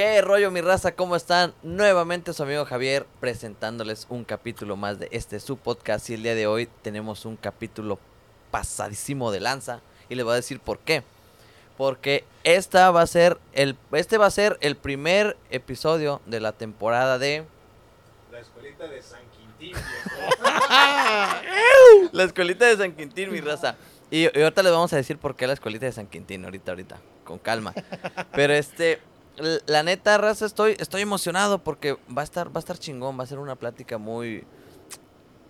¿Qué rollo mi raza? ¿Cómo están? Nuevamente su amigo Javier presentándoles un capítulo más de este su podcast y el día de hoy tenemos un capítulo pasadísimo de lanza y les voy a decir por qué. Porque esta va a ser el este va a ser el primer episodio de la temporada de La escuelita de San Quintín. la escuelita de San Quintín, mi raza. Y, y ahorita les vamos a decir por qué la escuelita de San Quintín, ahorita, ahorita, con calma. Pero este, la neta, raza, estoy, estoy emocionado porque va a estar, va a estar chingón, va a ser una plática muy,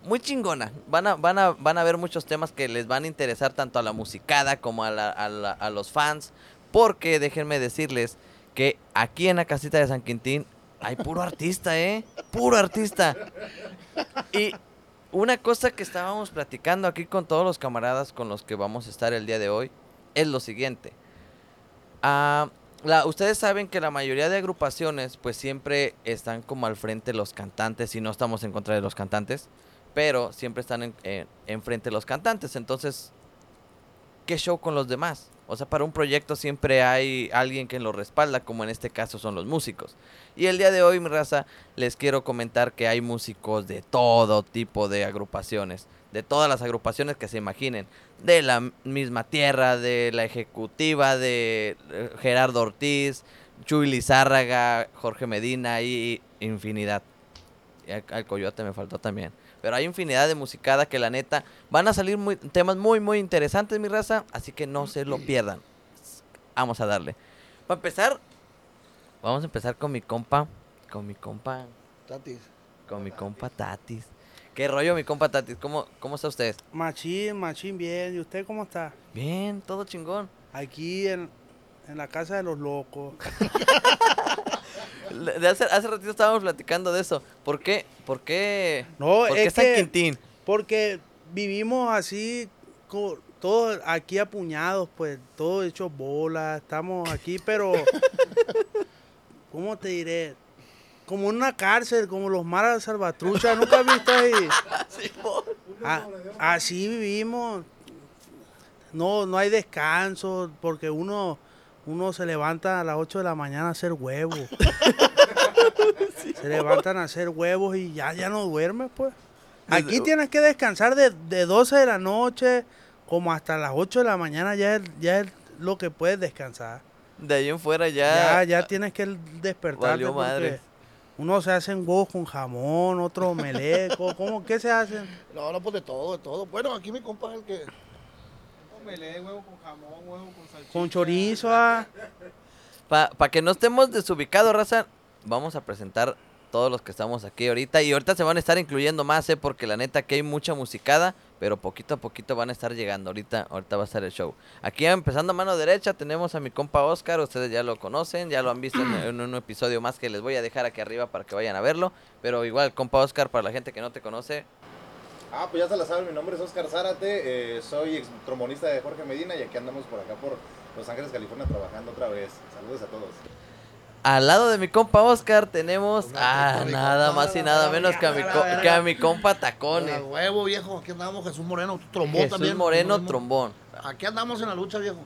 muy chingona. Van a, van a, van a ver muchos temas que les van a interesar tanto a la musicada como a, a a los fans. Porque déjenme decirles que aquí en la casita de San Quintín hay puro artista, ¿eh? Puro artista. Y una cosa que estábamos platicando aquí con todos los camaradas con los que vamos a estar el día de hoy es lo siguiente. Ah, la- ustedes saben que la mayoría de agrupaciones pues siempre están como al frente los cantantes y no estamos en contra de los cantantes, pero siempre están en, en- enfrente los cantantes. Entonces, ¿qué show con los demás? O sea, para un proyecto siempre hay alguien que lo respalda, como en este caso son los músicos. Y el día de hoy, mi raza, les quiero comentar que hay músicos de todo tipo de agrupaciones, de todas las agrupaciones que se imaginen, de la misma tierra, de la ejecutiva, de eh, Gerardo Ortiz, Chuy Lizárraga, Jorge Medina y infinidad. Y al, al Coyote me faltó también. Pero hay infinidad de musicada que la neta van a salir muy, temas muy, muy interesantes, mi raza. Así que no se lo pierdan. Vamos a darle. Para empezar, vamos a empezar con mi compa. Con mi compa. Tatis. Con mi compa Tatis. ¿Qué rollo, mi compa Tatis? ¿Cómo, cómo está usted? Machín, machín, bien. ¿Y usted cómo está? Bien, todo chingón. Aquí en, en la casa de los locos. De hace, hace ratito estábamos platicando de eso. ¿Por qué? ¿Por qué? No, ¿Por qué es San que Quintín? porque vivimos así, todos aquí apuñados, pues, todos hechos bolas. Estamos aquí, pero, ¿cómo te diré? Como en una cárcel, como los maras salvatruchas. ¿Nunca has visto ahí? Ah, así vivimos. No, no hay descanso, porque uno, uno se levanta a las 8 de la mañana a hacer huevos. se levantan a hacer huevos y ya, ya no duermes, pues. Aquí tienes que descansar de, de 12 de la noche como hasta las 8 de la mañana, ya es, ya es lo que puedes descansar. De ahí en fuera Ya, ya. ya tienes que despertarte valió madre. Uno se hacen huevos con jamón, otro meleco, ¿cómo? ¿Qué se hacen? No, no, pues de todo, de todo. Bueno, aquí mi compa es el que. Omelé, huevo con jamón, huevo con salchicha. Con chorizo, ah. Para que no estemos desubicados, raza, vamos a presentar todos los que estamos aquí ahorita. Y ahorita se van a estar incluyendo más, ¿eh? Porque la neta que hay mucha musicada, pero poquito a poquito van a estar llegando. Ahorita, ahorita va a estar el show. Aquí empezando a mano derecha tenemos a mi compa Oscar. Ustedes ya lo conocen, ya lo han visto en, un episodio más que les voy a dejar aquí arriba para que vayan a verlo. Pero igual, compa Oscar, para la gente que no te conoce, Ah, pues ya se la saben, mi nombre es Oscar Zárate, eh, soy ex trombonista de Jorge Medina y aquí andamos por acá por Los Ángeles, California trabajando otra vez. Saludos a todos. Al lado de mi compa Oscar tenemos a mi nada compa, más y nada menos que a mi, co- que a mi compa A Tacones. huevo, viejo. Aquí andamos, Jesús Moreno, trombón Jesús también. Moreno, Lo mismo. trombón. Aquí andamos en la lucha, viejo.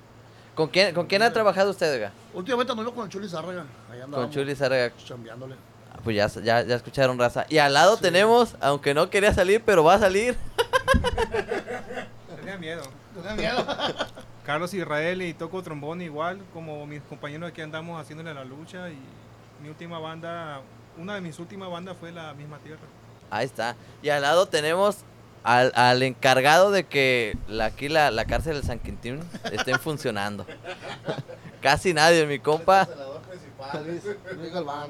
¿Con quién, ¿Con quién ha trabajado usted, oiga? Últimamente anduvimos con el Chuli Zárraga. Con Chuli Zárraga. Chambeándole. Ah, Pues ya, ya, ya escucharon, raza. Y al lado tenemos, aunque no quería salir, pero va a salir. Tenía miedo. Tenía miedo. Carlos Israel y toco trombón igual, como mis compañeros aquí andamos haciéndole la lucha y mi última banda, una de mis últimas bandas fue La Misma Tierra. Ahí está. Y al lado tenemos al, al encargado de que la, aquí la, la cárcel del San Quintín estén funcionando. Casi nadie, mi compa. Luis Galván.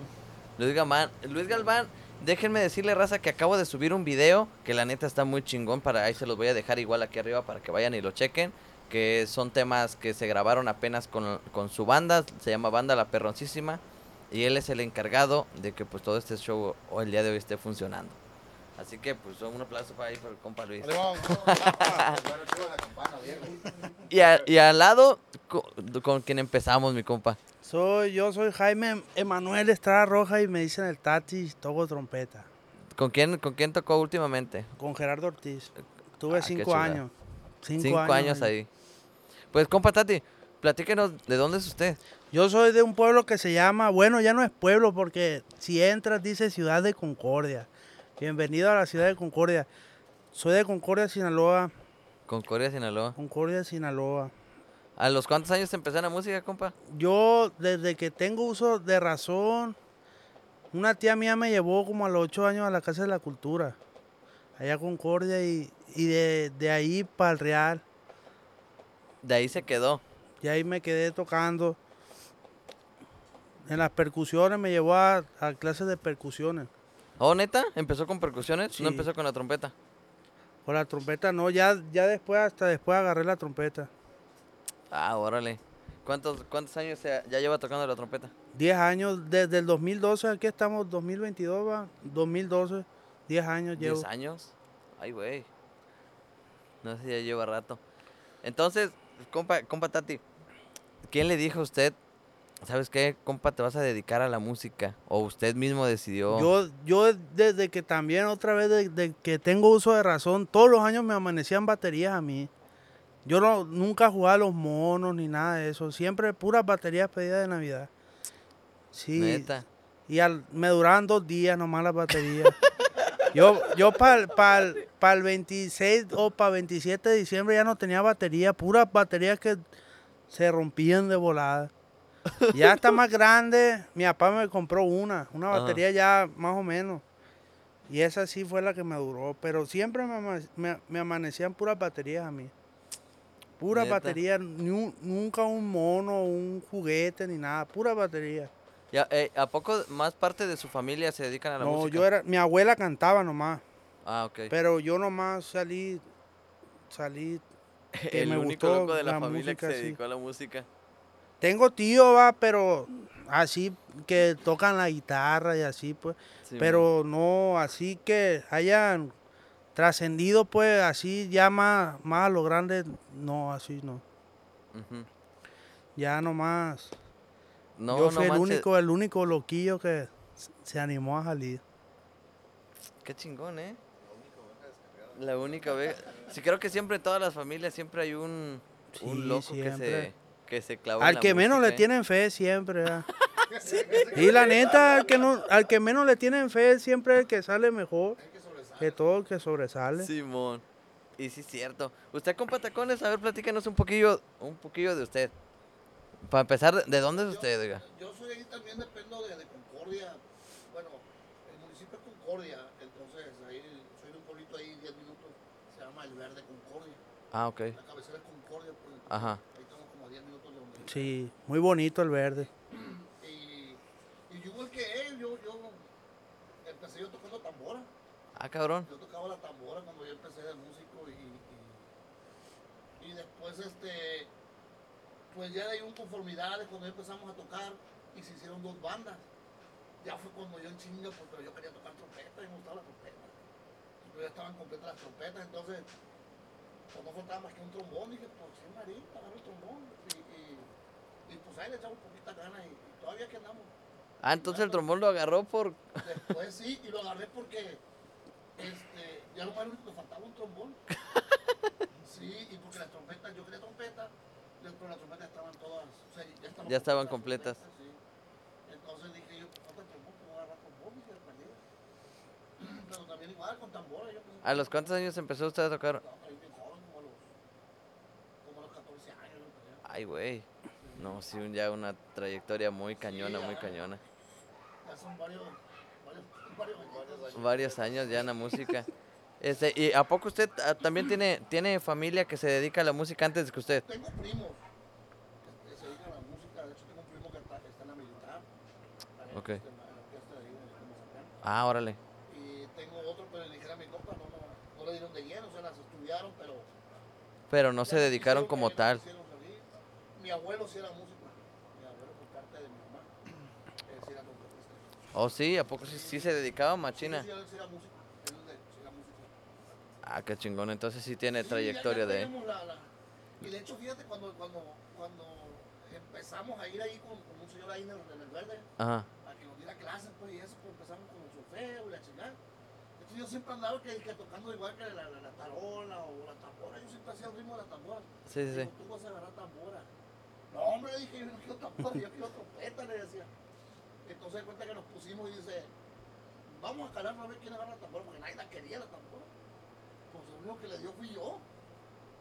Luis Galván. Luis Galván, déjenme decirle, raza, que acabo de subir un video que la neta está muy chingón. Para ahí se los voy a dejar igual aquí arriba para que vayan y lo chequen. Que son temas que se grabaron apenas con, con su banda. Se llama Banda La Perroncísima. Y él es el encargado de que pues todo este show o el día de hoy esté funcionando. Así que pues un aplauso para ahí por el compa Luis. Y, a- y al lado co- con, quien empezamos, mi compa. Soy, yo soy Jaime Emanuel Estrada Roja y me dicen el Tati, toco trompeta. ¿Con quién, ¿Con quién tocó últimamente? Con Gerardo Ortiz. Tuve Ah, cinco años. Cinco, Cinco, años ahí. Pues, compa Tati, platíquenos, ¿de dónde es usted? Yo soy de un pueblo que se llama, bueno, ya no es pueblo porque si entras dice Ciudad de Concordia. Bienvenido a la Ciudad de Concordia. Soy de Concordia, Sinaloa. Concordia, Sinaloa. Concordia, Sinaloa. ¿A los cuántos años empezó en la música, compa? Yo, desde que tengo uso de razón, una tía mía me llevó como a los ocho años a la Casa de la Cultura, allá a Concordia, y, y de, de ahí para el Real. De ahí se quedó. Y ahí me quedé tocando. En las percusiones me llevó a, a clases de percusiones. ¿Oh, neta? ¿Empezó con percusiones? Sí. ¿No empezó con la trompeta? Con la trompeta no, ya, ya después, hasta después agarré la trompeta. Ah, órale. ¿Cuántos, cuántos años ya lleva tocando la trompeta? Diez años, desde el 2012, aquí estamos, 2022, va, 2012, diez años llevo. ¿Diez años? Ay, güey. No sé si ya lleva rato. Entonces, compa, compa Tati, ¿quién le dijo a usted, sabes qué, compa, te vas a dedicar a la música? ¿O usted mismo decidió? Yo, yo desde que también otra vez de, de que tengo uso de razón, todos los años me amanecían baterías a mí. Yo no, nunca jugaba a los monos ni nada de eso. Siempre puras baterías pedidas de Navidad. Sí. Neta. Y al- me duraban dos días nomás las baterías. yo yo para el 26 o para 27 de diciembre ya no tenía batería. Puras baterías que se rompían de volada. Ya está más grande. Mi papá me compró una. Una Ajá. batería ya más o menos. Y esa sí fue la que me duró. Pero siempre me, ama- me- me amanecían puras baterías a mí. Pura Neta. batería, ni un- nunca un mono, un juguete, ni nada, pura batería. Ya, eh, ¿A poco más parte de su familia se dedican a la No, música? yo era, mi abuela cantaba nomás, Ah, ok. pero yo nomás salí, salí. que El me único gustó loco de la, la familia que se sí. dedicó a la música. Tengo tío, va, pero así que tocan la guitarra y así, pues. Sí, pero no así que hayan trascendido, pues, así ya más, más a lo grande, no, así no. Ya nomás. No, yo no fui el único, el único loquillo que se animó a salir. Qué chingón, ¿eh? La única vez. Sí, creo que siempre en todas las familias siempre hay un, un Sí, loco que se, que se clava Al que menos le ¿eh? tienen fe siempre. ¿verdad? Y la neta, al que, no, al que menos le tienen fe siempre es el que sale mejor. Que todo el que sobresale. Simón. Y sí cierto. Usted con patacones, a ver, platícanos un poquillo, un poquillo de usted. Para empezar, ¿de dónde es usted, oiga? Yo soy ahí también, dependo de, de Concordia. Bueno, el municipio es Concordia, entonces ahí soy de un pueblito ahí, 10 minutos, se llama El Verde Concordia. Ah, ok. La cabecera es Concordia, pues. Ajá. Ahí estamos como a 10 minutos de donde. Sí, muy bonito el verde. Y, y yo igual que él, yo, yo empecé yo tocando tambora. Ah, cabrón. Yo tocaba la tambora cuando yo empecé de músico y, y, y después este pues ya de ahí un conformidades cuando empezamos a tocar y se hicieron dos bandas. Ya fue cuando yo en chinga porque yo quería tocar trompeta y me gustaba la trompeta. Pero ya estaban completas las trompetas, entonces pues no faltaba más que un trombón, dije, pues sí, marita, agarra el trombón. Y, y, y pues ahí le echamos poquita gana y, y todavía que andamos. Ah, entonces el trombón lo agarró por... Después sí, y lo agarré porque este, ya lo más único que faltaba un trombón. Sí, y porque las trompetas, yo quería trompeta, pero las trompetas estaban todas, o sea, ya estaban, Ya estaban las completas. sí. Entonces dije yo, falta el trombón, pues voy a agarrar perdí. Pero también igual con tambora, yo pensé, ¿A los cuántos años empezó usted a tocar? estaba por ahí bien joven, como a los, como a los 14 años, yo creo. Ay, güey. No, sí, un- ya una trayectoria muy cañona, muy cañona. Ya son varios, varios, varios, añitos. Varios años ya en la música. Este, ¿Y a poco usted ah, también tiene, tiene familia que se dedica a la música antes que usted? Tengo primos que se dedican a la música. De hecho, tengo un primo que está, está en la militar. Ok. está En la, orquesta de ahí. Ah, órale. Y tengo otro, pero le dijeron a mi compa, no, no, no le dieron de lleno, o sea, las estudiaron, pero. Pero no se dedicaron como que- tal. Mi abuelo sí era músico. Mi abuelo, por parte de mi mamá, él sí era trompetista. Oh, sí, ¿a poco sí, sí se dedicaba machina? Sí, sí, él sí era músico. Él de- sí era músico. Ah, qué chingón. Entonces sí tiene Sí, trayectoria de... la- la- Y de hecho, fíjate, cuando, cuando, cuando empezamos a ir ahí con, con un señor ahí en el, en el verde, Ajá. a que nos diera clases, pues, y eso, pues empezamos con el solfeo y la chingada. Entonces yo siempre andaba que, que tocando igual que la, la, la tarola o la tambora, yo siempre hacía el ritmo de la tambora. Sí, sí, sí. Tú vas a agarrar tambora. No, hombre, dije, yo no quiero tambora, yo quiero trompeta, le decía. Entonces de cuenta que nos pusimos y dice, vamos a calar a ver quién agarra la tambora, porque nadie la quería la tambora. Pues el único que le dio fui yo,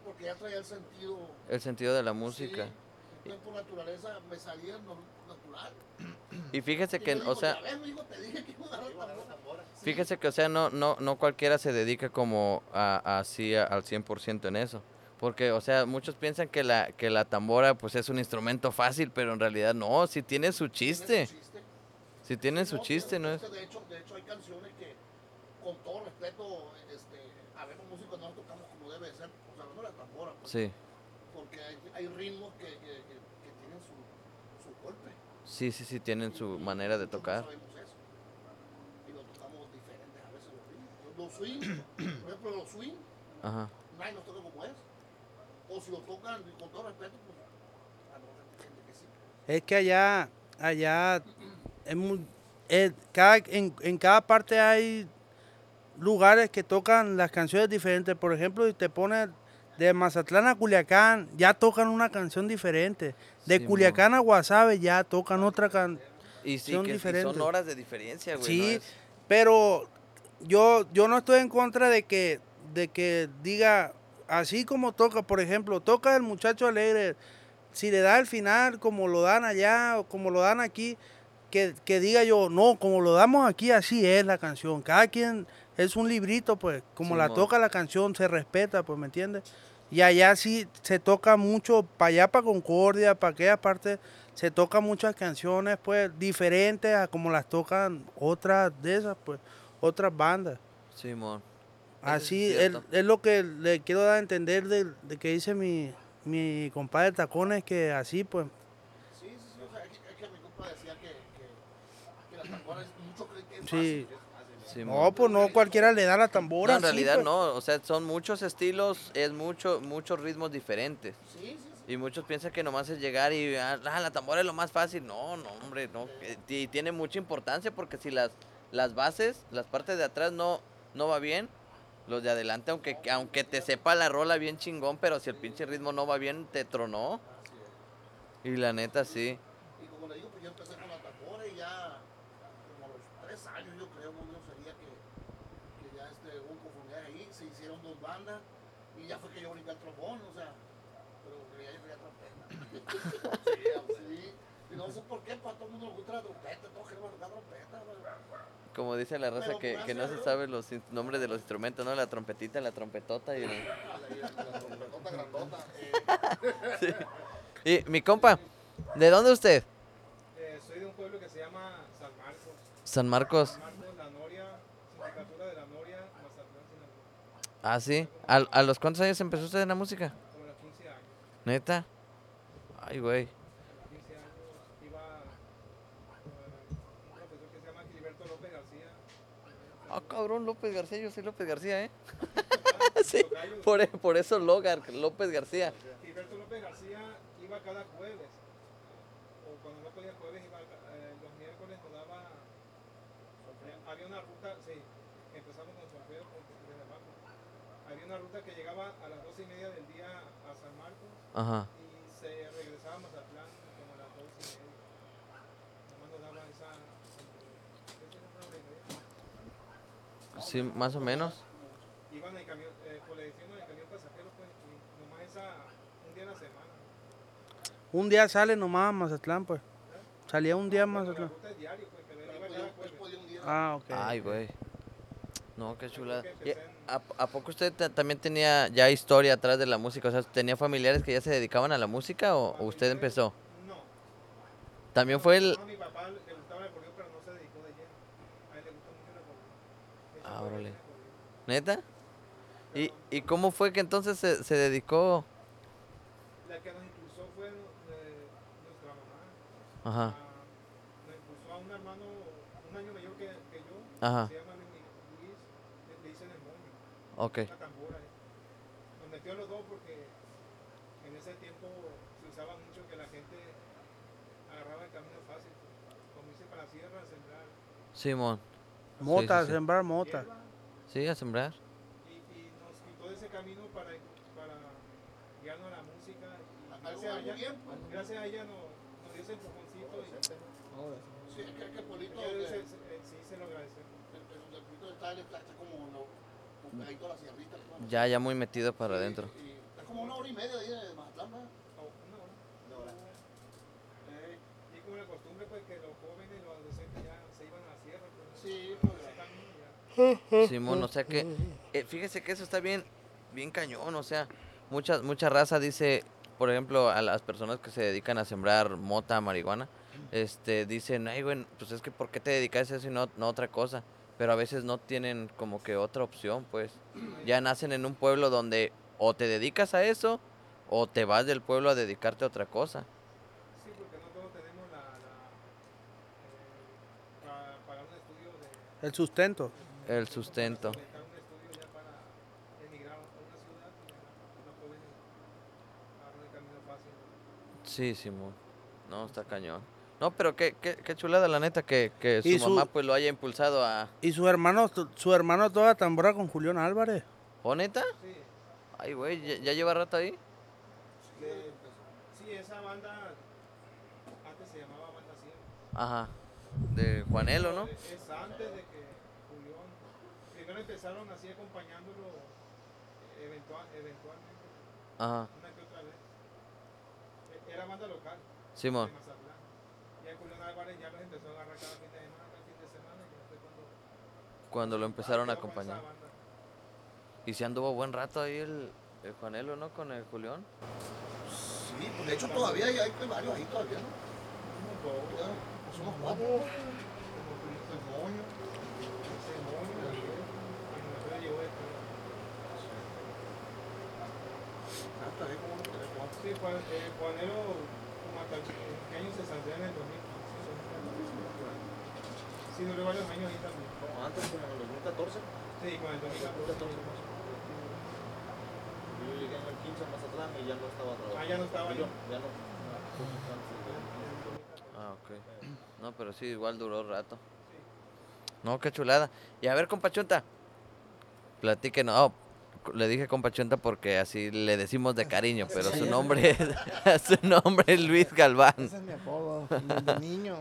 porque ya traía el sentido. El sentido de la música. Sí. Entonces por naturaleza me salía natural. Y fíjese Y que, o sea, "Ya ves, mijo, te dije que iba a agarrar la tambora. Sí. fíjese que, o sea, no, no, no cualquiera se dedica como a, así al 100% en eso. Porque, o sea, muchos piensan que la, que la tambora pues es un instrumento fácil, pero en realidad no, si tiene su Tiene chiste. su chiste. Si tiene su No, chiste, ¿no es? De hecho, de hecho hay canciones que, con todo respeto, este, habemos músicos no las tocamos como debe de ser, o sea, hablando de la tambora, pues, Sí, porque hay, hay ritmos que, que, que, que tienen su, su golpe. sí, sí, sí, tienen su Y manera de no tocar. sabemos eso. Y lo tocamos diferentes a veces los ritmos. Los swing, por ejemplo, los swing, Ajá. nadie los toca como es. O si lo tocan con todo respeto, pues, a lo mejor hay gente que sí. Es que allá, allá, es muy- es- cada, en, en cada parte hay lugares que tocan las canciones diferentes. Por ejemplo, si te pones de Mazatlán a Culiacán, ya tocan una canción diferente. De. Culiacán a Guasave ya tocan otra canción. Sí, diferentes. son horas de diferencia, güey. Sí, ¿no es? Pero yo, yo no estoy en contra de que, de que diga así como toca, por ejemplo, toca el muchacho alegre, si le da el final como lo dan allá o como lo dan aquí, que, que diga yo, no, como lo damos aquí, así es la canción. Cada quien es un librito, pues, como la toca la canción, se respeta, pues, ¿me entiendes? Y allá sí se toca mucho, para allá, para Concordia, para aquella parte, se tocan muchas canciones, pues, diferentes a como las tocan otras de esas, pues, otras bandas. Sí Así es es, lo que le quiero dar a entender de, de que dice mi, mi compadre Tacones, que así, pues, Sí, sí, sí, o sea, es que, es que mi compa decía que, que, que las tamboras, muchos creen que es sí. No, pues no cualquiera le da la No, tambora. en realidad pues. no, o sea, son muchos estilos, es mucho, muchos ritmos diferentes. Sí, sí, sí. Y muchos piensan que nomás es llegar y ah, ah, la tambora es lo más fácil. No, no, hombre, no. Y tiene mucha importancia porque si las, las bases, las partes de atrás no, no va bien, los de adelante, aunque, aunque te sepa la rola bien chingón, pero si el pinche ritmo no va bien, te tronó. Y la neta, sí. Y como le digo, pues yo empecé con la tambora y ya como a los tres años yo creo, más o menos sería que, que ya este, hubo conformidad ahí, se hicieron dos bandas y ya fue que yo brinqué al trombón, o sea, pero ya yo quería trompeta. Sí, sí. Y no sé por qué, para todo el mundo le gusta la trompeta, todos queremos tocar trompeta. Como dice la raza que, pues que no se sabe los nombres de los instrumentos, ¿no? La trompetita, la trompetota y el... La trompetota grandota. Y mi compa, ¿de dónde usted? Eh, soy de un pueblo que se llama San Marcos. San Marcos. San Marcos, La Noria, Sindicatura de La Noria, Mazatlán, Sinaloa. Ah, sí. ¿A, a los cuántos años empezó usted en la música? Como a los 15 años. ¿Neta? Ay, güey. A los 15 años iba un profesor que se llama Gilberto López García. Ah, cabrón, López García, yo soy López García, ¿eh? sí, por, por eso Logar, López García. Gilberto López García iba cada jueves. O cuando no podía jueves, iba eh, los miércoles nos daba. eh, había una ruta, sí, empezamos con con desde abajo. Había una ruta que llegaba a las 12 y media del día a San Marcos Ajá. y se a Mazatlán como a las 12 y media. Nomás nos daba esa. y media. Sí, más o menos. Iban en el camión, eh, por le decíamos en el camión pasajero, pues, nomás esa, un día a la semana. Un día sale nomás a Mazatlán, pues. Salía un día a la Mazatlán. ruta es diario, pues. Ah, ok. Ay, güey. No, qué chulada. que ¿Y empecé en- ¿A, ¿A poco usted ta- también tenía ya historia atrás de la música? O sea, ¿tenía familiares que ya se dedicaban a la música o, o usted empezó? No. También fue el... A mi papá le gustaba el acordeón, pero no se dedicó de lleno. A él le gusta mucho el acordeón. De Ah, órale. ¿Neta? ¿Y, ¿Y cómo fue que entonces se, se dedicó? La que nos impulsó fue eh, nuestra mamá. Ajá. Ah, nos impulsó a un hermano un año mayor que, que yo. Ajá. Se llama Luis, Luis, le, le dicen el moño. Ok. Una tambora. eh. Nos metió a los dos porque en ese tiempo se usaba mucho que la gente agarraba el camino fácil. pues. Como dice para la sierra, sembrar Simón. Mota, sí, sí. sembrar mota. hierba Sí, a sembrar. y, y nos quitó ese camino para, para guiarnos a la música y, algo, Gracias a ella, pues. gracias a ella nos, nos dio ese empujoncito y Sí, es que, se- se- sí se lo agradecemos. el, el, el pueblito está, está, está como, lo, Ya, ya muy metido para adentro. y Está como una hora y media de ahí de Mazatlán, ¿verdad? Oh, una hora. No, ahora. Eh, y como la costumbre, pues que los jóvenes, los adolescentes ya se iban a la sierra. Pues, Sí, pues. ese camino ya. Simón, o sea que, eh, fíjese que eso está bien, bien cañón, o sea, mucha, mucha raza dice, por ejemplo, a las personas que se dedican a sembrar mota, marihuana, este, dicen, ay, güey, pues es que ¿por qué te dedicas a eso y no, no a otra cosa? Pero a veces no tienen como que otra opción, pues. Ya nacen en un pueblo donde o te dedicas a eso o te vas del pueblo a dedicarte a otra cosa. Sí, porque no todos tenemos la, la eh, para un estudio de El sustento. El sustento. solventar un estudio ya para emigrar a una ciudad y ya no pueden agarrar el camino fácil. Sí, Simón. No, está cañón. No, pero qué, qué, qué chulada la neta que, que su mamá pues lo haya impulsado a... Y su hermano, su hermano toda tambora con Julián Álvarez. ¿O neta? Sí, Ay, güey, ¿ya, ya lleva rato ahí? sí, esa banda antes se llamaba Banda 100. Ajá. De Juanelo, ¿no? Es es antes de que Julián. Primero empezaron así acompañándolo eventual, eventualmente, Ajá. una que otra vez. E- Era banda local Simón. de Mazatlán. Y a Julián Álvarez ya los empezó a agarrar cada fin de semana, cada fin de semana, y ya fue cuando Cuando lo empezaron a acompañar. Y se anduvo buen rato ahí el, el Juanelo, ¿no? Con el Julián. Sí, pues de hecho todavía hay, hay varios ahí todavía, ¿no? Pues somos cuatro. ¿no? El moño. Ese moño. Hasta ahí como. Sí, Juan, eh, Juanelo, como hasta el- ¿en qué año se saldría en el 2015? Sí, duró varios años ahí también. Como antes, como en el 2014. Sí, con el 2014. 2014 más. Yo llegué en el 15 a Mazatlán y ya no estaba trabajando. Ah, ya no estaba Yo, ya no. Ah, ok. No, pero sí, igual duró rato. No, qué chulada. Y a ver, compachunta. Platíquenos. Oh, le dije compachunta porque así le decimos de cariño, pero su nombre es, su nombre es Luis Galván. Ese es mi apodo, desde niño.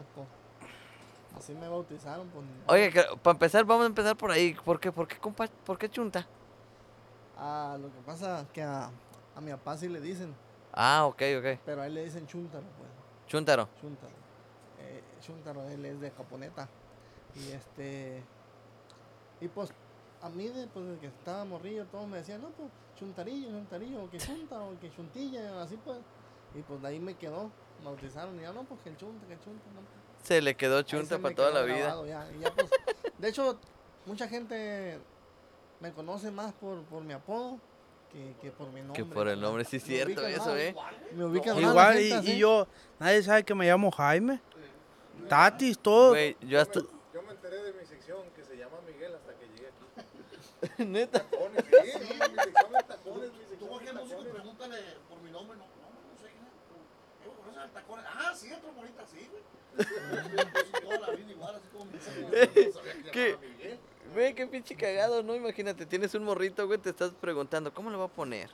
Así me bautizaron. Pues, Oye, para empezar, vamos a empezar por ahí. ¿Por qué, por qué, compa, por qué chunta? Ah, lo que pasa que a, a mi papá sí le dicen, Ah, ok, ok. pero a él le dicen chúntaro, pues. Chuntaro. Chúntaro. Eh, chúntaro, él es de Caponeta. Y este. Y pues, a mí, de, pues, desde que estaba morrillo, todos me decían, no, pues, chuntarillo, chuntarillo, o que chunta, o que chuntilla, así pues. Y pues de ahí me quedó, bautizaron, y ya no, pues que el chunta, que el chunta, no, pues. Se le quedó chunta para me toda la vida. grabado ya, y ya, pues, de hecho, mucha gente me conoce más por, por mi apodo que, que por mi nombre. Que por el nombre, sí es Me cierto ubican eso, ¿eh? Me ubican Igual, gente y, y yo, nadie sabe que me llamo Jaime. Tatis, todo. Güey, yo hasta... Yo me enteré de mi sección que se llama Miguel hasta que llegué aquí. Neta. Tacones, sí, no, mi sección es tacones, mi Tú sección cualquier es músico tacones. pregúntale por mi nombre, no, no, no sé quién es. Yo conoces al tacón. Ah, sí, otro bonita, sí, güey. ¿Qué? Güey, qué pinche cagado, ¿no? Imagínate, tienes un morrito, güey, te estás preguntando, ¿cómo le voy a poner?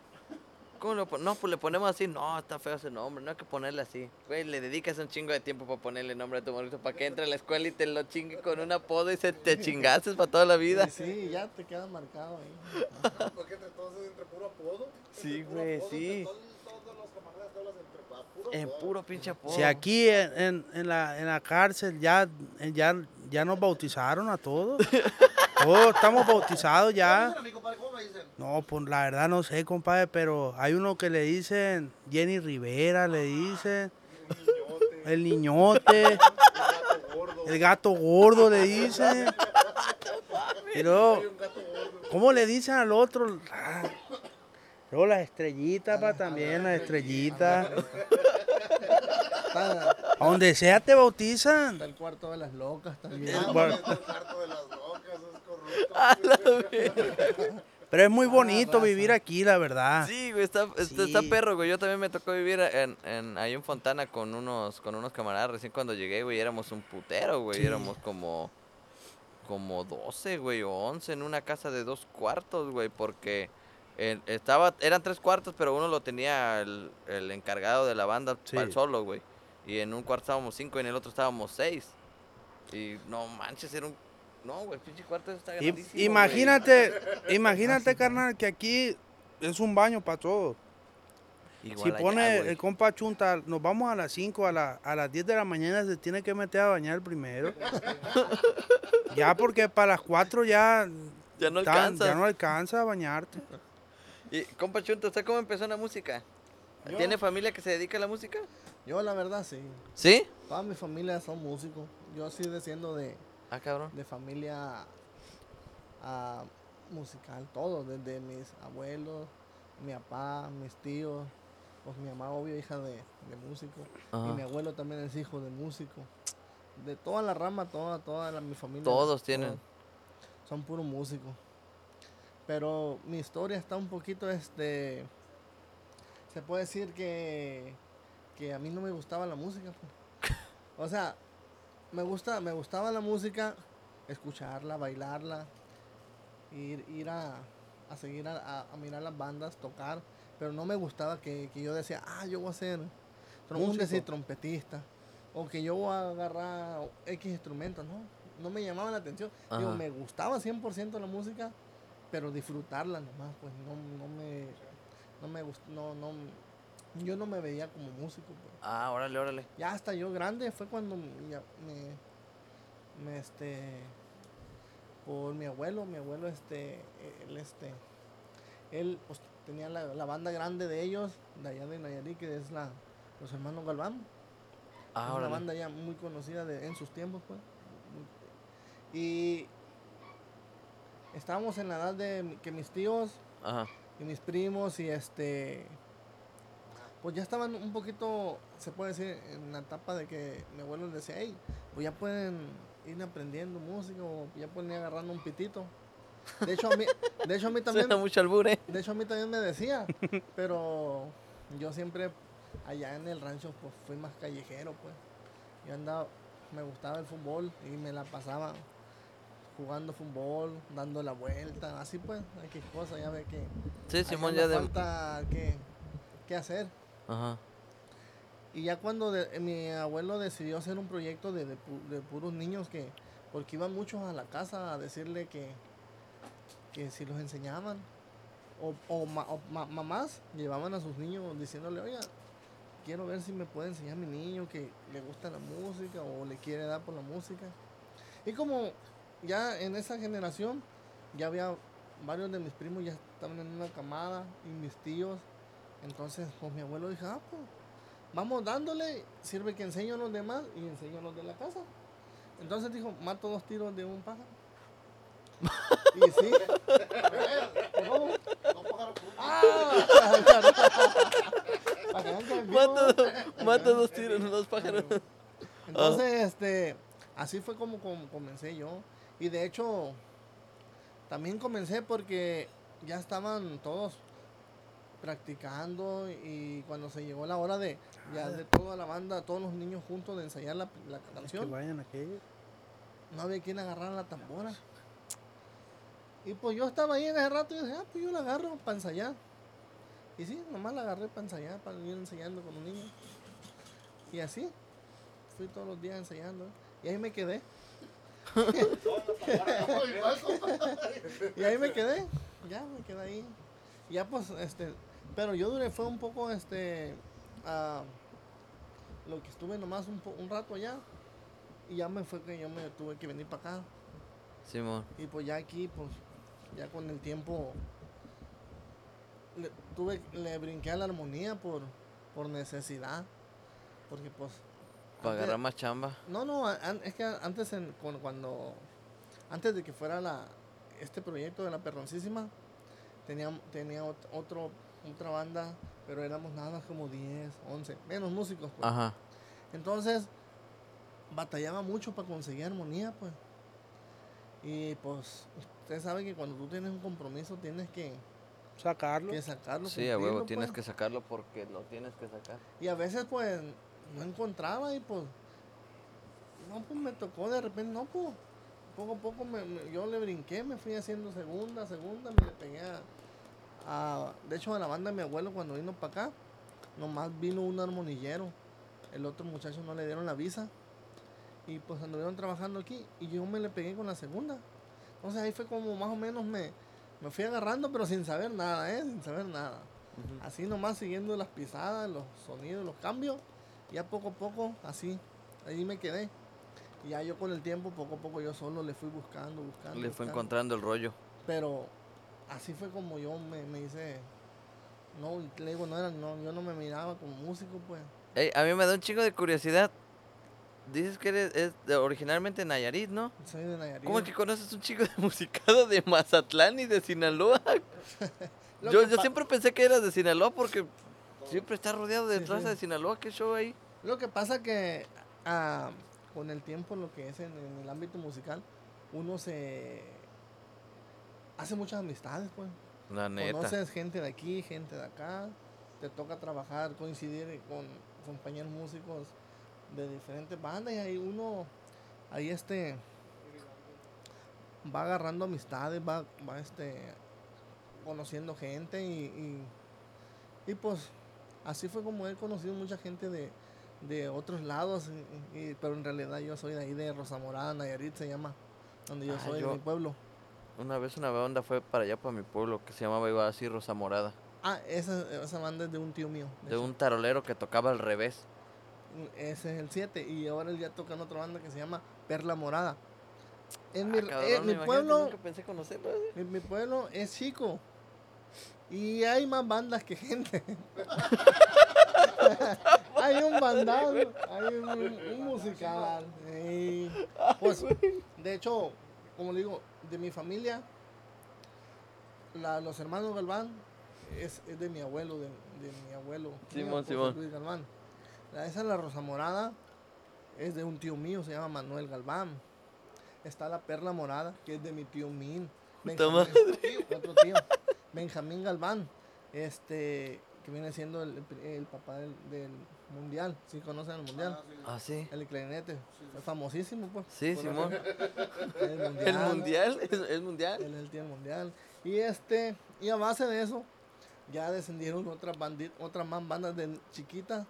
¿Cómo le poner? No, pues le ponemos así. No, está feo ese nombre, no hay que ponerle así. Güey, le dedicas un chingo de tiempo para ponerle nombre a tu morrito, para que entre a la escuela y te lo chingue con un apodo y se te chingaste para toda la vida. Sí, ya te queda marcado ahí. Porque entre todos es entre puro apodo. Sí, entre güey, sí. entre Todos, todos los camaradas puro En puro pinche apodo. Si aquí en, en- en la, en la cárcel ya, ya, ya nos bautizaron a todos. Todos estamos bautizados ya. No, pues la verdad no sé, compadre, pero hay uno que le dicen Jenny Rivera, le dicen niñote, el niñote, un gato gordo. el gato gordo le dicen. Gordo. ¿cómo le dicen al otro? Ah, Luego las estrellitas, pa, también las estrellitas. A donde sea te bautizan. está el cuarto de las locas también. Ah, el cuarto de las locas, es corrupto. Pero es muy bonito vivir aquí, la verdad. Sí, güey, está, está, perro, güey. Yo también me tocó vivir en, en, ahí en Fontana con unos, con unos camaradas. Recién cuando llegué, güey, éramos un putero, güey. Sí. Éramos como, como 12, güey, o 11 en una casa de dos cuartos, güey, porque en- estaba, eran tres cuartos, pero uno lo tenía el, el encargado de la banda Sí. para el solo, güey. Y en un cuarto estábamos cinco y en el otro estábamos seis. Y no manches, era un... No, güey, pinche cuarto está grandísimo, güey. imagínate, imagínate, carnal, que aquí es un baño para todos. Igual Si allá, pone el compa Chunta, nos vamos a las 5, a, la- a las 10 de la mañana se tiene que meter a bañar primero. ya porque para las 4 ya, Ya no tan- alcanza. ya no alcanza a bañarte. Y, compa Chunto, ¿usted cómo empezó en la música? Yo- ¿Tiene familia que se dedica a la música? Yo la verdad sí. ¿Sí? Toda mi familia son músicos. Yo así desciendo de, Ah, cabrón. de familia ah, musical, todo, desde mis abuelos, mi papá, mis tíos, pues mi mamá obvio hija de, de músico, y mi abuelo también es hijo de músico. De toda la rama, toda, toda la- mi familia. Todos tienen. todos Son puros músicos. Pero mi historia está un poquito, este, se puede decir que, que a mí no me gustaba la música. pues. O sea, me gusta, me gustaba la música, escucharla, bailarla, ir, ir a, a seguir a, a- a mirar las bandas, tocar, pero no me gustaba que, que yo decía, ah, yo voy a ser un decir trompetista, o que yo voy a agarrar X instrumentos, no, no me llamaba la atención. Digo, me gustaba 100% la música, pero disfrutarla nomás, pues no, no me, no me gust- no, no, yo no me veía como músico, pues. Ah, órale, órale. Ya hasta yo grande fue cuando ya me, me este por mi abuelo, mi abuelo este él este él pues, tenía la, la banda grande de ellos, de allá de Nayarit, que es la los hermanos Galván. Ah, es una banda ya muy conocida de, en sus tiempos, pues. Y estábamos en la edad de que mis tíos Ajá. y mis primos y este pues ya estaban un poquito se puede decir en la etapa de que mi abuelo les decía hey pues ya pueden ir aprendiendo música o ya pueden ir agarrando un pitito de hecho a mí de hecho a mí también mucho albur, ¿eh? de hecho a mí también me decía pero yo siempre allá en el rancho pues fui más callejero pues yo andaba me gustaba el fútbol y me la pasaba jugando fútbol, dando la vuelta, así pues, qué cosa, ya ve que Sí, Simón, ya de... falta que, que hacer. Ajá. Y ya cuando de- mi abuelo decidió hacer un proyecto de, de pu- de puros niños que, porque iban muchos a la casa a decirle que, que si los enseñaban, o, o ma- o ma- mamás llevaban a sus niños diciéndole, oiga, quiero ver si me puede enseñar mi niño que le gusta la música o le quiere dar por la música. Y como ya en esa generación, ya había varios de mis primos ya estaban en una camada y mis tíos. Entonces, pues mi abuelo dijo, ah, pues vamos dándole, sirve que enseño a los demás y enseño a los de la casa. Entonces dijo, mato dos tiros de un pájaro. y sí. ¿Cómo? ¡Ah! Mato, mato dos tiros, dos pájaros. Entonces, este, así fue como, com- comencé yo. Y de hecho, también comencé porque ya estaban todos practicando y cuando se llegó la hora de ya de toda la banda, todos los niños juntos de ensayar la, la Que canción, vayan aquellos. no había quien agarrar la tambora. Y pues yo estaba ahí en ese rato y dije, ah, pues yo la agarro para ensayar. Y sí, nomás la agarré para ensayar, para ir ensayando con los niños. Y así, fui todos los días ensayando. Y ahí me quedé. y ahí me quedé. Ya me quedé ahí. Ya pues, este, pero yo duré, fue un poco, este, ah, lo que estuve nomás un, po- un rato allá. Y ya me fue que yo me tuve que venir para acá. Simón. Y pues ya aquí, pues, ya con el tiempo, le, tuve, le brinqué a la armonía por, por necesidad. Porque pues... Para agarrar más chamba. No, no, an- es que antes, en, cuando... Antes de que fuera la, este proyecto de la perroncísima, tenía, tenía ot- otro, otra banda, pero éramos nada más como 10, 11, menos músicos. Pues. Ajá. Entonces, batallaba mucho para conseguir armonía, pues. Y pues, usted sabe que cuando tú tienes un compromiso tienes que, Sacarlo. que sacarlo. Sí, a huevo, tienes pues. que sacarlo porque lo tienes que sacar. Y a veces, pues, no encontraba y pues, no, pues me tocó de repente, no, pues, poco a poco me- me- yo le brinqué, me fui haciendo segunda, segunda, me le pegué a, a- de hecho, a la banda de mi abuelo cuando vino para acá, nomás vino un armonillero. El otro muchacho no le dieron la visa. Y pues anduvieron trabajando aquí y yo me le pegué con la segunda. Entonces ahí fue como más o menos me, me fui agarrando, pero sin saber nada, ¿eh? Sin saber nada. Así nomás siguiendo las pisadas, los sonidos, los cambios. Ya poco a poco, así, ahí me quedé. Y ya yo con el tiempo, poco a poco yo solo le fui buscando, buscando. Le fue buscando. encontrando el rollo. Pero así fue como yo me, me hice. No, le digo, no era, no, yo no me miraba como músico, pues. Ey, a mí me da un chingo de curiosidad. Dices que eres es de- originalmente Nayarit, ¿no? Soy de Nayarit. ¿Cómo es que conoces un chico de musicado de Mazatlán y de Sinaloa? Lo Yo, yo siempre pensé que eras de Sinaloa porque siempre está rodeado de Sí, raza sí. de Sinaloa. ¿Qué show ahí? Lo que pasa que ah, con el tiempo, lo que es en, en el ámbito musical, uno se hace muchas amistades, pues. La neta. Conoces gente de aquí, gente de acá. Te toca trabajar, coincidir con compañeros músicos de diferentes bandas y ahí uno, ahí este, va agarrando amistades, va, va este, conociendo gente y, y, y, pues así fue como he conocido mucha gente de, de otros lados, y- y- pero en realidad yo soy de ahí de Rosamorada, Nayarit se llama, donde yo Ah, soy, yo- de mi pueblo. Una vez una banda fue para allá, para mi pueblo, que se llamaba igual así Rosa Morada. Ah, esa, esa banda es de un tío mío. de un tarolero que tocaba al revés. Ese es el 7 y ahora él ya toca en otra banda que se llama Perla Morada. En mi, Ah, cabrón, eh, mi pueblo, pensé conocerlo. ¿eh? mi, mi pueblo es chico y hay más bandas que gente. hay un bandado, hay un, un musical. y, pues, de hecho, como le digo, de mi familia, la- los hermanos Galván es, es de mi abuelo, de, de mi abuelo. Simón, Simón. Luis Galván. La, esa es la Rosa Morada, es de un tío mío, se llama Manuel Galván. Está la Perla Morada, que es de mi tío Min. Benjamín- Otro tío, Benjamín Galván, este, que viene siendo el, el papá del, del mundial, si conocen el mundial, Ah, sí. Ah, sí. el clarinete, es famosísimo pues. Sí, Simón. El mundial. ¿El mundial? ¿Es, es mundial? Él es el tío del mundial. Y este, y a base de eso, ya descendieron otras bandit, otras más bandas de chiquitas.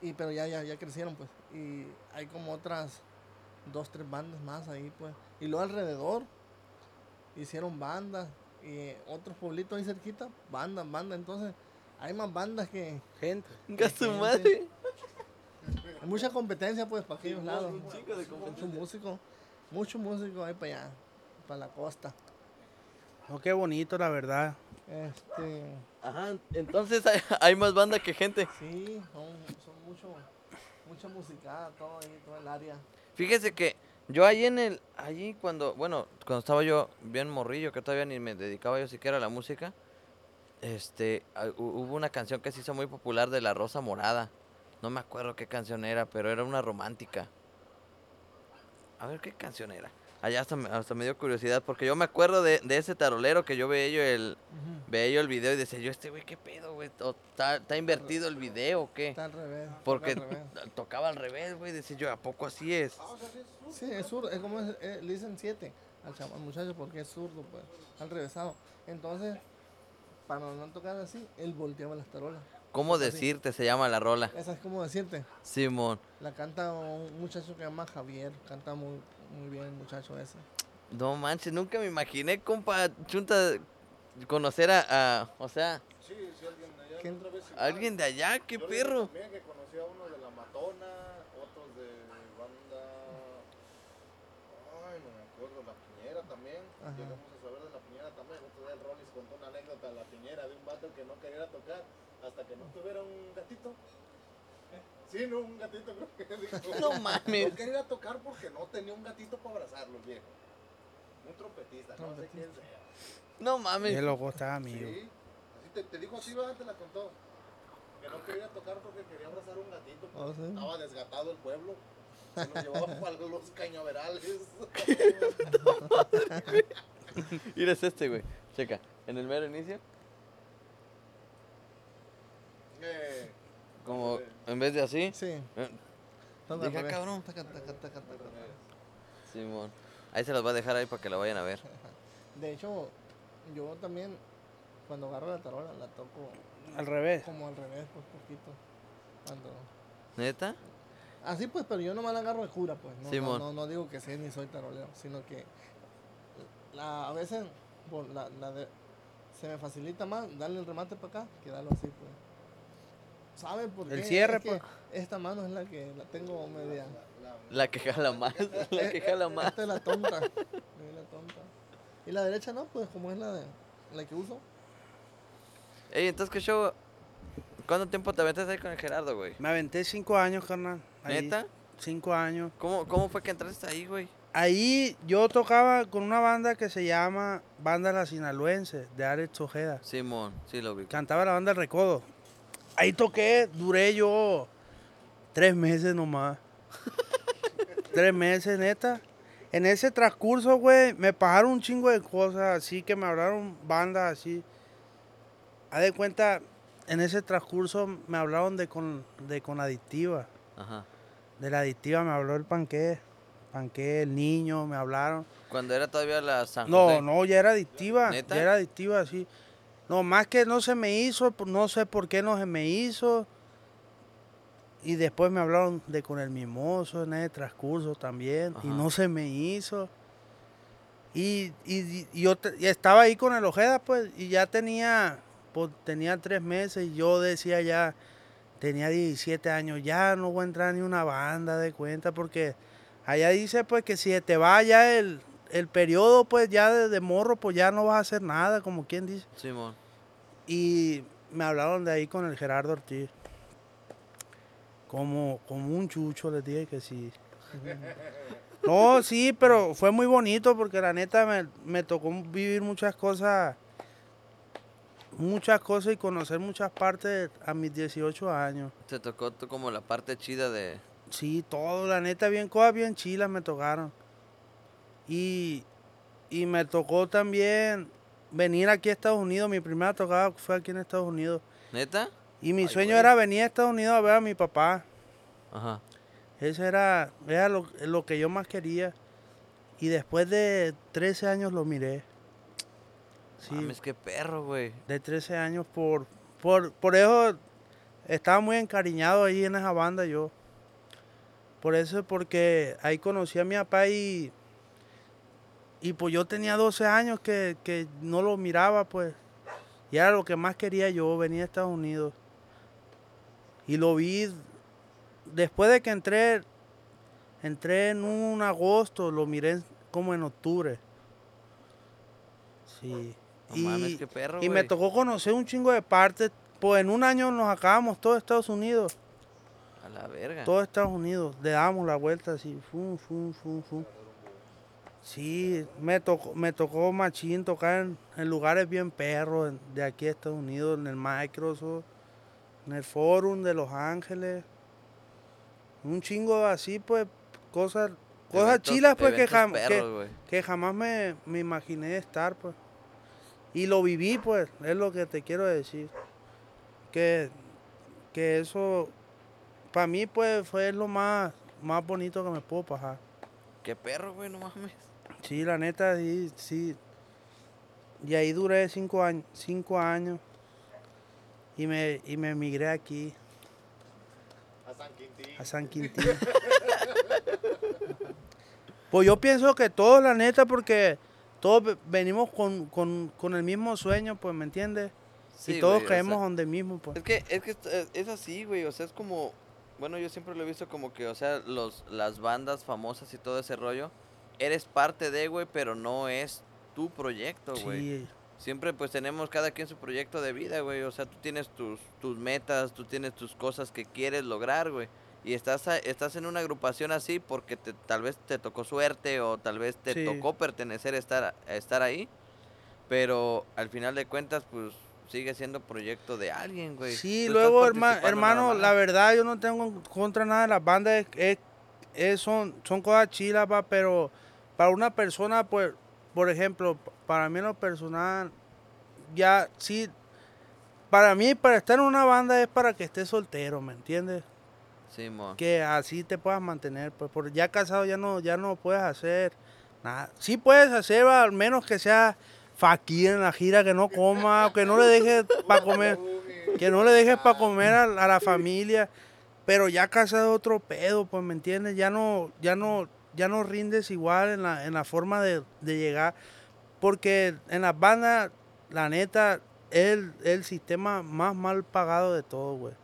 Y pero ya, ya, ya crecieron pues. Y hay como otras dos, tres bandas más ahí pues. Y luego alrededor hicieron bandas. Y otros pueblitos ahí cerquita, bandas, bandas. Entonces, hay más bandas que. Gente. ¡Venga su gente. madre! Hay mucha competencia pues para aquellos lados. un de Mucho músico, mucho músico ahí para allá, para la costa. No, qué bonito, la verdad. Este, Ajá, entonces hay, hay más banda que gente. sí, son, son mucho, mucha musicada, todo ahí, todo el área. Fíjese que yo ahí en el, allí cuando, bueno, cuando estaba yo bien morrillo, que todavía ni me dedicaba yo siquiera a la música, este, hu- hubo una canción que se hizo muy popular de La Rosa Morada. No me acuerdo qué canción era, pero era una romántica. A ver qué canción era. Allá hasta me, hasta me dio curiosidad, porque yo me acuerdo de, de ese tarolero que yo veía yo el, veía yo el video y decía yo, este güey, ¿qué pedo, güey? ¿O ¿Está, invertido el video o qué? Está al revés. Porque al revés. tocaba al revés, güey. Decía yo, ¿a poco así es? Sí, es zurdo, es como es, eh, le dicen siete al al muchacho porque es zurdo, pues, al revésado. Entonces, para no tocar así, él volteaba las tarolas. ¿Cómo decirte? Se llama la rola. Esa es como decirte. Simón. La canta un muchacho que se llama Javier, canta muy, muy bien muchacho ese. No manches, nunca me imaginé, compa, chunta, conocer a, a- o sea, Sí, sí, alguien de allá. ¿Quién? otra vez igual. alguien de allá, qué Yo perro. También que conocí a uno de la Matona, otros de banda. Ay, no me acuerdo, La Piñera también. Ajá. Llegamos a saber de La Piñera también. Otro día el Rollis contó una anécdota de La Piñera de un vato que no quería tocar hasta que no tuviera un gatito. Sí, no, un gatito creo que dijo. No mames. No quería ir a tocar porque no tenía un gatito para abrazarlo, el viejo. Un trompetista, no sé quién sea. No Qué mames. loco está, amigo. Sí, así te, te dijo así, ¿verdad? Te la contó. Que no quería tocar porque quería abrazar un gatito. Oh, sí. Estaba desgatado el pueblo. Se lo llevaba para los cañaverales. Mira es este, güey. Checa, en el mero inicio, Eh, como en vez de así. Sí. todo al Deja, revés. cabrón. Taca, taca, taca, taca, taca. Simón. Ahí se los va a dejar ahí para que la vayan a ver. De hecho, yo también cuando agarro la tarola la toco Al revés. como al revés, pues poquito. Cuando... ¿Neta? Así pues, pero yo nomás la agarro de cura, pues. No, no, Simón. no, no digo que sí ni soy tarolero, sino que la, a veces por la, la de- se me facilita más darle el remate para acá que darlo así, pues. ¿Saben por qué? El cierre, Es que pues. Esta mano es la que la tengo media. La que jala más. La que jala más. Esta es la tonta. es la tonta. Y la derecha no, pues como es la de la que uso. Ey, entonces, ¿qué show? ¿Cuánto tiempo te aventaste ahí con el Gerardo, güey? Me aventé cinco años, carnal. ahí. ¿Neta? Cinco años. ¿Cómo, ¿Cómo fue que entraste ahí, güey? Ahí yo tocaba con una banda que se llama Banda La Sinaloense, de Alex Ojeda. Simón, sí lo vi. Cantaba la banda El Recodo. Ahí toqué, duré yo tres meses nomás. tres meses, neta. En ese transcurso, güey, me pagaron un chingo de cosas, así que me hablaron bandas así. Haz de cuenta, en ese transcurso me hablaron de con, de con adictiva. Ajá. De la adictiva me habló el panqué. Panqué, el niño, me hablaron. Cuando era todavía la San No, no, ya era adictiva. ¿Neta? Ya era adictiva, sí. No, más que no se me hizo, pues, no sé por qué no se me hizo. Y después me hablaron de con el mimoso en el transcurso también. Y no se me hizo. Y, y- y yo te- y estaba ahí con el Ojeda, pues, y ya tenía, pues, tenía tres meses. Y yo decía ya, tenía 17 años, ya no voy a entrar ni una banda de cuenta, porque allá dice, pues, que si te va ya el, el periodo, pues, ya de, de morro, pues, ya no vas a hacer nada, como quien dice. Simón. Y me hablaron de ahí con el Gerardo Ortiz. Como, como un chucho, les dije que sí. No, sí, pero fue muy bonito porque la neta me, me tocó vivir muchas cosas, muchas cosas y conocer muchas partes a mis 18 años. Te tocó tú como la parte chida de... Sí, todo, la neta, bien, cosas bien chilas me tocaron. Y, y me tocó también venir aquí a Estados Unidos. Mi primera tocada fue aquí en Estados Unidos. ¿Neta? Y mi Ay, sueño güey. era venir a Estados Unidos a ver a mi papá. Ajá. Ese era, era lo, lo que yo más quería. Y después de 13 años lo miré. Sí, Mames, qué perro, güey. de 13 años por, por, por eso estaba muy encariñado ahí en esa banda yo. Por eso, porque ahí conocí a mi papá y, y pues yo tenía 12 años que, que no lo miraba, pues. Y era lo que más quería yo, venir a Estados Unidos. Y lo vi después de que entré, entré en un agosto, lo miré como en octubre. Sí. No y, mames, qué perro, y me tocó conocer un chingo de partes. Pues en un año nos acabamos todo Estados Unidos. A la verga. Todo Estados Unidos. Le damos la vuelta así. Fum, fum, fum, fum. Sí, me tocó, me tocó machín tocar en, en lugares bien perros en- de aquí a Estados Unidos, en el Microsoft, en el Forum de Los Ángeles. Un chingo así, pues, cosas, cosas Eventos- chilas, pues, que, jam- perros, que jamás me, me imaginé estar, pues. Y lo viví, pues, es lo que te quiero decir. Que, que eso, para mí, pues, fue lo más, más bonito que me puedo pasar. Qué perro, güey, no mames. Sí, la neta, sí, sí. Y ahí duré cinco años, cinco años. Y me, y me emigré aquí, A San Quintín. a San Quintín. pues yo pienso que todos, la neta, porque todos ve- venimos con, con, con el mismo sueño, pues, ¿me entiendes? Sí, y todos güey, o sea, caemos donde mismo, pues. Es que, es que es así, güey, o sea, es como, bueno, yo siempre lo he visto como que, o sea, los, las bandas famosas y todo ese rollo, eres parte de, güey, pero no es tu proyecto, güey. Sí, Siempre pues tenemos cada quien su proyecto de vida, güey, o sea, tú tienes tus, tus metas, tú tienes tus cosas que quieres lograr, güey. Y estás, estás en una agrupación así porque te, tal vez te tocó suerte o tal vez te Sí. tocó pertenecer a estar, estar ahí. Pero al final de cuentas, pues sigue siendo proyecto de alguien, güey. Sí, Tú luego, herma- hermano, la verdad, yo no tengo en contra nada de las bandas. Es, es- son, son cosas chilas, pa, pero para una persona, pues, por ejemplo, para mí en lo personal, ya sí, para mí, para estar en una banda es para que estés soltero, ¿me entiendes? Sí, mo. Que así te puedas mantener, pues, porque ya casado ya no, ya no puedes hacer nada. Sí puedes hacer, al menos que sea Fakir en la gira, que no coma, que no le deje para comer, que no le dejes para comer a, a la familia. Pero ya casado otro pedo, pues, ¿me entiendes? Ya no, ya no, ya no rindes igual en la, en la forma de, de llegar. Porque en las bandas, la neta, es el, el sistema más mal pagado de todo, güey.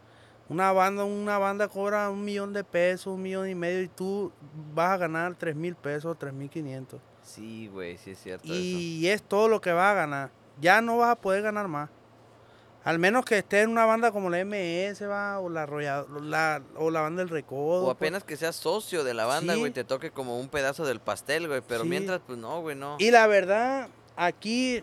Una banda, una banda cobra un millón de pesos, un millón y medio, y tú vas a ganar tres mil pesos, tres mil quinientos. Sí, güey, sí es cierto eso. Y es todo lo que vas a ganar. Ya no vas a poder ganar más. Al menos que estés en una banda como la MS, va, o la, Arrolla- la, o la banda del Recodo. O pues. apenas que seas socio de la banda, Sí. güey, te toque como un pedazo del pastel, güey. Pero Sí. mientras, pues no, güey, no. Y la verdad, aquí,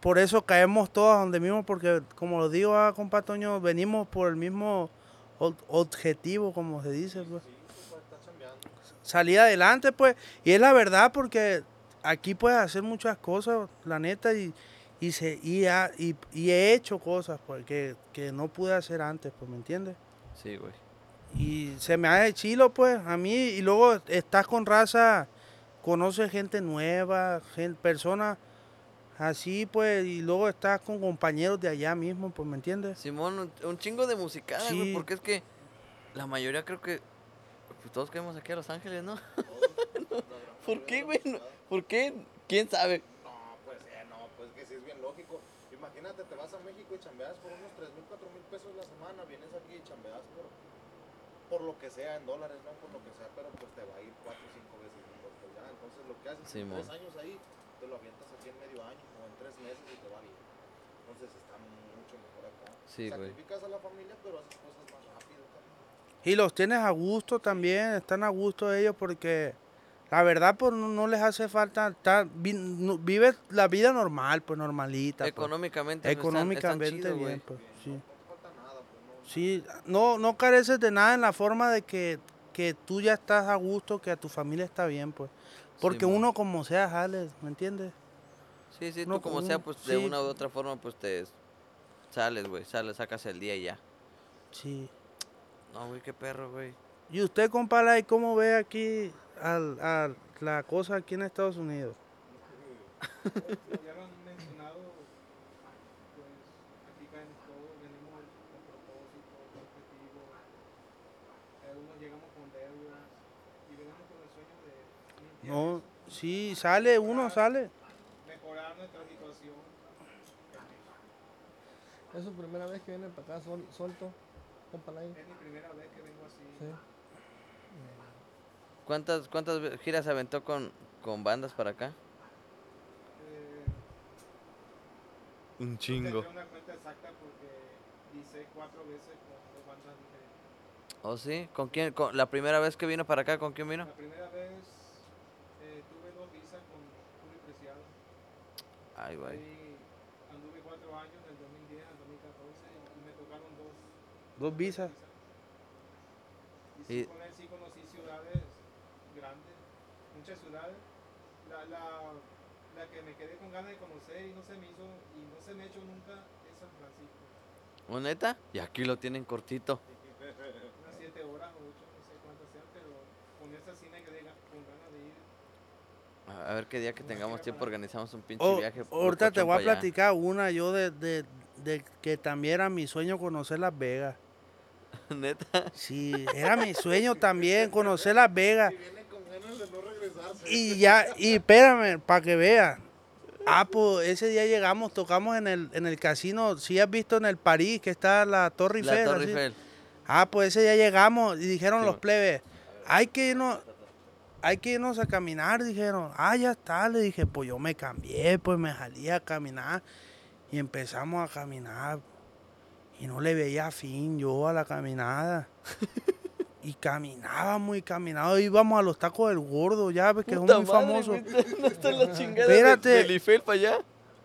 por eso caemos todos donde mismo, porque como lo digo, ah, compa Toño, venimos por el mismo ob- objetivo, como se dice, pues. Salir adelante, pues. Y es la verdad, porque aquí puedes hacer muchas cosas, la neta, y, y, se, y, ha- y, y he hecho cosas, pues, que, no pude hacer antes, pues, ¿me entiendes? Sí, güey. Y se me hace chilo, pues, a mí. Y luego estás con raza, conoces gente nueva, gen- personas así, pues. Y luego estás con compañeros de allá mismo, pues, ¿me entiendes? Simón, un, chingo de musicada, güey, Sí. porque es que la mayoría creo que pues, todos queremos aquí a Los Ángeles, ¿no? ¿Por qué, güey? ¿Por qué? ¿Quién sabe? No, pues eh, no, pues que sí es bien lógico. Imagínate, te vas a México y chambeas por unos 3 mil, 4 mil pesos la semana, vienes aquí y chambeas por, por lo que sea, en dólares, no por lo que sea, pero pues te va a ir 4 o 5 veces mejor que allá. Entonces lo que haces en Simón. 3 años ahí, te lo avientas aquí en medio año o en 3 meses y te va bien. Entonces está mucho mejor acá. Sí, güey. Sacrificas a la familia, pero haces cosas más rápido también. Y los tienes a gusto también, están a gusto ellos porque la verdad pues no, no les hace falta estar, vi- no- vives la vida normal, pues normalita. pues. Económicamente, pues, están- están Económicamente chidos, güey. bien, pues sí. No te falta nada, pues no. Sí, no, no careces de nada en la forma de que, que tú ya estás a gusto, que a tu familia está bien, pues. Porque uno como sea jale, ¿me entiendes? Sí, sí, No, tú como como- sea, pues de una u otra forma, pues te sales, güey, sales, sacas el día y ya. Sí. No, güey, qué perro, güey. ¿Y usted, compadre, ¿y cómo ve aquí al, a la cosa aquí en Estados Unidos? ya lo han mencionado, pues aquí caen todos, venimos con propósito, con objetivo. Algunos llegamos con deudas y venimos con el sueño de limpiar No, sí, sale, uno sale. mejorar nuestra situación. Es su primera vez que viene para acá sol, suelto, compa Lai. Es mi primera vez que vengo así. Sí. ¿Cuántas, cuántas giras se aventó con, con bandas para acá? Eh, Un no tendré una cuenta exacta porque hice cuatro veces con dos bandas diferentes. ¿Oh, sí? ¿Con quién? Con, ¿La primera vez que vino para acá, con quién vino? La primera vez eh, tuve dos visas con Julio Preciado. Ay, güey. Anduve cuatro años, del 2010 al 2014, y me tocaron dos. Dos visas. Y sí, Y- con él sí conocí ciudades grandes, muchas ciudades. La, la, la que me quedé con ganas de conocer y no se me hizo, y no se me ha hecho nunca, es San Francisco. ¿O neta? Y aquí lo tienen cortito. Unas siete horas o ocho, no sé cuántas sean, pero con esa sí me quedé con ganas de ir. A ver qué día que tengamos tiempo organizamos un pinche Oh, viaje. ahorita te voy a allá. platicar una yo de, de, de que también era mi sueño conocer Las Vegas. ¿Neta? Sí, era mi sueño también conocer Las Vegas. Y vienen con ganas de no regresarse. Y ya, y espérame, para que veas. Ah, pues ese día llegamos, tocamos en el, en el casino. Si has visto en el París que está la Torre La Eiffel. Torre. Eiffel. Ah, pues ese día llegamos y dijeron Sí, los plebes, hay que irnos, hay que irnos a caminar, dijeron. Ah, ya está, le dije, pues yo me cambié, pues me salí a caminar y empezamos a caminar. Y no le veía fin yo a la caminada. Y caminábamos y caminábamos, íbamos a los tacos del gordo, ya ves que Puta muy madre, güey, ¿Dónde está la chingada Espérate. de- Eiffel para allá?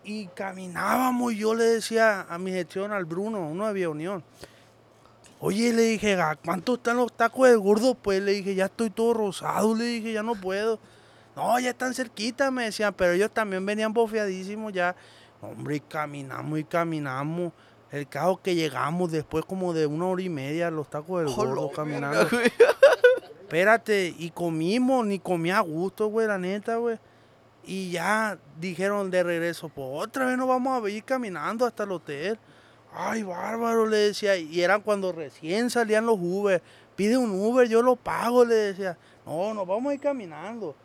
Y caminábamos y yo le decía a mi gestión, al Bruno, uno de Vía Unión. Oye, le dije, "¿A ¿cuánto están los tacos del gordo? Pues le dije, ya estoy todo rosado, le dije, ya no puedo. No, ya están cerquita, me decían, pero ellos también venían bofeadísimos ya. Hombre, y caminamos y caminamos. El caso que llegamos después como de una hora y media los tacos del Hola, gordo caminando. Espérate, y comimos, ni comía a gusto, güey, la neta, güey. Y ya dijeron de regreso, pues otra vez nos vamos a ir caminando hasta el hotel. Ay, bárbaro, le decía. Y eran cuando recién salían los Uber. Pide un Uber, yo lo pago, le decía. No, nos vamos a ir caminando.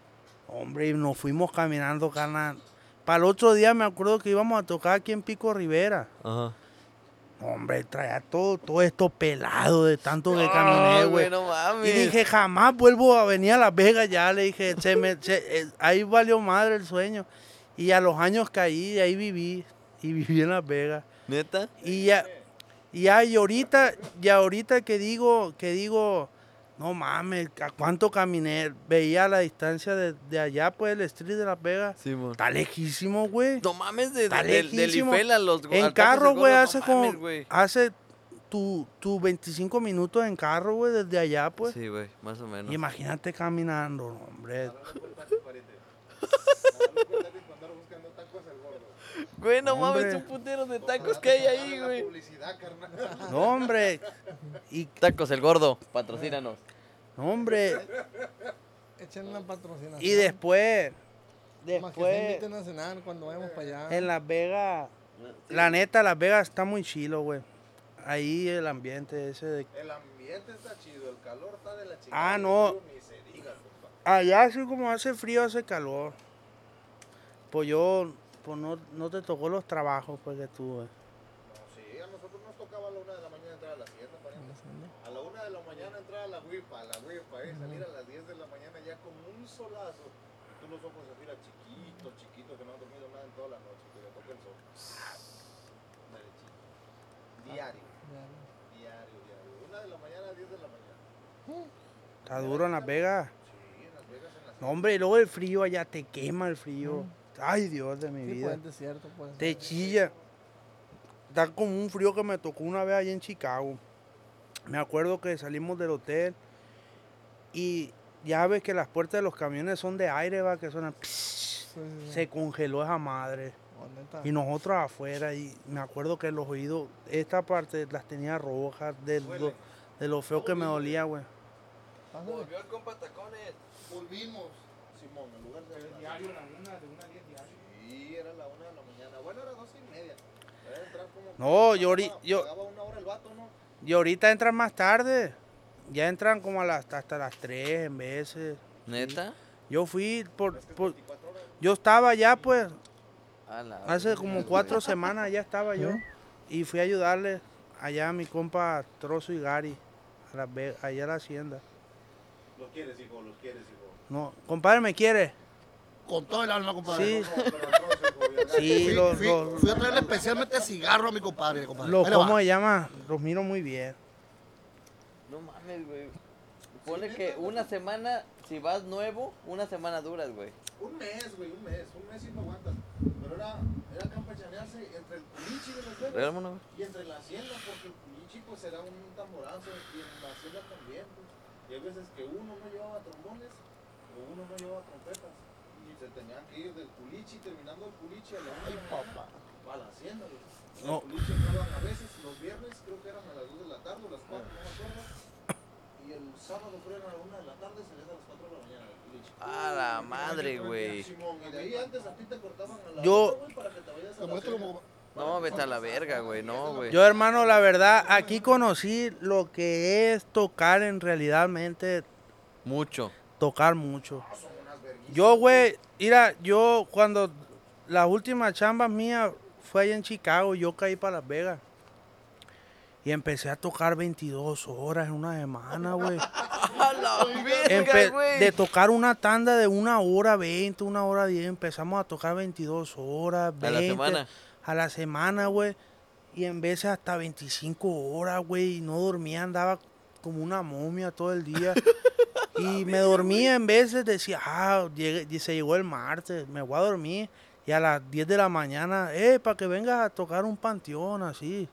Hombre, y nos fuimos caminando, carnal. Para el otro día me acuerdo que íbamos a tocar aquí en Pico Rivera. Ajá. Hombre, traía todo, todo esto pelado de tanto que caminé, güey. no. Y dije, jamás vuelvo a venir a Las Vegas ya. Le dije, se me- se- eh, ahí valió madre el sueño. Y a los años caí, y ahí viví. Y viví en Las Vegas. ¿Neta? Y ya, y ya, y ahorita, y ahorita que digo, que digo, no mames, ¿a cuánto caminé? Veía la distancia de, de allá, pues, el street de Las Vegas. Sí, mon. Está lejísimo, güey. No mames, de, Está de- del- del lejísimo. Ifel a los En carro, del güey, hace no como, hace tu, tu 25 minutos en carro, güey, desde allá, pues. Sí, güey, más o menos. Y imagínate caminando, no, hombre. Cuando buscando tacos el gordo. Güey, no Hombre. mames, un putero de tacos que hay ahí, La güey. publicidad, carnal. No, hombre. Y, Tacos el gordo, patrocínanos. no, hombre. Echen una patrocinación. Y después, que se después, inviten a cenar cuando vayamos para allá. en Las Vegas, la neta, Las Vegas está muy chilo, güey. Ahí el ambiente ese de... El ambiente está chido, el calor está de la chingada. Ah, no. Ni se diga. Allá así como hace frío, hace calor. Pues yo, pues no, no te tocó los trabajos pues que tuve. No, sí, a nosotros nos tocaba a la una de la mañana entrar a la hacienda, pariente. A la una de la mañana entrar a la huipa, a la huipa, eh, salir a las 10 de la mañana ya con un solazo. Tú los ojos así, era chiquitos, chiquitos, que no han dormido nada en toda la noche, que le toca el sol. Derechito. Diario, diario, diario. Una de la mañana a 10 de la mañana. Está duro en Las Vegas. Sí, en Las Vegas, en las No, hombre, y luego el frío allá te quema el frío. Ay, Dios de mi Sí, vida. pues es desierto, pues. Te chilla. Está como un frío que me tocó una vez allá en Chicago. Me acuerdo que salimos del hotel y ya ves que las puertas de los camiones son de aire, va, que suenan. Sí, sí, sí. Se congeló esa madre. Oh. Y nosotros afuera, y me acuerdo que los oídos, esta parte las tenía rojas, de lo, de lo feo que me dolía, güey. Pásale. el compa Tacones. Volvimos. Simón, en lugar de. Diario, la una, de una a diez diario. Sí, era la una de la mañana. Bueno, era dos y media. Como- No, yo pagaba- yo- una hora el vato, ¿no? Y ahorita entran más tarde. Ya entran como a las, hasta las 3 en veces. ¿Neta? Yo fui por, Es que por- 24 horas. yo estaba allá pues, hace como cuatro semanas ya estaba yo. Y fui a ayudarle allá a mi compa Trozo y Gary, a la Ve- allá a la hacienda. Los quieres, hijo, los quieres, hijo. No, compadre, ¿me quiere? Con todo el alma, compadre. Sí, Sí, Fui, los, fui- a traerle especialmente cigarro a mi compadre. compadre. va. ¿cómo se llama? Los miro muy bien. No mames, güey. Pone que una semana, si vas nuevo, una semana duras, güey. Un mes, güey, un mes. Un mes y no aguantas. Pero era, era campechanearse entre el culichi de los güey. y entre la hacienda, porque el culichi pues era un tamborazo y en la hacienda también. Pues. Y hay veces que uno no llevaba trombones o uno no llevaba trompetas. Se tenían que ir del culichi, terminando el culichi a la una de la mañana, a la hacienda, güey. No. Culichi entraban a veces los viernes, creo que eran a las 2 de la tarde o las 4, no me acuerdo. Y el sábado eran a la 1 de la tarde, se les a las 4 de la mañana el culichi. A la madre, güey. Simón, y de ahí antes a ti te cortaban a la Yo- güey, para que te vayas a la como- No, vete a la verga, güey. No, güey. Yo, hermano, la verdad, aquí conocí lo que es tocar en realidadmente, Mucho. tocar mucho. Ah, son unas verguitas. Yo, güey, mira, yo cuando las últimas chambas mías fue allá en Chicago, yo caí para Las Vegas. Y empecé a tocar 22 horas en una semana, güey. De tocar una tanda de una hora 20, una hora 10, empezamos a tocar 22 horas, 20 A la semana. a la semana, güey. Y en veces hasta 25 horas, güey. Y no dormía, andaba como una momia todo el día. y me dormía en veces, decía, ah, llegué- se llegó el martes, me voy a dormir. Y a las 10 de la mañana, eh, para que vengas a tocar un panteón, así.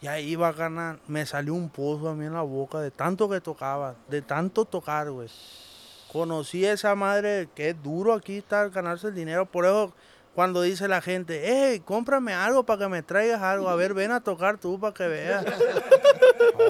Y ahí iba a ganar, me salió un pozo a mí en la boca de tanto que tocaba, de tanto tocar, güey. Conocí a esa madre que es duro aquí estar ganarse el dinero. Por eso cuando dice la gente, hey, cómprame algo para que me traigas algo. A ver, ven a tocar tú para que veas.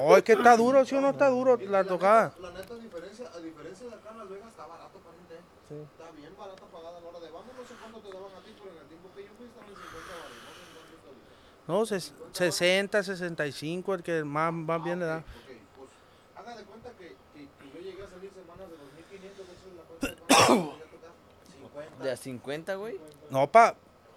No, es que está duro, si o no está duro la tocada. Neta, la neta, a diferencia, a diferencia de acá en Las Vegas, está barato, pariente. Sí. Está bien barata pagada a la hora de vamos, no sé cuánto te daban a ti, pero en el tiempo que yo fui estaban en 50 baros, no sé en cuánto está ahorita. No, ses- 60, 65, el que más, más bien le da. Ok, pues haga de cuenta que, que, que yo llegué a salir semanas de 2500, de hecho la cuenta de cuánto podía tocar. 50, De a 50, güey. No, pa,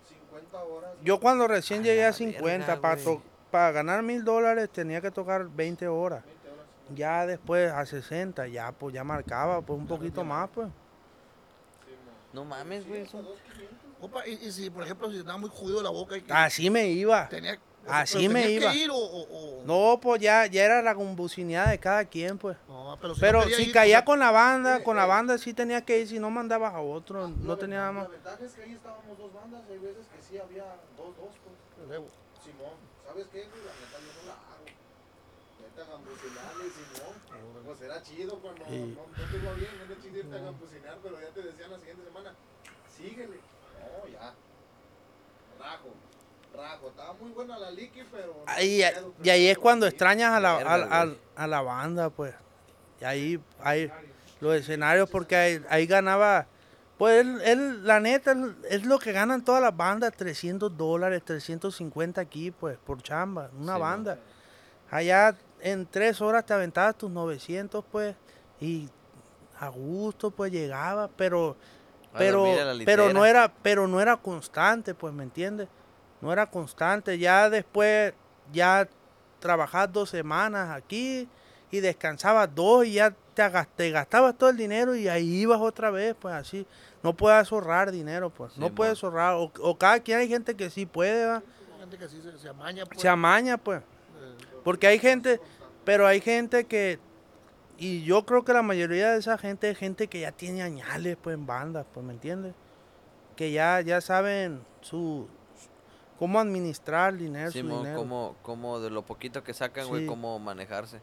50 horas. yo cuando recién llegué a 50, verga, para ganar mil dólares tenía que tocar 20 horas. 20 horas. Ya después a 60, ya pues ya marcaba pues un poquito más pues. No mames, güey. eso- Opa, y, y si, por ejemplo, si estaba muy jodido la boca y que Así me iba. tenía, Así me iba. que ir o, o- o- No, pues ya, ya era la convulsinidad de cada quien pues. No, pero si, Pero no si ir, caía sea, con la banda, con la banda sí tenía que ir, si no mandabas a otro, no La tenía nada más. La ventaja es que ahí estábamos dos bandas, hay veces que sí había dos, dos, pues. luego, Simón, ¿sabes qué, güey? La neta yo no la hago. Neta, gambucinarle, Simón. Pues era chido cuando Sí. no, no te iba bien, era chido irte a gambucinar, pero ya te decían la siguiente semana, síguele. No, ya. Rajo, rajo. Estaba muy buena la liqui, pero... no Ahí, y es cuando extrañas a la, a, a- a la banda, pues. Y ahí, ahí los escenarios, porque ahí, ahí ganaba, pues él, él, la neta, él- es lo que ganan todas las bandas, 300 dólares, 350 aquí, pues, por chamba, una Sí, banda. Allá en tres horas te aventabas tus 900, pues, y a gusto, pues, llegaba, pero pero pero no era pero no era constante pues me entiendes no era constante. Ya después ya trabajabas dos semanas aquí y descansabas dos y ya te, gastabas todo el dinero y ahí ibas otra vez pues así. No puedes ahorrar dinero pues no puedes ahorrar. O, o cada quien hay gente que sí puede ¿va? hay gente que sí se, se amaña, pues, se amaña pues. Eh, porque hay gente pero hay gente que y yo creo que la mayoría de esa gente es gente que ya tiene añales pues en bandas, pues me entiendes? Que ya ya saben su cómo administrar el dinero, su Simón, dinero. como, como de lo poquito que sacan, güey, Sí. cómo manejarse.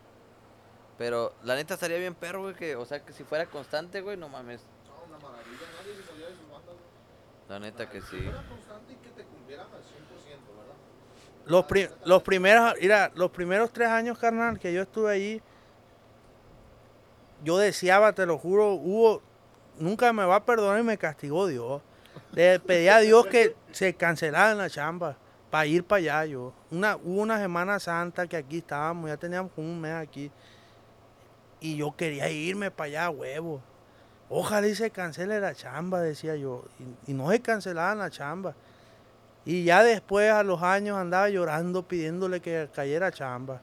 Pero la neta estaría bien perro, güey, que, o sea, que si fuera constante, güey, no mames. No, una maravilla, nadie se salía de sus bandas. güey. La neta que sí. Era constante y que te cumplieran al 100%, ¿verdad? Los, pri- los primeros, mira, los primeros tres años, carnal, que yo estuve allí, yo deseaba, te lo juro, hubo, nunca me va a perdonar y me castigó Dios. Le pedí a Dios que se cancelara la chamba para ir para allá yo. Una, hubo una Semana Santa que aquí estábamos, ya teníamos como un mes aquí. Y yo quería irme para allá, huevo. Ojalá y se cancele la chamba, decía yo. Y, y no se cancelaban la chamba. Y ya después, a los años, andaba llorando pidiéndole que cayera chamba.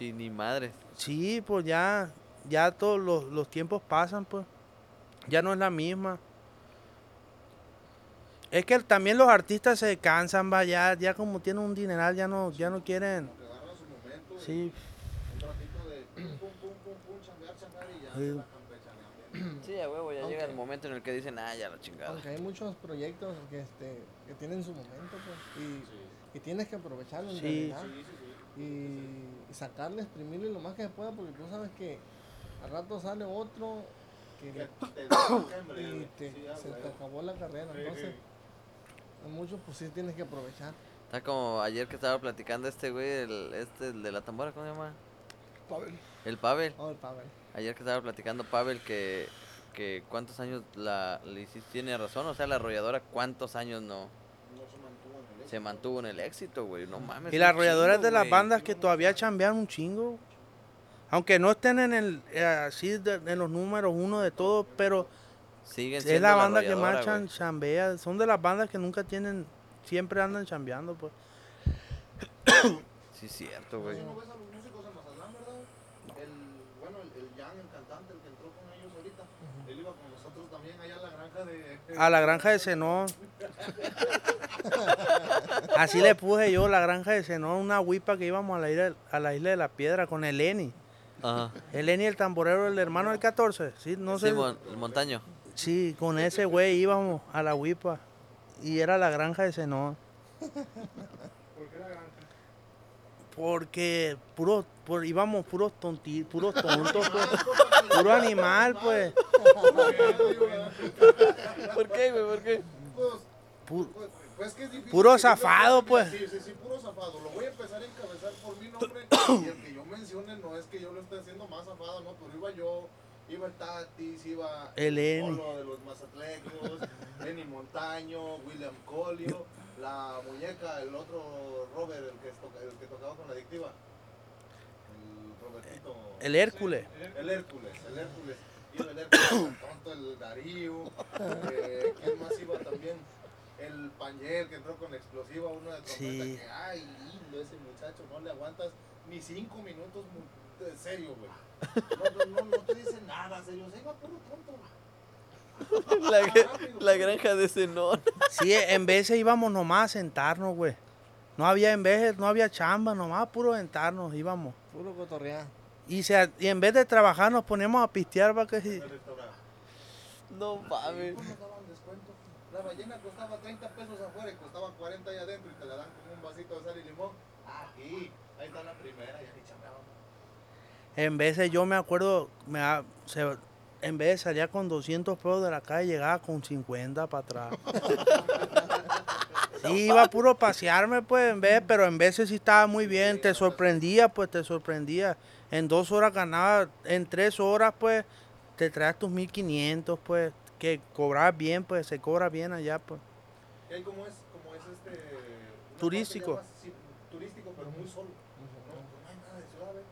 Y ni madre. Sí, pues ya, ya todos los, los tiempos pasan, pues. Ya no es la misma. Es que también los artistas se cansan, va, ya, ya como tienen un dineral, ya no, ya no quieren. Que agarran su momento, y Sí, un ratito de pum, pum, pum, pum, pum, chambear, chambear y ya Sí. se la campechanean. Sí, a huevo, ya llega el momento en el que dicen, ah, ya la chingada. Aunque hay muchos proyectos que, este, que tienen su momento, pues, y, y tienes que aprovecharlo en Sí. realidad. Y, y sacarle, exprimirle lo más que se pueda, porque tú sabes que al rato sale otro que Que le- te y te- Sí, se te acabó la carrera. Entonces, a muchos pues sí tienes que aprovechar. Está como ayer que estaba platicando este güey, el, este, el de la tambora, ¿cómo se llama? Pavel. El Pavel. Oh, el Pavel. Ayer que estaba platicando Pavel que, que cuántos años la, le hiciste, tiene razón, o sea, la arrolladora cuántos años no No se mantuvo en el se éxito. mantuvo en el éxito, güey, no mames. y las arrolladoras de las bandas que todavía chambean un chingo. Aunque no estén en el, eh, así de- en los números uno de todo, pero Siguen es la banda que más chan- chambea. Son de las bandas que nunca tienen, siempre andan chambeando, pues. Sí, cierto, güey. ¿Sí no ves a los músicos en Mazatlán, verdad? El, bueno, el, el Jan, el cantante, el que entró con ellos ahorita, él iba con nosotros también allá a la granja de... A la granja de Zenón. Así le puse yo la granja de Zenón, una huipa que íbamos a la isla, a la isla de la piedra con el Eni. Ajá. El Eni, el tamborero, el hermano del 14. Sí, no sé. Sí, mon- el montaño. Sí, con ese güey íbamos a la huipa. Y era la granja de Zenón. ¿Por qué la granja? Porque puro, por, íbamos puros tonti, puros tontos, pues. Puro animal, pues. ¿Por qué, güey? ¿Por qué? Pues, Pu- pues, pues que es difícil Puro que zafado, pues. Sí, sí, sí, puro zafado. Lo voy a empezar a encabezar por mi nombre y el que yo mencione no es que yo lo esté haciendo más zafado, no, pero iba yo Iba el Tatis, iba El. Polo de los Mazatlecos, Lenny Montaño, William Colio, la muñeca, el otro Robert, el que, el que tocaba con la adictiva. El Robertito. El Hércules. El Hércules, el Hércules. Iba el Hércules, tonto, el Darío. Eh, ¿Quién más iba también? El Pañel que entró con la explosiva, uno de trompeta. Sí. Que, ay, lindo ese muchacho, no le aguantas ni cinco minutos mu- de serio, güey. No, no, no, no te dice nada, serio. Se iba puro tonto. La, la granja de Zenón. Sí, en veces íbamos nomás a sentarnos, güey. No había en veces, no había chamba, nomás puro sentarnos íbamos. Puro cotorrear. Y, se, y en vez de trabajar nos poníamos a pistear para que si-. No mames. ¿Cómo daban descuento? La ballena costaba 30 pesos afuera y costaba 40 allá adentro y te la dan con un vasito de sal y limón. Aquí, ahí está la primera, ya ni chambeábamos. En veces yo me acuerdo, me, se- en vez de salir con 200 pesos de la calle, llegaba con 50 para atrás. Sí, iba puro a pasearme, pues, en vez, pero en veces sí estaba muy bien, te sorprendía, pues, te sorprendía. En dos horas ganaba, en tres horas, pues, te traes tus 1500, pues, que cobras bien, pues, se cobra bien allá, pues. ¿Y ahí cómo es, cómo es este... Turístico. sí, turístico, pero muy solo. No, no hay nada de ciudad, ¿ve?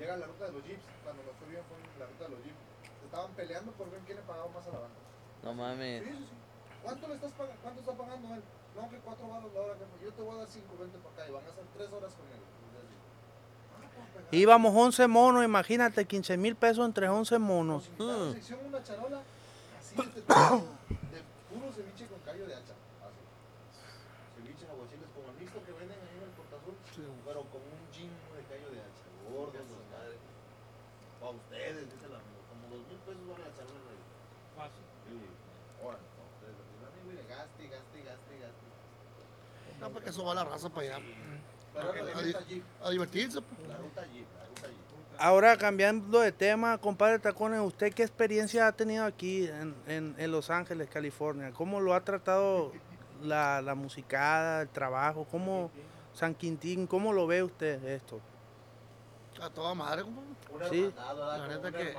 Llega la ruta de los jeeps, cuando fui bien fue la ruta de los jeeps. Estaban peleando por ver quién le pagaba más a la banda. No mames. Sí, sí, sí. ¿Cuánto le estás pagando? ¿Cuánto está pagando él? No, que cuatro baros la hora, jefe. Yo te voy a dar cinco, vente para acá y van a hacer tres horas con él. Ah. Íbamos 11 monos, imagínate, 15 mil pesos entre 11 monos. Nos Mm. se una charola así de, de puro ceviche con callo de hacha. Así. Ceviche aguachiles como el mixto que venden ahí en el Portazul, pero con un chingo de callo de hacha. Gordos, los madres. Para ustedes, dice el amigo. Como dos mil pesos vale la charola de ahí. Fácil. Sí. Órale, no, ustedes, el amigo y le gaste, gaste, gaste, gaste. No, porque eso va la raza para allá. Jeep, A divertirse. pues. Ahora cambiando de tema, compadre Tacones, ¿usted qué experiencia ha tenido aquí en, en- en Los Ángeles, California? ¿Cómo lo ha tratado la, la musicada, el trabajo? ¿Cómo San Quintín, cómo lo ve usted esto? A toda madre, compadre. Una Sí. La neta que- que-.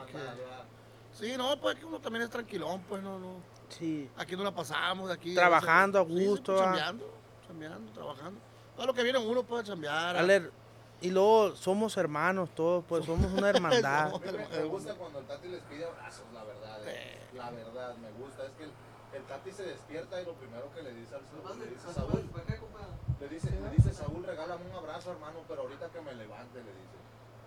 Sí, no, pues que uno también es tranquilón, pues no, no. Sí. Aquí no la pasamos, aquí. Trabajando a sí, gusto, pues, ah. Chambeando, trabajando. Todo lo que viene uno puede chambear. Ale, y luego somos hermanos todos, pues somos una hermandad. Me, me gusta cuando el Tati les pide abrazos, la verdad. eh. La verdad, me gusta. Es que el, el Tati se despierta y lo primero que le dice al le dice Saúl, le dice, le dice Saúl, regálame un abrazo, hermano, pero ahorita que me levante, le dice.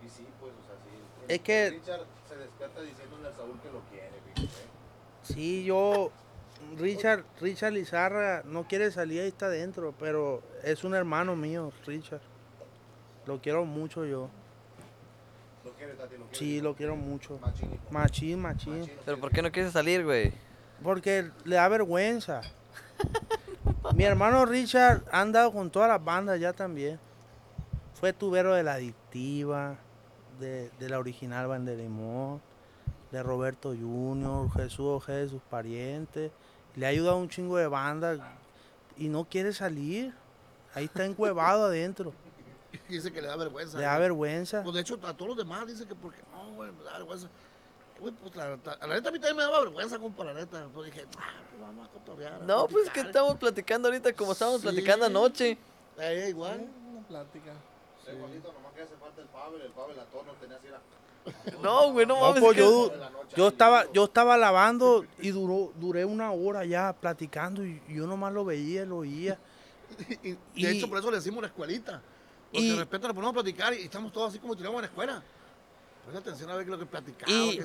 Y sí, pues, o sea, sí. El- Es que- Richard se despierta diciéndole al Saúl que lo quiere, fíjate. Sí, yo, Richard, Richard Lizarra no quiere salir, ahí está adentro, pero es un hermano mío, Richard. Lo quiero mucho yo. Lo quiere, Tati, lo quiere. Sí, lo quiero mucho. Machín. Machín, Pero quiere. ¿por qué no quieres salir, güey? Porque le da vergüenza. Mi hermano Richard ha andado con todas las bandas ya también. Fue tubero de la adictiva, de, de la original Banderimón, de Roberto Junior, Jesús Ojeda de sus parientes. Le ha ayudado a un chingo de bandas y no quiere salir. Ahí está encuevado adentro. Dice que le da vergüenza. Le da vergüenza. Pues de hecho, a todos los demás dice que porque no, güey, me da vergüenza. Güey, pues la, la, la neta a mí también me daba vergüenza, compa, la neta. Pues dije, ah, pues vamos a cotorrear. a No, pues que platicar". estamos platicando ahorita como estábamos Sí. platicando anoche. Eh, igual. Sí, Una plática. Sí, Juanito, nomás que hace falta el Pavel, el Pavel a nos tenía así, era- No, güey, no No, mames. pues yo, estaba, yo estaba lavando y duró, duré una hora ya platicando y yo nomás lo veía, lo oía. Y, de Y- hecho, por eso le decimos la escuelita. Porque y- de repente nos ponemos a platicar y estamos todos así como si estuviéramos en la escuela. Presta atención a ver lo que platicaba. Y que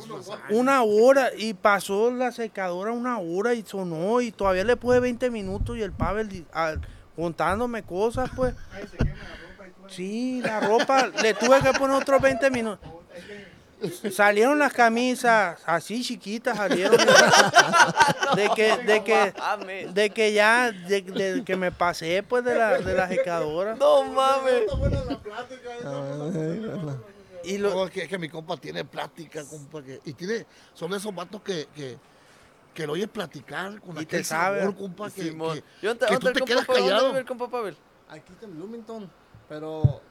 una hora, y pasó la secadora una hora y sonó, y todavía le puse 20 minutos y el Pavel ah, contándome cosas, pues. Ahí se quema la ropa y tú ahí. Sí, la ropa, le tuve que poner otros 20 minutos. Salieron las camisas así chiquitas, salieron de, de que, de que, de que ya, de, de que me pasé pues de la, de la secadora. No mames. Y lo, No, es que, es que mi compa tiene plática, compa. Que, y tiene, son esos vatos que, que, que lo oyes platicar con Y aquel te sabe. sabor, compa, que, Simón. que- ¿Y dónde, que dónde tú te. Aquí está en Bloomington, pero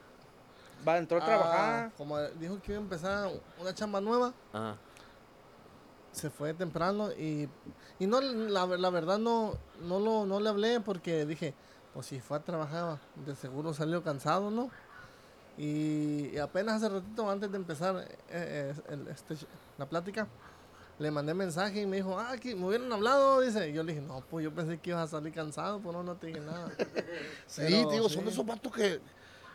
va, entró a ah, trabajar. como dijo que iba a empezar una chamba nueva, Ajá. se fue temprano y, y no, la, la verdad no, no, lo, no le hablé porque dije, pues si fue a trabajar, de seguro salió cansado, ¿no? Y, y apenas hace ratito, antes de empezar eh, eh, el- este la plática, le mandé mensaje y me dijo, ah, que me hubieran hablado, dice. Y yo le dije, no, pues yo pensé que ibas a salir cansado, pues no, no te dije nada. Sí, Pero, tío, son sí. esos vatos que,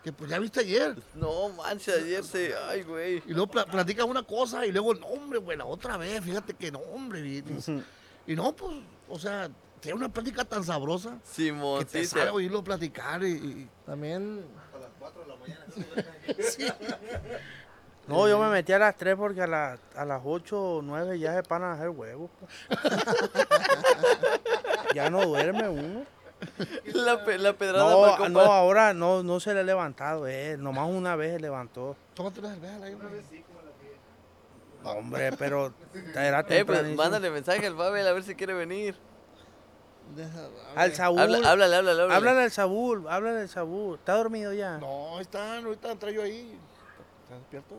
que pues ya viste ayer. No manches, ayer se. Ay, güey. Y luego pla- platicas una cosa y luego, no, hombre, güey, la otra vez, fíjate que no, hombre. Y, y- y no, pues, o sea, tiene una plática tan sabrosa que Simón, te sí, sabe se- oírlo platicar y, y- También, A las 4 de la mañana. sí. No, yo me metí a las 3 porque a, las a las 8 o 9 ya se van a hacer huevos. pues. ya no duerme uno. La, pe- la pedrada No, para no, ahora no, no se le ha levantado, eh. Nomás una vez se levantó. Tómate una cerveza, ahí, hombre. No, hombre, pero era Eh, pues mándale mensaje al Babel a ver si quiere venir. deja- Al Saúl. Habla, háblale, háblale, háblale. Háblale al Saúl, háblale al Saúl. ¿Está dormido ya? No, están, ahorita entré yo ahí. Está despierto.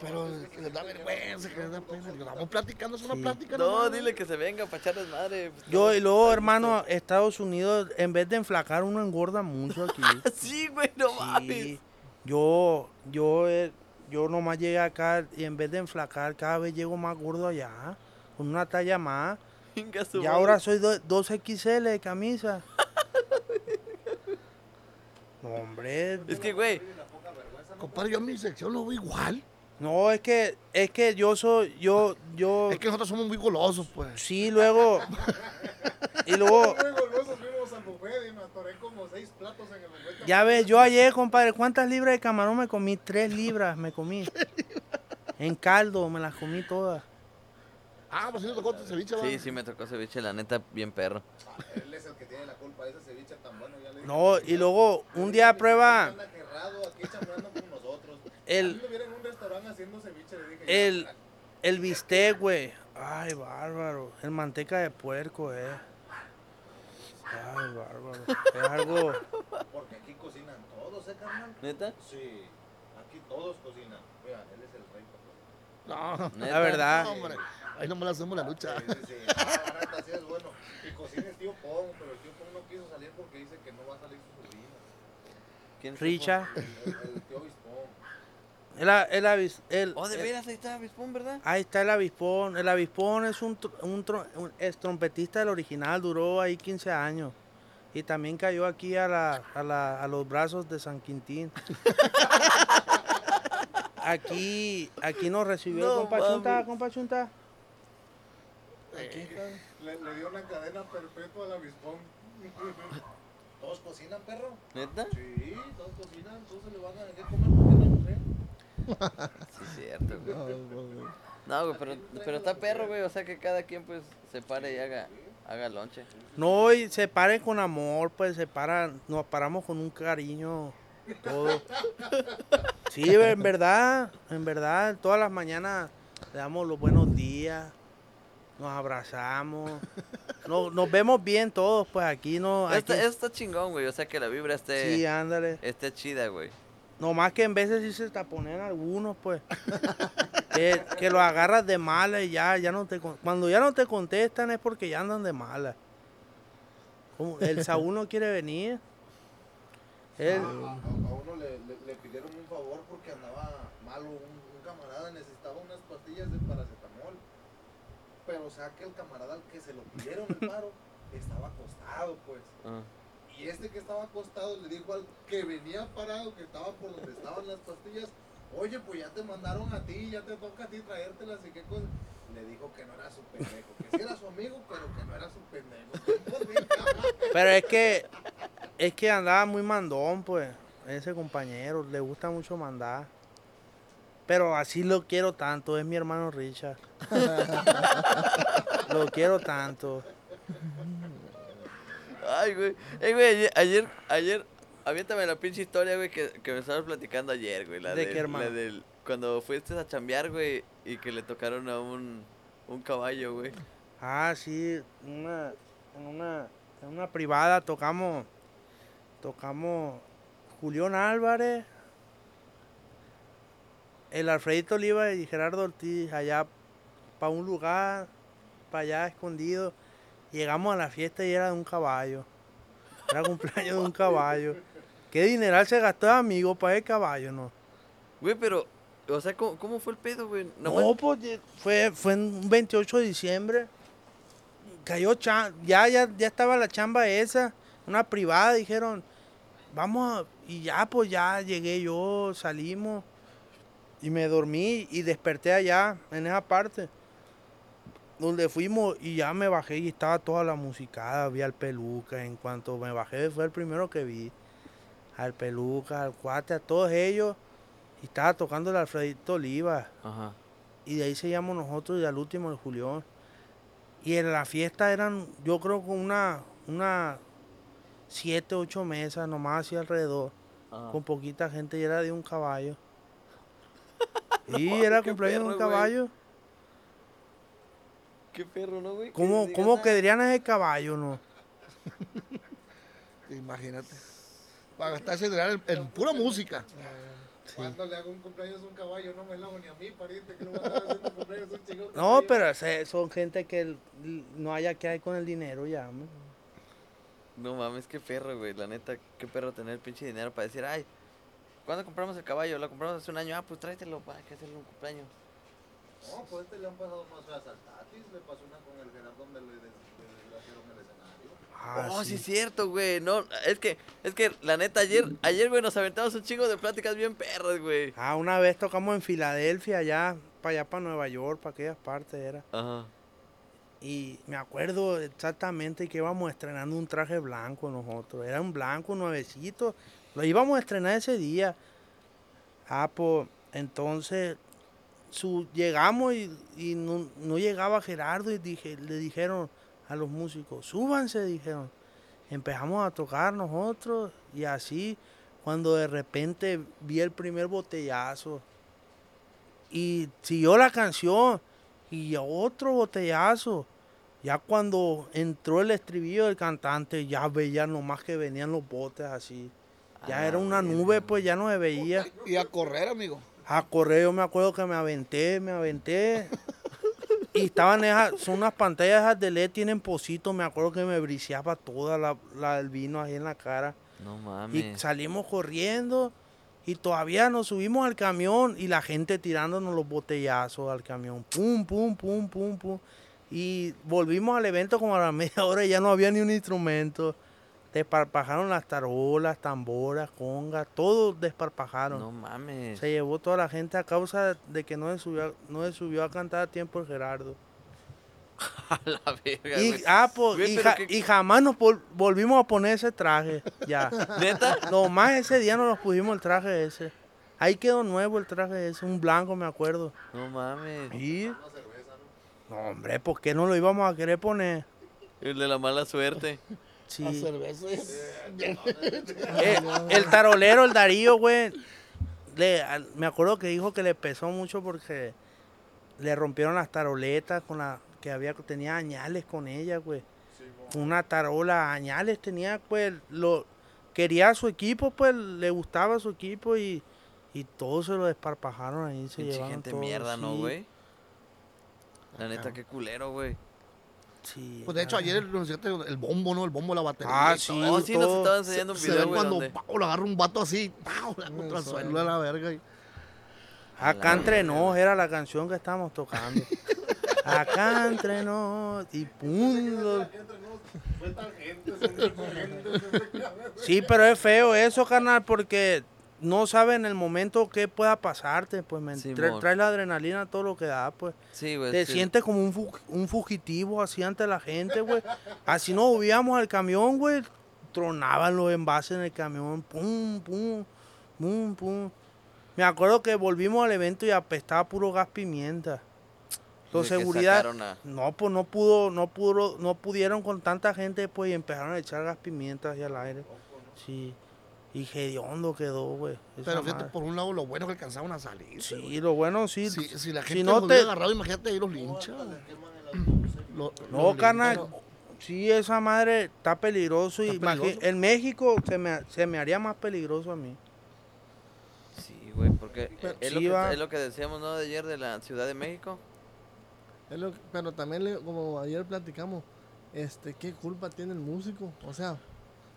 Pero que les da vergüenza, que les da pena. Digo, Estamos platicando, es una Sí. plática. No, nomás. dile que se venga para echarles madre. pues, Yo, y luego, hermano, Estados Unidos, en vez de enflacar, uno engorda mucho aquí. Sí, güey, no mames. Sí. Yo, yo, eh, yo nomás llegué acá y en vez de enflacar, cada vez llego más gordo allá. Con una talla más. Venga su Y madre. ahora soy do- 2XL de camisa. No, hombre. Es que, güey, Compadre, yo en mi sección lo veo igual. No, es que, es que yo soy, yo, yo, Es que nosotros somos muy golosos, pues. sí, luego, y luego, Luego, luego fuimos al buffet y me atoré como 6 platos en el buffet. ya ves, yo ayer, compadre, ¿cuántas libras de camarón me comí? Tres libras me comí. En caldo, me las comí todas. Ah, pues sí le tocó tu ceviche, ¿va? sí, sí me tocó ceviche, la neta, bien perro. Él es el que tiene la culpa de ese ceviche tan bueno. Ya le dije. No, y luego, un día prueba. El- Restaurante haciendo ceviche, le dije. el, el bistec, güey. Ay, bárbaro. El manteca de puerco, eh. Ay, bárbaro. Es algo, Porque aquí cocinan todos, ¿eh, carnal? ¿Neta? Sí, aquí todos cocinan. Mira, él es el rey. papá. No, ¿Neta? la verdad. no, hombre. Ahí no me la hacemos la lucha. Sí, sí, sí. La neta, sí es bueno. Y cocina el tío Pong, pero el tío Pong no quiso salir porque dice que no va a salir su sobrina. ¿Quién Richa. El, el tío Bispón. El, el avis- el- Oh, de el- veras, ahí está Bispón, ¿verdad? ahí está el avispón. El avispón es un, un, es trompetista del original, duró ahí 15 años. Y también cayó aquí a, la, a, la- a los brazos de San Quintín. aquí, aquí nos recibió No el compa Chunta, compa Chunta. Le, le dio una cadena perpetua al avispón. ¿Todos cocinan, perro? ¿Neta? Sí, todos cocinan. Todos se le van a dejar comer porque no Sí, cierto, güey. No, güey, pero, pero está perro, güey. O sea que cada quien, pues, se pare y haga, haga lonche. No, y se paren con amor, pues se paran, nos paramos con un cariño, todo. Sí, en verdad, en verdad, todas las mañanas le damos los buenos días, nos abrazamos, nos, nos vemos bien todos, pues aquí no, aquí, Está, está chingón, güey. O sea que la vibra esté, sí, ándale. esté chida, güey. Nomás que en veces sí se taponean algunos, pues. que, que lo agarras de mala y ya, ya no te cuando ya no te contestan es porque ya andan de mala. Como El Saúl no quiere venir. Él, A, a- a uno le, le- le pidieron un favor porque andaba malo. Un, un camarada necesitaba unas pastillas de paracetamol. Pero o sea que el camarada al que se lo pidieron el paro estaba acostado, pues. Ah. Y este que estaba acostado le dijo al que venía parado, que estaba por donde estaban las pastillas, oye, pues ya te mandaron a ti, ya te toca a ti traértelas y qué cosa. Le dijo que no era su pendejo, que sí era su amigo, pero que no era su pendejo. pero es que es que andaba muy mandón, pues. Ese compañero le gusta mucho mandar. Pero así lo quiero tanto, es mi hermano Richard. lo quiero tanto. Ay, güey. Ey, güey, ayer, ayer, ayer, aviéntame la pinche historia, güey, que, que me estabas platicando ayer, güey. La ¿De del- qué, hermano? La del, cuando fuiste a chambear, güey, y que le tocaron a un, un caballo, güey. Ah, sí, una, en una, en una privada tocamos, tocamos Julián Álvarez, el Alfredito Oliva y Gerardo Ortiz allá para un lugar, para allá escondido. Llegamos a la fiesta y era de un caballo. Era cumpleaños de un caballo. ¿Qué dineral se gastó amigo para el caballo, no? Güey, pero, o sea, ¿cómo, cómo fue el pedo, güey? No, pues ye- fue, fue en un 28 de diciembre. Cayó ya, ya, ya estaba la chamba esa, una privada, dijeron, vamos a-", y ya pues ya llegué yo, salimos y me dormí y desperté allá, en esa parte, donde fuimos y ya me bajé y estaba toda la musicada, vi al peluca, en cuanto me bajé fue el primero que vi, al peluca, al cuate, a todos ellos, y estaba tocando el Alfredito Oliva Ajá. y de ahí seguíamos nosotros y al último el Julián. Y en la fiesta eran, yo creo que una, una siete, ocho mesas nomás así alrededor, ajá. con poquita gente y era de un caballo. Y era cumpleaños de un güey. Qué perro, ¿no, güey? ¿Cómo, digas, cómo quedarían ese caballo, no? Imagínate. Para gastarse dinero en, en pura música. Cuando le hago un cumpleaños a un caballo, no me lo hago ni a mí, pariente, que no va a estar haciendo cumpleaños a un chingón No, pero ese- son gente que l- no haya que hay con el dinero ya. ¿no? No mames, qué perro, güey. La neta, qué perro tener pinche dinero para decir, ay, ¿cuándo compramos el caballo? Lo compramos hace un año. Ah, pues tráetelo para que hacerle un cumpleaños. No, pues este le han pasado más feas le pasó una con el Gerardo donde le, des- le desgraciaron el escenario. Ah, oh, sí, sí. es cierto, güey. No, es que, es que, la neta, ayer, ayer, güey, nos aventamos un chingo de pláticas bien perras, güey. Ah, una vez tocamos en Filadelfia, allá, para allá, para Nueva York, para aquellas partes era. Ajá. Y me acuerdo exactamente que íbamos estrenando un traje blanco nosotros. Era un blanco nuevecito. Lo íbamos a estrenar ese día. Ah, pues entonces su, llegamos y, y no, no llegaba Gerardo y dije, le dijeron a los músicos, súbanse, dijeron. Empezamos a tocar nosotros y así, cuando de repente vi el primer botellazo y siguió la canción y otro botellazo. Ya cuando entró el estribillo del cantante, ya veía nomás que venían los botes así. Ya Ah, era una nube, pues ya no se veía. Y a correr, amigo. A correr, yo me acuerdo que me aventé, me aventé. Y estaban esas, son unas pantallas esas de LED, tienen pocito, me acuerdo que me briseaba toda la, la del vino ahí en la cara. No Y mames. salimos corriendo y todavía nos subimos al camión y la gente tirándonos los botellazos al camión. Pum, pum, pum, pum, pum. Y volvimos al evento como a la media hora y ya no había ni un instrumento. Desparpajaron las tarolas, tamboras, congas, todo desparpajaron. No mames. Se llevó toda la gente a causa de que no se subió, a- no se subió a cantar a tiempo el Gerardo. A la verga, Y, güey. ah, pues, Güey, y, ja- jamás nos vol- volvimos a poner ese traje. Ya. ¿Neta? Nomás ese día no nos pusimos el traje ese. Ahí quedó nuevo el traje ese, un blanco me acuerdo. No mames. Y... No, hombre, ¿por qué no lo íbamos a querer poner? El de la mala suerte. Sí. A cerveza. Eh, el tarolero, el Darío, güey, le- al- me acuerdo que dijo que le pesó mucho porque le rompieron las taroletas con la que había tenía añales con ella, güey. Una tarola añales tenía, pues, lo quería a su equipo, pues, le gustaba su equipo y, y todo se lo desparpajaron ahí, se Pinche llevaron gente todo, mierda, ¿no, sí, güey? La neta, qué culero, güey. Sí, Pues de hecho, ayer nos enseñaste el bombo, ¿no? El bombo, la batería. Ah, sí. Oh, sí, nos todo. estaba enseñando un Se video, ve güey, cuando pau, lo agarra un vato así, pau, la contra el suelo de la verga. y- Acá entre nos era la canción que estábamos tocando. Acá entre nos y pum. lo- Fue tangente, son tangentes, Sí, pero es feo eso, carnal, porque no sabes en el momento qué pueda pasarte. Pues me Simón. tra- traes la adrenalina, todo lo que da, pues. Sí. Te sí. sientes como un, fu- un fugitivo así ante la gente, güey. Así nos subíamos al camión, güey. Tronaban los envases en el camión. Pum, pum, pum, pum. Me acuerdo que volvimos al evento y apestaba puro gas pimienta. Los seguridad. a- No, pues no pudo, no pudo, no pudieron con tanta gente, pues, y empezaron a echar gas pimienta hacia el aire. Sí. Y hediondo quedó, güey. Pero fíjate, madre. por un lado, lo bueno que alcanzaban a salir. Sí, lo bueno sí. Si, si la si gente no los te- agarrado, imagínate ahí los linchas. Lo- No, carnal. Sí, esa madre está peligroso. Y ¿Está imagi- peligroso? En México se me, se me haría más peligroso a mí. Sí, güey, porque Pero- es, Sí, lo que, es lo que decíamos, ¿no? De ayer de la Ciudad de México. Es lo que- pero también, le- como ayer platicamos, este, ¿qué culpa tiene el músico? O sea,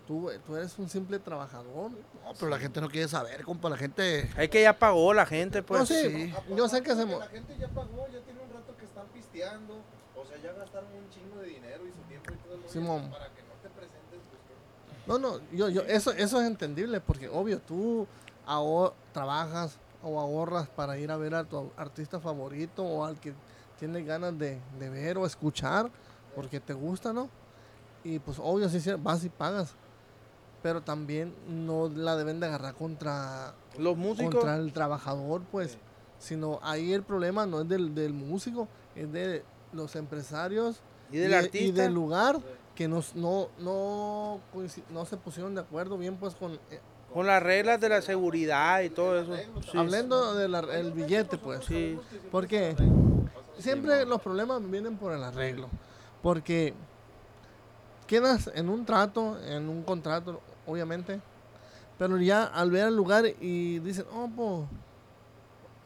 tú, tú eres un simple trabajador. No, pero la gente no quiere saber, compa. La gente. Es que ya pagó la gente, pues. no, sí, sí. yo sé que se... La gente ya pagó, ya tiene un rato que están pisteando. O sea, ya gastaron un chingo de dinero y su tiempo y todo el Simón. Para que no te presentes, pues No, no, yo, yo, eso, eso es entendible, porque obvio, tú aho- trabajas o ahorras para ir a ver a tu artista favorito o al que tienes ganas de, de ver o escuchar, porque te gusta, ¿no? Y pues obvio, sí, sí, vas y pagas, pero también no la deben de agarrar contra, Los músicos. contra el trabajador, pues, sino ahí el problema no es del, del músico, es de los empresarios Y del de- artista. y del lugar que nos, no, no, no se pusieron de acuerdo bien pues con eh, Con las reglas de la seguridad y todo eso. Sí. hablando del billete pues Sí. porque siempre los problemas vienen por el arreglo porque quedas en un trato en un contrato obviamente. Pero ya al ver el lugar y dicen oh pues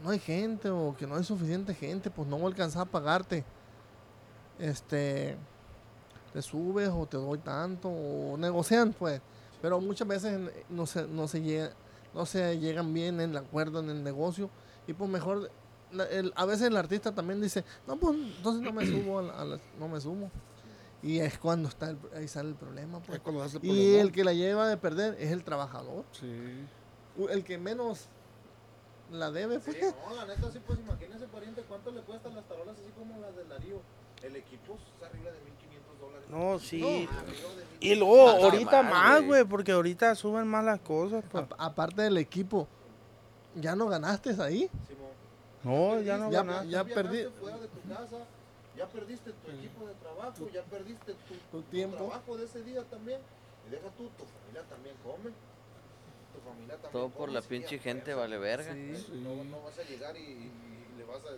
no hay gente o que no hay suficiente gente pues no voy a alcanzar a pagarte. Este te subes o te doy tanto o negocian pues pero muchas veces no se no se llega no se llegan bien en el acuerdo en el negocio. Y pues mejor el- a veces el artista también dice no pues entonces no me subo a no me sumo y es cuando está el- ahí sale el problema pues Es cuando hace y problemón. el que la lleva de perder es el trabajador Sí. El que menos la debe pues Sí, no, la neta, sí, pues imagínese, pariente, cuánto le cuestan las tarolas así como las del Darío. El equipo es arriba de 1500 dólares. No, sí. De Y luego, Ah, ahorita más, güey. porque ahorita suben más las cosas. Pues. A- aparte del equipo ya no ganaste ahí Simón. No, ya no Ya- ganaste. ya perdí. fuera de tu casa, ya perdiste tu equipo de trabajo, ya perdiste tu, Tu tiempo. trabajo de ese día también. Y deja tú, tu familia también come. Tu familia también Todo por come, la sí, pinche a gente vale verga. No, no vas a llegar y, y le vas a.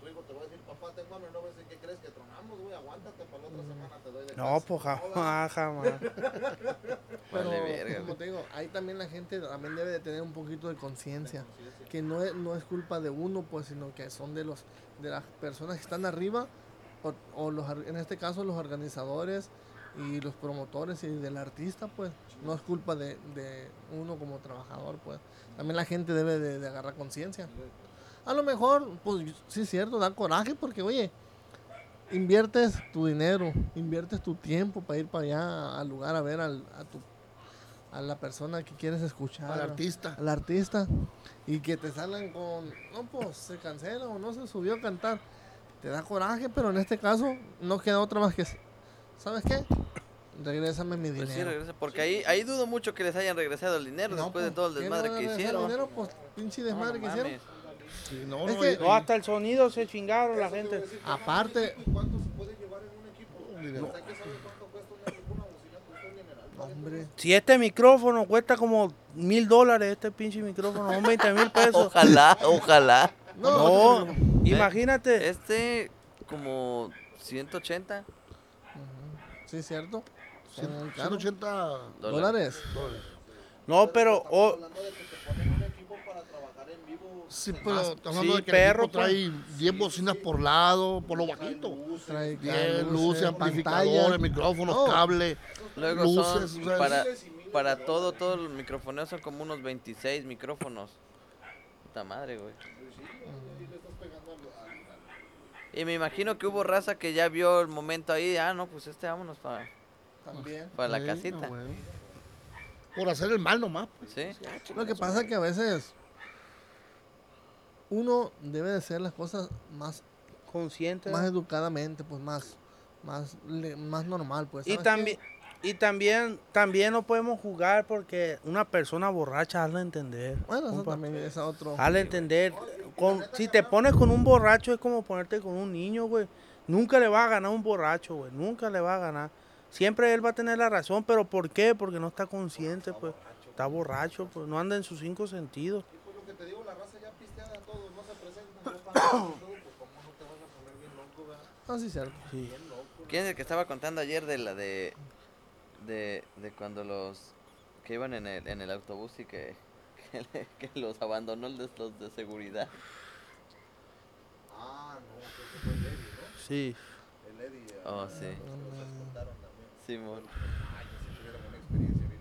Tu hijo te va a decir, papá, tengo hambre, no vas a decir, ¿qué crees que tronamos, güey? Aguántate para la otra semana, te doy de No, casa". pues jamás, jamás. Pero, Vale verga, como te digo, ahí también la gente también debe de tener un poquito de conciencia. Que no es, no es culpa de uno, pues, sino que son de los de las personas que están arriba, o, o los, en este caso los organizadores y los promotores y del artista, pues, no es culpa de, de uno como trabajador, pues. También la gente debe de, de agarrar conciencia. A lo mejor, pues, sí es cierto, da coraje porque, oye, inviertes tu dinero, inviertes tu tiempo para ir para allá al lugar a ver al, a, tu, a la persona que quieres escuchar. Al artista. Al artista. Y que te salgan con, no, pues se cancela o no se subió a cantar. Te da coraje, pero en este caso no queda otra más que, ¿sabes qué? Regrésame mi Pues sí, dinero. regresa, porque ahí, ahí dudo mucho que les hayan regresado el dinero No, después de pues, todo el ¿quién le desmadre que hicieron. dinero? Pues pinche No, desmadre no que hicieron. Sí, no, Es no, que- No, hasta el sonido se chingaron la gente. Aparte- ¿Y cuánto se puede llevar en un equipo? Dinero. No, hombre. Si este micrófono cuesta como mil dólares, este pinche micrófono, son 20 mil pesos. Ojalá, ojalá. No, No, imagínate. Este, como 180 Sí, cierto. Son Cien- caros. 180 dólares. dólares. No, pero oh, hablando de que te ponen un equipo para trabajar en vivo. Sí, pero estamos hablando sí, de que perro, el equipo trae 10 bocinas por lado, por lo bajito. Trae 10 luces, luces, amplificadores, micrófonos, No. cable. Luego luces, son o sea, para, para todo, todo el microfoneo son como unos 26 micrófonos. Puta madre, güey. Y me imagino que hubo raza que ya vio el momento ahí, ah, no, pues este vámonos para, También. para la Sí, casita. ah. Por hacer el mal nomás. pues. ¿Sí? Lo que pasa es que a veces uno debe de hacer las cosas más, consciente. más educadamente, pues más, más, le- más normal, pues. Y ¿sabes también, y también, también no podemos jugar porque una persona borracha hazla entender. Bueno, eso también es otro. Hazle entender. Con, si te pones con un borracho es como ponerte con un niño, güey. Nunca le va a ganar un borracho, güey. Nunca le va a ganar. Siempre él va a tener la razón, pero ¿por qué? Porque no está consciente, pues. Está borracho, pues. No anda en sus cinco sentidos. Y por lo que te digo, la raza ya pisteada, todos no se presentan, no pagan todo, pues cómo no te vas a poner bien loco, ¿verdad? Ah, sí, cierto. Sí. Bien loco. ¿Quién es el que estaba contando ayer de la de, de, de cuando los que iban en el, en el autobús y que, que, le- que los abandonó el de, los de seguridad? Ah, no, que se fue Debbie, ¿no? Sí. El Eddie. eh, Oh, sí. Los escoltaron también. Simón. Ay, si tuvieron una experiencia bien.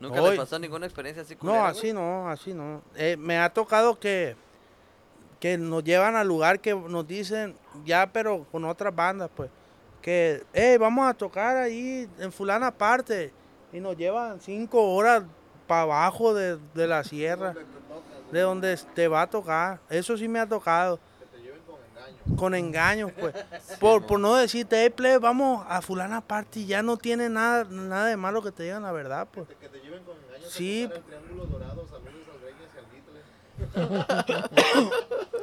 ¿Nunca Hoy- les pasó ninguna experiencia así No, culera, güey? así no, así no. Eh, me ha tocado que, que nos llevan al lugar que nos dicen, ya pero con otras bandas, pues, que, hey, vamos a tocar ahí en fulana parte. Y nos llevan cinco horas para abajo de, de la sierra, ¿Dónde te tocas, de donde te va a tocar. Eso sí me ha tocado. Que te lleven con engaño. Con engaños, pues. por, por no decirte, hey, plebe, vamos a fulana parte y ya no tiene nada, nada de malo que te digan la verdad, pues. Que te lleven con engaño. Sí. Sí. El triángulo dorado, saludos al Reyes y al.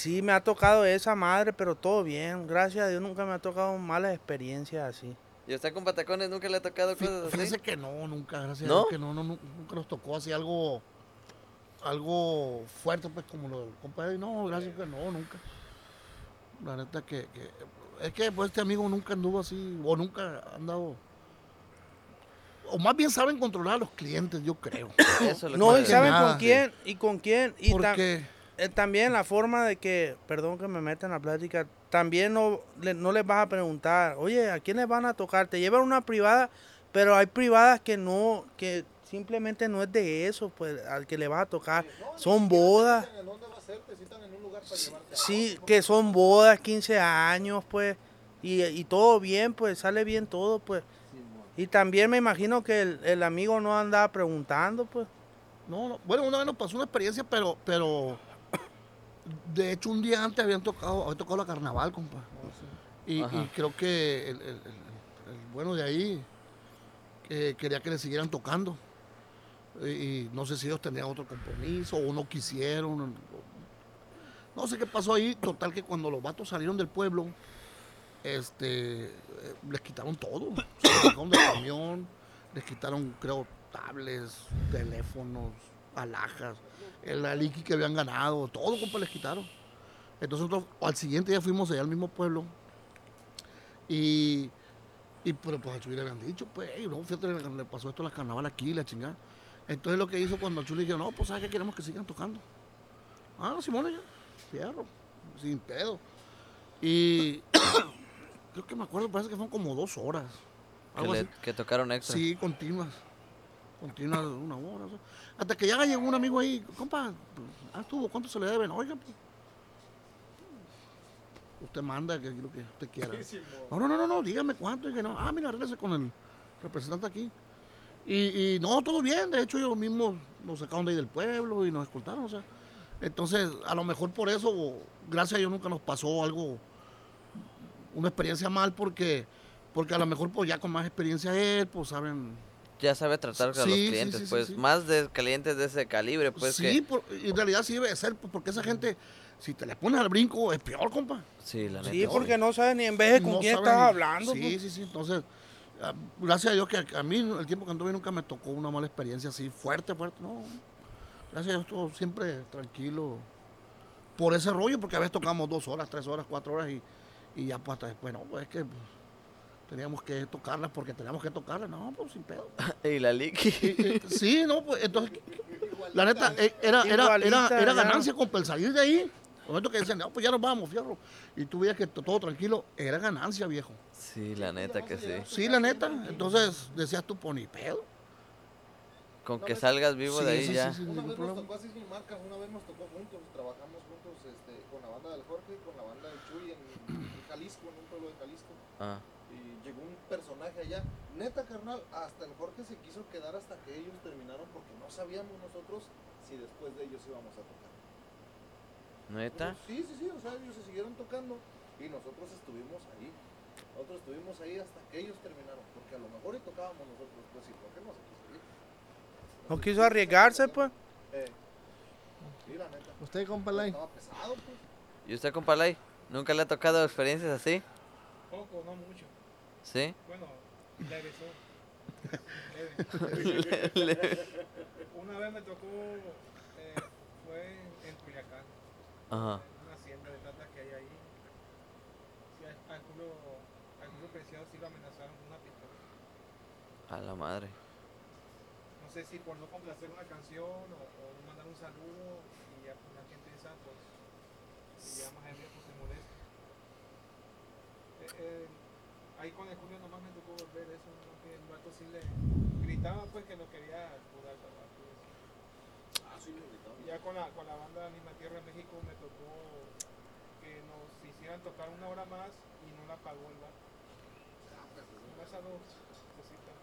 Sí, me ha tocado esa madre, pero todo bien. Gracias a Dios nunca me ha tocado malas experiencias así. ¿Y usted con patacones nunca le ha tocado Fí- cosas así? Fíjese que no, nunca, gracias ¿No? a Dios que no, no, nu- nunca nos tocó así algo, algo fuerte, pues como lo del compadre. No, gracias que no, nunca. La neta que, que- es que pues este amigo nunca anduvo así, o nunca ha andado, o más bien saben controlar a los clientes, yo creo. Eso es lo No, que y saben nada, con quién y con quién. Y Porque eh, también la forma de que, perdón que me meta en la plática, también no, le- no les vas a preguntar, oye, ¿a quién les van a tocar? Te llevan a una privada, pero hay privadas que no, que simplemente no es de eso, pues, al que le vas a tocar. Son bodas. ¿En dónde va a ser? Te citan en un lugar para llevarte a Sí, que son bodas, 15 años, pues, y, y todo bien, pues, sale bien todo, pues. Y también me imagino que el, el amigo no andaba preguntando, pues. No, no, bueno, una vez nos pasó una experiencia, pero, pero de hecho un día antes habían tocado, había tocado la carnaval, compa. Y, creo que el, el- el- el bueno de ahí eh, quería que le siguieran tocando. Y, y no sé si ellos tenían otro compromiso o no quisieron. No sé qué pasó ahí. Total que cuando los vatos salieron del pueblo, este, eh, les quitaron todo. Se los sacaron del camión, les quitaron, creo, tablets, teléfonos, alhajas, el aliqui que habían ganado, todo, compa, les quitaron. Entonces nosotros al siguiente día fuimos allá al mismo pueblo y, y pero pues al Chuy le habían dicho, pues, "Ey, no, fíjate, le, le pasó esto a la carnaval aquí, la chingada. Entonces lo que hizo cuando al Chuy le dijeron, no, pues, ¿sabes qué? Queremos que sigan tocando. Ah, Simón, ya, fierro, sin pedo. Y creo que me acuerdo, parece que fueron como dos horas. Que, Algo le- así. que tocaron extra. Sí, continuas. Continuas de una hora. o sea. Hasta que ya llegó un amigo ahí, compa, ah, estuvo, ¿cuánto se le deben? Oiga, pues. Usted manda que lo que usted quiera. No, no, no, no, no, dígame cuánto. Y que no, ah, mira, regrese con el representante aquí. Y, y no, todo bien. De hecho, ellos mismos nos sacaron de ahí del pueblo y nos escoltaron. O sea, entonces, a lo mejor por eso, gracias a Dios, nunca nos pasó algo, una experiencia mal, porque, porque a lo mejor, pues ya con más experiencia él, pues saben. Ya sabe tratar Sí, los clientes, sí, sí, pues sí. más de clientes de ese calibre, pues sí, que... por- en realidad sí debe de ser, pues, porque esa gente, si te le pones al brinco, es peor, compa. Sí, la neta. Sí, porque no saben ni en vez de con No quién estás ni- hablando. Sí, pues. sí, sí. Entonces, ah, gracias a Dios que a, a mí, el tiempo que anduve, nunca me tocó una mala experiencia así, fuerte, fuerte. No, gracias a Dios, todo siempre tranquilo. Por ese rollo, porque a veces tocamos dos horas, tres horas, cuatro horas y, y ya pues hasta después, no, pues es que pues, teníamos que tocarlas porque teníamos que tocarlas. No, pues sin pedo. Y la liqui. Sí, no, pues entonces, la neta, eh, era, era, era, Igualita, era ganancia con el salir de ahí. El momento que decían, no, pues ya nos vamos, fierro. Y tú veías que to- todo tranquilo, era ganancia, viejo. Sí, la neta que sí. Sí, la neta. Entonces decías tú, pues ni pedo. Con que salgas vivo Sí, de ahí sí, ya. sí, sí, Una vez nos tocó así sin marcas, una vez nos tocó juntos, trabajamos juntos este, con la banda del Jorge y con la banda del Chuy en, en Jalisco, en un pueblo de Jalisco. Ah, personaje allá. Neta, carnal, hasta el Jorge se quiso quedar hasta que ellos terminaron porque no sabíamos nosotros si después de ellos íbamos a tocar. ¿Neta? Sí, sí, sí, o sea, ellos se siguieron tocando y nosotros estuvimos ahí. Nosotros estuvimos ahí hasta que ellos terminaron, porque a lo mejor y tocábamos nosotros, pues sí, porque no se quiso ir. No quiso arriesgarse, pues. Eh, sí, la neta. Usted, compa Lai. Estaba pesado, pues. ¿Y usted, compa Lai? ¿Nunca le ha tocado experiencias así? Poco, no mucho. ¿Sí? Bueno, le Leve. Una vez me tocó, eh, fue en, Culiacán, Ajá. en una hacienda de tata que hay ahí. Culo, al culo preciado sí lo amenazaron con una pistola. A la madre. No sé si por no complacer una canción o, o no mandar un saludo y ya pues, la gente esa pues si llega más ebrio, pues se molesta. Eh, eh, ahí con el Julio nomás me tocó ver eso, ¿no? que el vato sí le gritaba pues que no quería jugar. Ah, sí, me gritaba. Ya con la, con la banda Misma Tierra en México me tocó que nos hicieran tocar una hora más y no la pagó el vato. Nomás a dos cositas.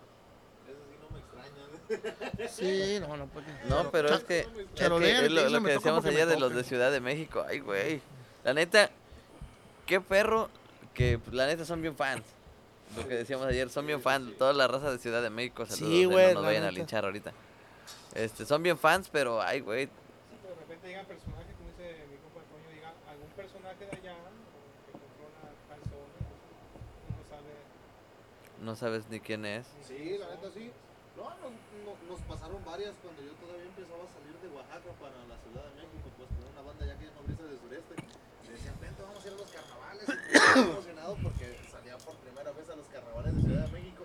Eso sí no me extraña. Sí, no, no, porque. No, pero es que, es que Charolea, es lo, lo que decíamos ayer de los de Ciudad de México. Ay, güey. La neta, qué perro que pues, la neta son bien fans. Lo que decíamos ayer, son bien fans. Toda la raza de Ciudad de México, saludos. Sí, güey, no nos vayan a neta. linchar ahorita. Este, son bien fans, pero ay, güey. Sí, pero de repente llegan personajes, como dice mi compa Toño, diga algún personaje de allá o que controla calzones, uno sabe. No sabes ni quién es. Sí, la neta sí. No, nos, no- nos pasaron varias cuando yo todavía empezaba a salir de Oaxaca para la Ciudad de México, pues con una banda ya que no brisa de sureste. Me decían, vente, vamos a ir a los carnavales. Y estaba emocionado porque salía por primera vez a los carnavales de Ciudad de México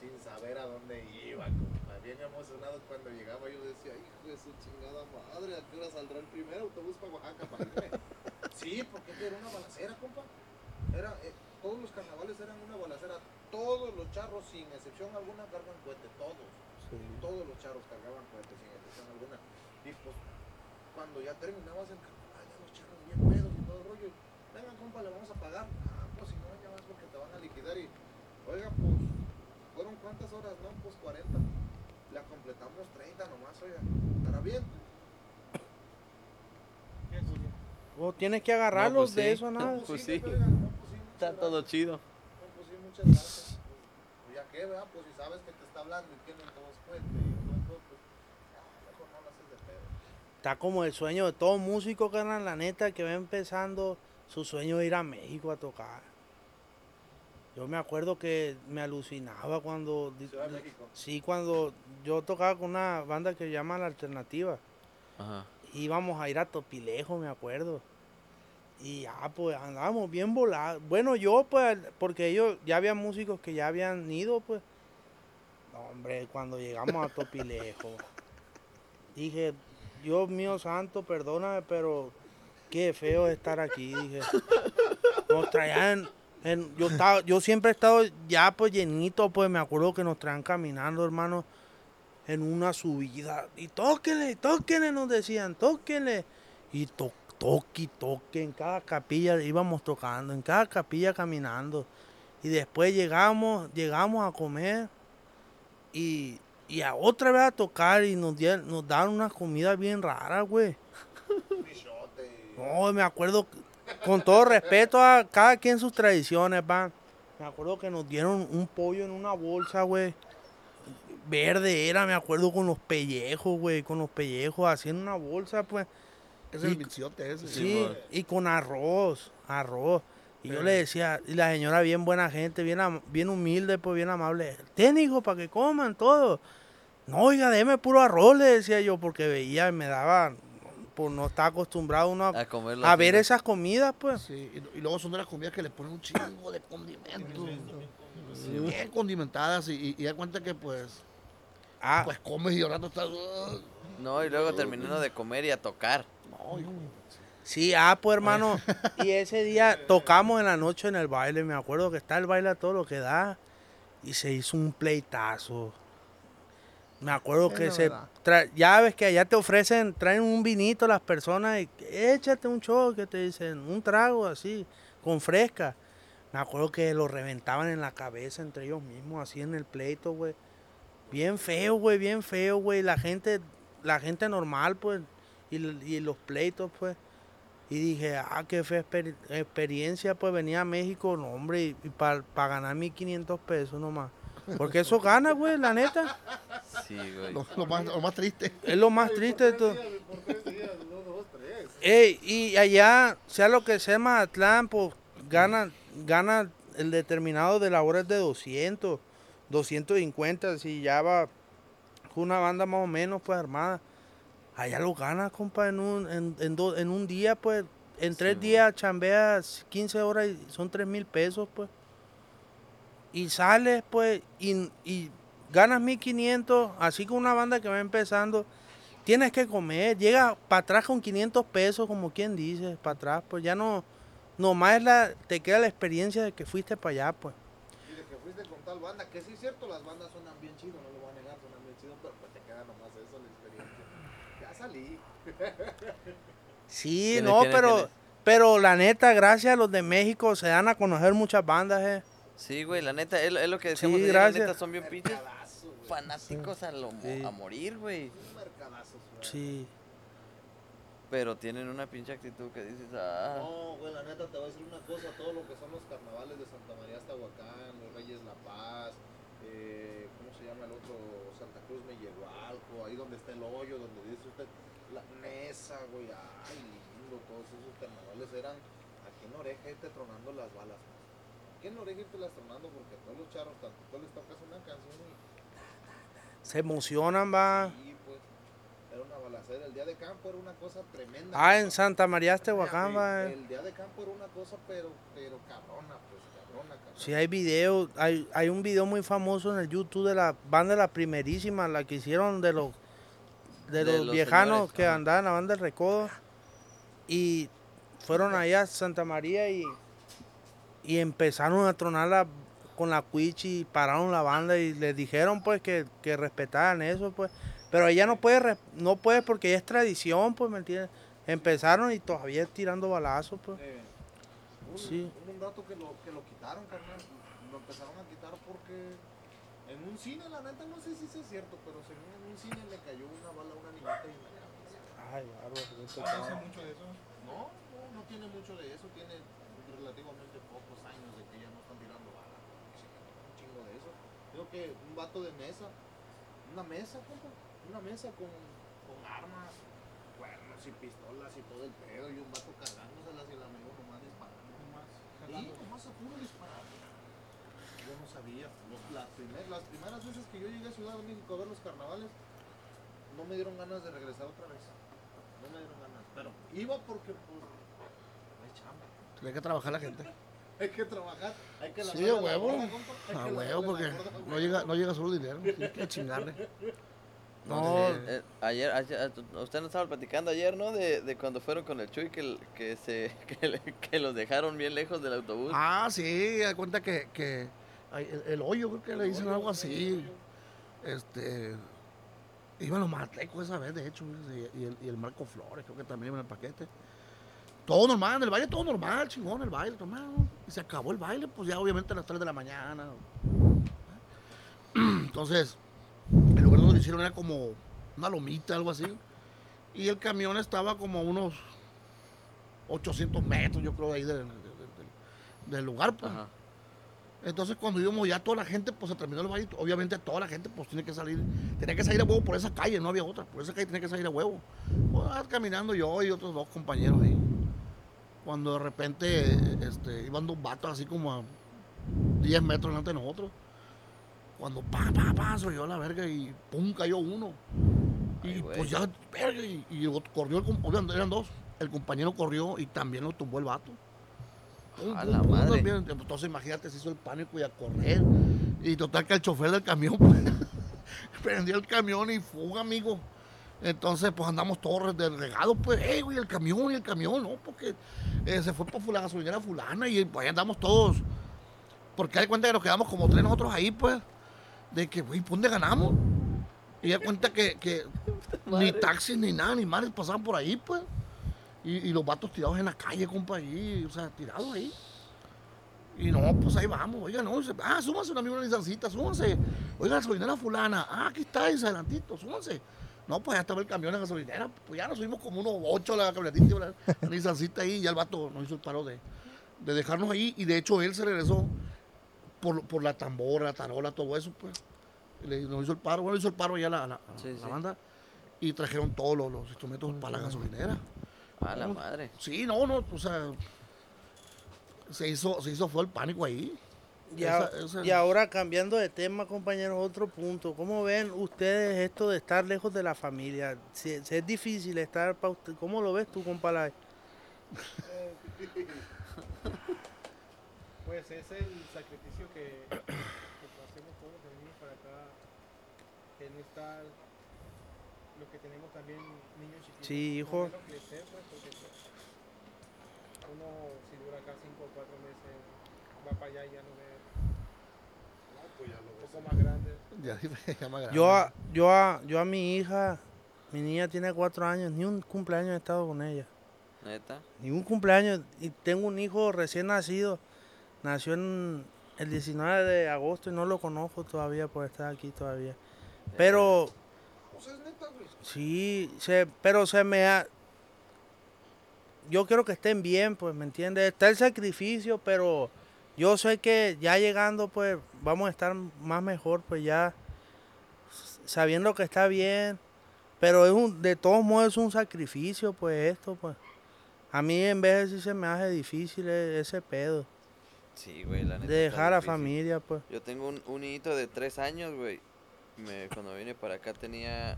sin saber a dónde iba, compa. Bien emocionado cuando llegaba yo decía, hijo de su chingada madre, ¿a qué hora saldrá el primer autobús para Oaxaca para irme? Sí, porque era una balacera, compa. Era, eh, todos los carnavales eran una balacera. Todos los charros, sin excepción alguna, cargan cohete. Todos. Todos los charros cargaban cohete, sin excepción alguna. Y pues, cuando ya terminabas el carnaval, ya los charros bien pedos y todo el rollo. Venga, compa, le vamos a pagar. Ah, pues si no, ya vas porque te van a liquidar. Y, oiga, pues, ¿fueron cuántas horas? No, pues 40. La completamos 30 nomás, oiga. ¿Estará bien? ¿Qué es, Julio? Vos tienes que agarrarlos pues de sí. eso a nada. Pues sí, sí. oiga, no, pues sí, muchas Está gracias. todo chido. No, pues sí, muchas gracias. Pues, ya que, ¿verdad? Pues si sabes que te está hablando y tienen pues, no de pedo. Está como el sueño de todo músico, carnal, la neta, que va empezando su sueño de ir a México a tocar. Yo me acuerdo que me alucinaba cuando... Ciudad de México. Sí, cuando yo tocaba con una banda que se llama La Alternativa. Ajá. íbamos a ir a Topilejo, me acuerdo. Y ya, pues andábamos bien volados. Bueno, yo, pues, porque ellos, ya había músicos que ya habían ido, pues. No, hombre, cuando llegamos a Topilejo, dije, Dios mío santo, perdóname, pero qué feo es estar aquí, dije. Nos traían, en- yo, estaba, yo siempre he estado ya, pues, llenito, pues, me acuerdo que nos traían caminando, hermano en una subida. Y tóquenle, tóquenle, nos decían, tóquenle. Y to, toque, y toque. En cada capilla íbamos tocando, en cada capilla caminando. Y después llegamos, llegamos a comer. Y, y a otra vez a tocar. Y nos, dieron, nos daban unas comidas bien raras, güey. No, me acuerdo, con todo respeto a cada quien sus tradiciones, van. Me acuerdo que nos dieron un pollo en una bolsa, güey. Verde era, me acuerdo, con los pellejos, güey. Con los pellejos, así en una bolsa, pues. Es el Y- viciote ese. Sí, y con arroz, arroz. Y yo le decía, y la señora bien buena gente, bien, bien humilde, pues bien amable. Hijo, para que coman todo. No, oiga, deme puro arroz, le decía yo, porque veía y me daba, pues no está acostumbrado uno a, A comerlo. a así, ver esas comidas, pues. Sí, y, y luego son de las comidas que le ponen un chingo de condimentos. Sí, bien condimentadas y, y, y da cuenta que pues, Ah, pues comes y rato estás... "Ugh". No, y luego terminando de comer y a tocar. No, hijo. sí, ah, pues hermano. y ese día tocamos en la noche en el baile, me acuerdo que está el baile a todo lo que da. Y se hizo un pleitazo. Me acuerdo Es que se... tra- ya ves que allá te ofrecen, traen un vinito las personas y échate un choque, te dicen, un trago así, con fresca. Me acuerdo que lo reventaban en la cabeza entre ellos mismos, así en el pleito, güey. Bien feo, güey, bien feo, güey. La gente, la gente normal, pues, y, y los pleitos, pues. Y dije, ah, qué fea exper- experiencia, pues venía a México, no, hombre, y, para ganar 1500 pesos nomás. Porque eso gana, güey, la neta. Sí, güey. Lo, lo más, lo más triste. Es lo más triste de todo. Por tres días, uno, dos, tres. Ey, y allá, sea lo que sea Mazatlán, pues gana, gana el determinado de la hora es de 200, 250, si ya va una banda más o menos pues armada. Allá lo gana, compa, en un, en, en do- en un día, pues, en tres días chambeas 15 horas y son 3 mil pesos, pues. Y sales, pues, y, y ganas 1500, así con una banda que va empezando. tienes que comer. Llega para atrás con 500 pesos, como quien dice, para atrás, pues ya no, nomás es la, te queda la experiencia de que fuiste para allá, pues. Y de que fuiste con tal banda, que sí es cierto, las bandas suenan bien chido, no lo voy a negar, suenan bien chido, pero pues te queda nomás eso, la experiencia. Ya salí. Sí, no, tiene- pero, tiene. pero la neta, gracias a los de México, se dan a conocer muchas bandas, eh. Sí, güey, la neta, es, lo- es lo que decíamos Sí, ayer, la gracias. neta, son bien pinches Mercadazo, güey. fanáticos a, lo, mo- Sí. a morir, güey. Un mercadazo, güey. Sí. Pero tienen una pinche actitud que dices, ah, No, güey, la neta te voy a decir una cosa, todo lo que son los carnavales de Santa María hasta Huacán, los Reyes La Paz, eh, ¿cómo se llama el otro? Santa Cruz Mellehualco, ahí donde está el hoyo, donde dice usted, la mesa, güey, ay, lindo, todos esos carnavales eran aquí en Oreja irte tronando las balas, ¿no? Oreja irte las tronando porque a todos los charros, tanto tú les tocas una canción y Se emocionan, va. sí, pues, era una balacera, el día de campo era una cosa tremenda. Ah, en. Santa María, Tehuacán, va. El día de campo era una cosa, pero, pero cabrona, pues, cabrona, cabrona. Sí, hay videos, hay, hay un video muy famoso en el YouTube de la banda La Primerísima, la que hicieron de los de, De los, los viejanos señores, que andaban, la banda del Recodo. Y fueron allá a Santa María y, y empezaron a tronar la- con la cuichi y pararon la banda y les dijeron pues que, que respetaran eso pues. Pero ella no puede, no puede porque ya es tradición, pues, ¿me entiendes? Empezaron y todavía tirando balazos, pues. Eh, hubo un, Sí. un dato que lo, que lo quitaron, carnal. Lo empezaron a quitar porque en un cine, la neta, no sé si es cierto, pero según en un cine le cayó una bala a una niñita y en la cabeza. Ay, bárbaro, No pecado. mucho de eso. No, no, no tiene mucho de eso, tiene relativamente pocos años de que ya no están tirando balas. Un chingo de Digo que un vato de mesa, una mesa, compa, una mesa con, con armas, cuernos y pistolas y todo el pedo, y un vato cargándoselas y el amigo nomás disparando. Nomás a puro disparar. Yo no sabía. Los- las, primer- las primeras veces que yo llegué a Ciudad de México a ver los carnavales, no me dieron ganas de regresar otra vez. No me dieron ganas. Pero iba porque, pues, hay chamba. Tiene que trabajar la gente. Hay que trabajar. Hay que Sí, a la huevo. hay A que huevo, porque no llega, no llega solo dinero. Tienes que chingarle. No, Eh, eh, ayer, ayer, usted nos estaba platicando ayer, ¿no? De, de cuando fueron con el Chuy, que, que, se, que, le- que los dejaron bien lejos del autobús. Ah, sí, da cuenta que, que el, el hoyo, creo que le dicen algo así. Este. Iban los matecos esa vez, de hecho, y, y el, y el Marco Flores, creo que también iba en el paquete. Todo normal, en el baile todo normal, chingón, el baile, normal. ¿no? Y se acabó el baile, pues ya obviamente a las 3 de la mañana. Entonces, el lugar donde lo hicieron era como una lomita, algo así. Y el camión estaba como a unos 800 metros, yo creo, ahí del, del- del- del lugar. Pues. Ajá. Entonces cuando íbamos ya toda la gente, pues se terminó el baile, obviamente toda la gente pues tiene que salir, tenía que salir a huevo por esa calle, no había otra, por esa calle tenía que salir a huevo. Pues, caminando yo y otros dos compañeros ahí. Cuando de repente este, iban dos vatos así como a 10 metros delante de nosotros. Cuando pa, pa, pa, se oyó la verga y pum, cayó uno. Y pues ya, verga, y, corrió, el, com- oigan, eran dos. El compañero corrió y también lo tumbó el vato. Pum, A pum, la pum, madre. también. Entonces imagínate, se hizo el pánico y a correr. Y total que el chofer del camión pues, prendió el camión y fuga, amigo. Entonces, pues andamos todos de regados, pues, hey, güey, el camión y el camión, ¿no? Porque eh, se fue por la gasolinera fulana y pues ahí andamos todos. Porque hay cuenta que nos quedamos como tres nosotros ahí, pues, de que, güey, ¿por dónde ganamos? Y da cuenta que, que ni taxis ni nada, ni madres pasaban por ahí, pues. Y, y los vatos tirados en la calle, compa, ahí, o sea, tirados ahí. Y no, pues ahí vamos, oiga, no, dice, ah, súmanse una una licencita, súmanse. Oiga, gasolinera fulana, ah, aquí está, dice, adelantito, súmanse. No, pues ya estaba el camión en gasolinera, pues ya nos subimos como unos ocho a la camionetita, la, la licencita ahí, y ya el vato nos hizo el paro de, de dejarnos ahí, y de hecho él se regresó por, por la tambora, la tarola, todo eso, pues. Y le, nos hizo el paro, bueno, hizo el paro ya la, la, Sí, la sí. banda, y trajeron todos los, los instrumentos para la gasolinera. A la madre. Sí, no, no, o sea, se hizo, se hizo fue el pánico ahí. Y, a- Esa- esa- y ahora cambiando de tema, compañeros, otro punto. ¿Cómo ven ustedes esto de estar lejos de la familia? Si, si es difícil estar para usted, ¿cómo lo ves tú, compadre? Pues es el sacrificio que, que hacemos todos los que venimos para acá, el no estar los que tenemos también niños chiquitos. Sí, hijo. Crecer, pues, porque pues, uno si dura acá cinco o cuatro meses, va para allá y ya lo ve más. Ya, ya más. Yo a, yo a, yo a mi hija, mi niña tiene cuatro años, ni un cumpleaños he estado con ella. Neta. Ni un cumpleaños. Y tengo un hijo recién nacido. Nació en el 19 de agosto y no lo conozco todavía por estar aquí todavía. Pero Pues es neta, güey. sí, se, pero se me ha... Yo quiero que estén bien, pues, ¿me entiendes? Está el sacrificio, pero yo sé que ya llegando, pues, vamos a estar más mejor, pues ya sabiendo que está bien. Pero es un, de todos modos es un sacrificio, pues, esto, pues. A mí en vez de sí se me hace difícil e- ese pedo. Sí, güey, la neta. De dejar a familia, pues. Yo tengo un, un de tres años, güey. Me, cuando vine para acá tenía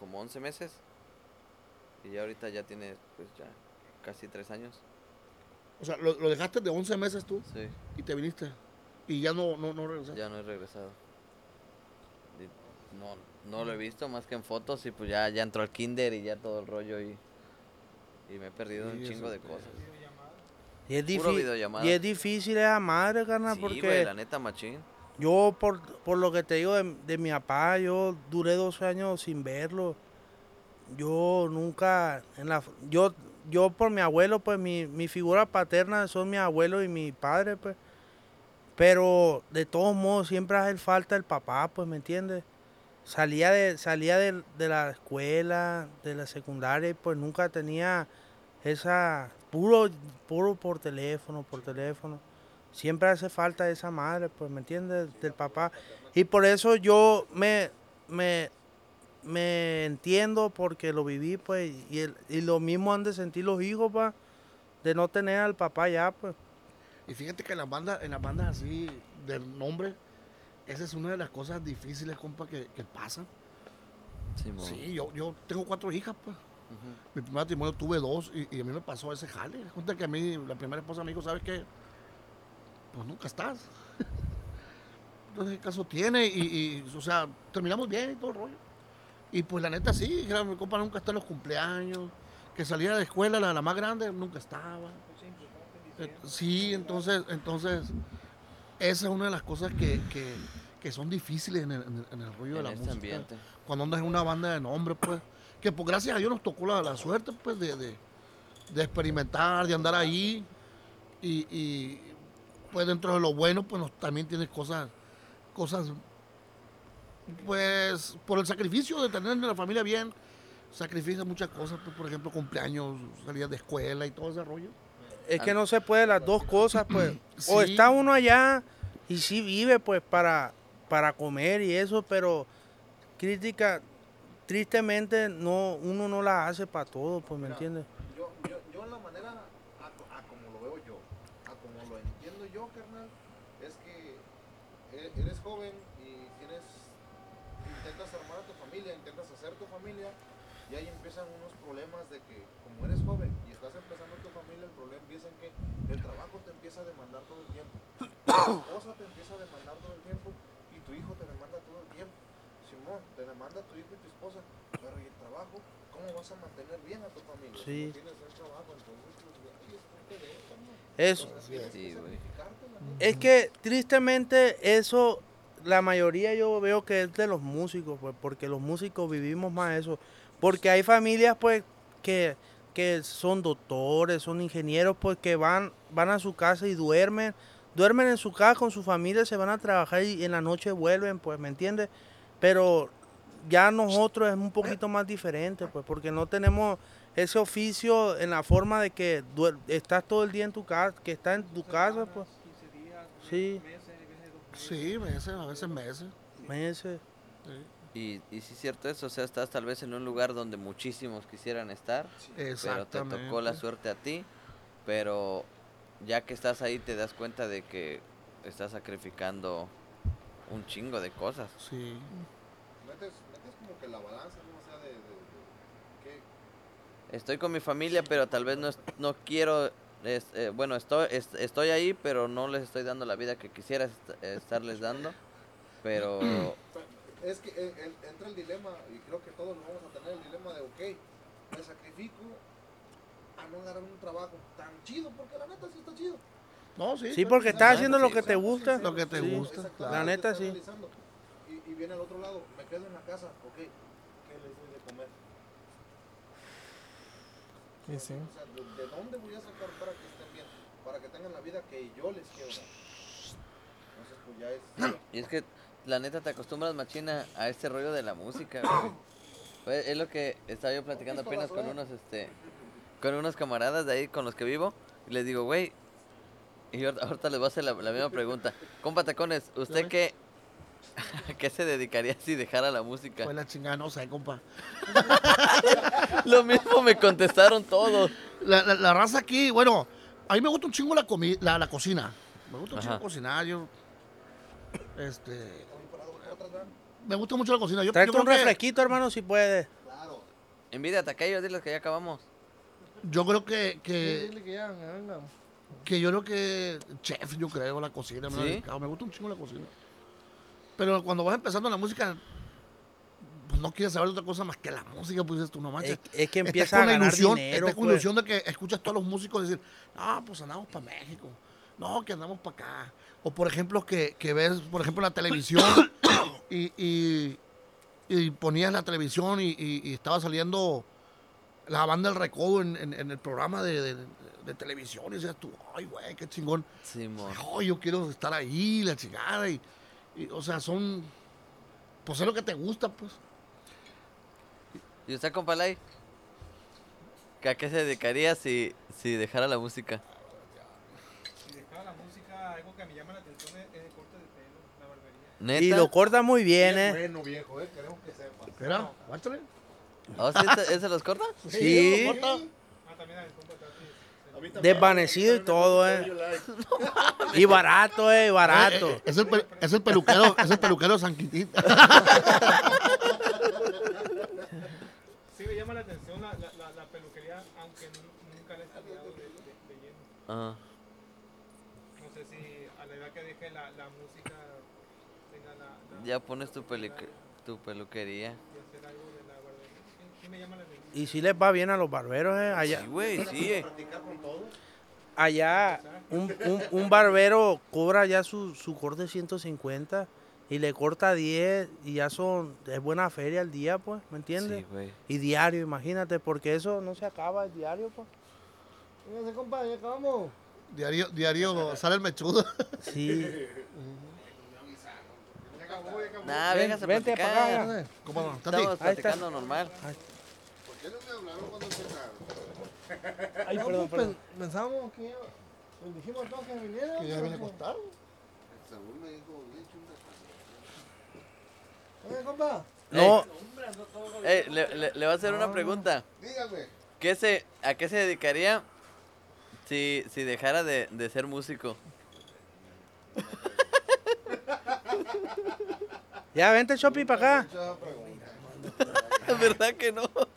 como 11 meses. Y ya ahorita ya tiene, pues ya, casi tres años. O sea, lo, lo dejaste de 11 meses tú Sí, y te viniste. Y ya no, no, no regresaste. ya no he regresado. No, no lo he visto más que en fotos y pues ya, ya entró al kinder y ya todo el rollo y, y me he perdido Sí, un chingo de cosas. Y es, y es difícil esa madre, carnal, Sí, porque... güey, la neta machín. Yo, por, por lo que te digo de, de mi papá, yo duré dos años sin verlo. Yo nunca, en la, yo, yo por mi abuelo, pues mi, mi figura paterna son mi abuelo y mi padre, pues. Pero de todos modos siempre hace falta el papá, pues, ¿me entiendes? Salía de, salía de, de la escuela, de la secundaria, y pues nunca tenía esa, puro, puro por teléfono, por teléfono siempre hace falta esa madre, pues, ¿me entiendes? Del papá. Y por eso yo me, me, me entiendo porque lo viví, pues, y, el- y lo mismo han de sentir los hijos, pa, de no tener al papá ya, pues. Y fíjate que en las bandas, en las bandas así del nombre, esa es una de las cosas difíciles, compa, que, que pasan. Simón. Sí, yo, yo tengo cuatro hijas, pues. Mi primer matrimonio tuve dos y, y a mí me pasó ese jale. Cuenta que a mí, la primera esposa me dijo, ¿sabes qué? Pues nunca estás. Entonces, ¿qué caso tiene? Y, y, o sea, terminamos bien y todo el rollo. Y pues la neta sí, mi compa nunca está en los cumpleaños. Que saliera de la escuela, la, la más grande, nunca estaba. Sí, entonces, entonces, esa es una de las cosas que, que, que son difíciles en el, en el- en rollo de la este música ambiente. cuando andas en una banda de nombre, pues, que pues gracias a Dios nos tocó la, la suerte, pues, de, de- de experimentar, de andar ahí, y, y, pues dentro de lo bueno, pues nos- también tienes cosas, cosas, pues, por el sacrificio de tener la familia bien, sacrifica muchas cosas, pues, por ejemplo, cumpleaños, salidas de escuela y todo ese rollo. Es que no se puede las dos cosas, pues. O está uno allá y sí vive, pues, para, para comer y eso, pero crítica, tristemente, no, uno no la hace para todo, pues, ¿me entiendes? Yo, yo, yo en la manera, a, co- a como lo veo yo, a como lo entiendo yo, carnal, es que e- eres joven y tienes, intentas armar a tu familia, intentas hacer tu familia, y ahí empiezan unos problemas de que como eres joven y estás empezando tu familia, el problema empieza en que el trabajo te empieza a demandar todo el tiempo, tu esposa te empieza a demandar todo el tiempo y tu hijo te demanda todo el tiempo. Simón, te demanda tu hijo y tu esposa, pero ¿y el trabajo? ¿Cómo vas a mantener bien a tu familia? Si Sí. no tienes el trabajo, entonces, pues, ahí es parte de eso, Sí, la. Es que tristemente eso, la mayoría yo veo que es de los músicos, pues, porque los músicos vivimos más eso. Porque hay familias, pues, que, que son doctores, son ingenieros, pues, que van, van a su casa y duermen, duermen en su casa con su familia, se van a trabajar y en la noche vuelven, pues, ¿me entiendes? Pero ya nosotros es un poquito más diferente, pues, porque no tenemos ese oficio en la forma de que estás todo el día en tu casa, que estás en tu casa, pues. 15 días, Sí. Sí, meses, a veces meses. Meses. sí. Y, y sí es cierto eso, o sea, estás tal vez en un lugar donde muchísimos quisieran estar, pero te tocó la suerte a ti, pero ya que estás ahí te das cuenta de que estás sacrificando un chingo de cosas. Sí. Metes, metes como que la balanza, ¿no? O sea, de, de, de que Estoy con mi familia, pero tal vez no, es- no quiero, es- eh, bueno, estoy, es- estoy ahí, pero no les estoy dando la vida que quisiera est- estarles dando, pero es que eh, el- entra el dilema, y creo que todos lo vamos a tener, el dilema de, ok, me sacrifico a no agarrar un trabajo tan chido, porque la neta sí está chido. No, sí. Sí, porque estás haciendo lo que te gusta. Lo que te Sí. gusta. Exactamente, La neta, sí. Y, y viene al otro lado, me quedo en la casa, ok, ¿qué les doy de comer? Sí, sí. O sea, ¿de, de dónde voy a sacar para que estén bien? Para que tengan la vida que yo les quiero dar. Entonces, pues ya es... Y es que la neta te acostumbras machina a este rollo de la música, güey. Pues, es lo que estaba yo platicando apenas con unos este con unos camaradas de ahí con los que vivo y les digo, güey, y ahorita, ahorita les voy a hacer la, la misma pregunta. Compa Tacones, ¿usted qué a qué se dedicaría si dejara la música? Pues la chingada, no sé, compa. Lo mismo me contestaron todos. La, la, la raza aquí, bueno, a mí me gusta un chingo la, comi la, la cocina. Me gusta un chingo cocinar. Yo, este, me gusta mucho la cocina. Yo, Tráete yo un creo que- refresquito, hermano, si puedes. Claro. Envidia a ellos, diles que ya acabamos. Yo creo que, que, dile que ya, venga. que yo creo que chef, yo creo, la cocina. ¿Sí? me gusta un chingo la cocina. Pero cuando vas empezando la música, pues no quieres saber de otra cosa más que la música, pues dices tú, no manches. Es, es que empieza con a la ganar ilusión, dinero. estás con la pues. ilusión de que escuchas a todos los músicos decir, no, pues andamos para México, no, que andamos para acá. O por ejemplo, que, que ves, por ejemplo, la televisión y, y, y ponías la televisión y, y- y estaba saliendo la banda del recodo en, en- en el programa de, de- de televisión y decías tú, ay, güey, qué chingón. Simón. Ay, yo quiero estar ahí, la chingada. Y, y, o sea, son, pues es lo que te gusta, pues. ¿Y usted, compa Lai? ¿Que ¿A qué se dedicaría si, si dejara la música? Si dejaba la música, algo que me llama la atención es, es el corte de pelo, la barbería. ¿Neta? Y lo corta muy bien, ¿eh? Bueno, viejo, eh, queremos que sepas. Espera, guáchale. ¿Oh, sí, ese- ese los corta? Sí. lo corta. Ah, Desvanecido a y todo, eh. like. Y barato, eh, barato. Eh, eh, es, el, es el peluquero, es el peluquero San Quintín. Sí me llama la atención la, la, la, la peluquería, aunque nu- nunca la he estudiado de, de, de lleno. Ah. No sé si a la edad que deje la, la música Ya pones tu, tu peluquería. y si les va bien a los barberos, eh. Allá, Sí, güey, sí. eh. Allá un, un, un barbero cobra ya su, su corte de 150 y le corta 10 y ya son, es buena feria al día, pues, ¿me entiendes? Sí, güey. Y diario, imagínate, porque eso no se acaba el diario, pues. Véngase, compa, ya acabamos. Diario, diario sale el mechudo. Sí. Nah, Ven, vengas a vente platicar. acá. ¿Cómo no? Estamos Ahí está. platicando normal. ¿Por qué no me hablaron cuando empezaron? Ay, No, perdón, pues, perdón. pen- Pensábamos que ya- les dijimos a todos que vinieran. que ya pero viene a pues- acostar. Según me dijo, le echo un Oye, compa. No, Ey, le, le, le voy a hacer una pregunta. Dígame. ¿Qué se, ¿A qué se dedicaría si, si dejara de, de ser músico? ya vente, Chopi, para acá. ¿Verdad que no? Pues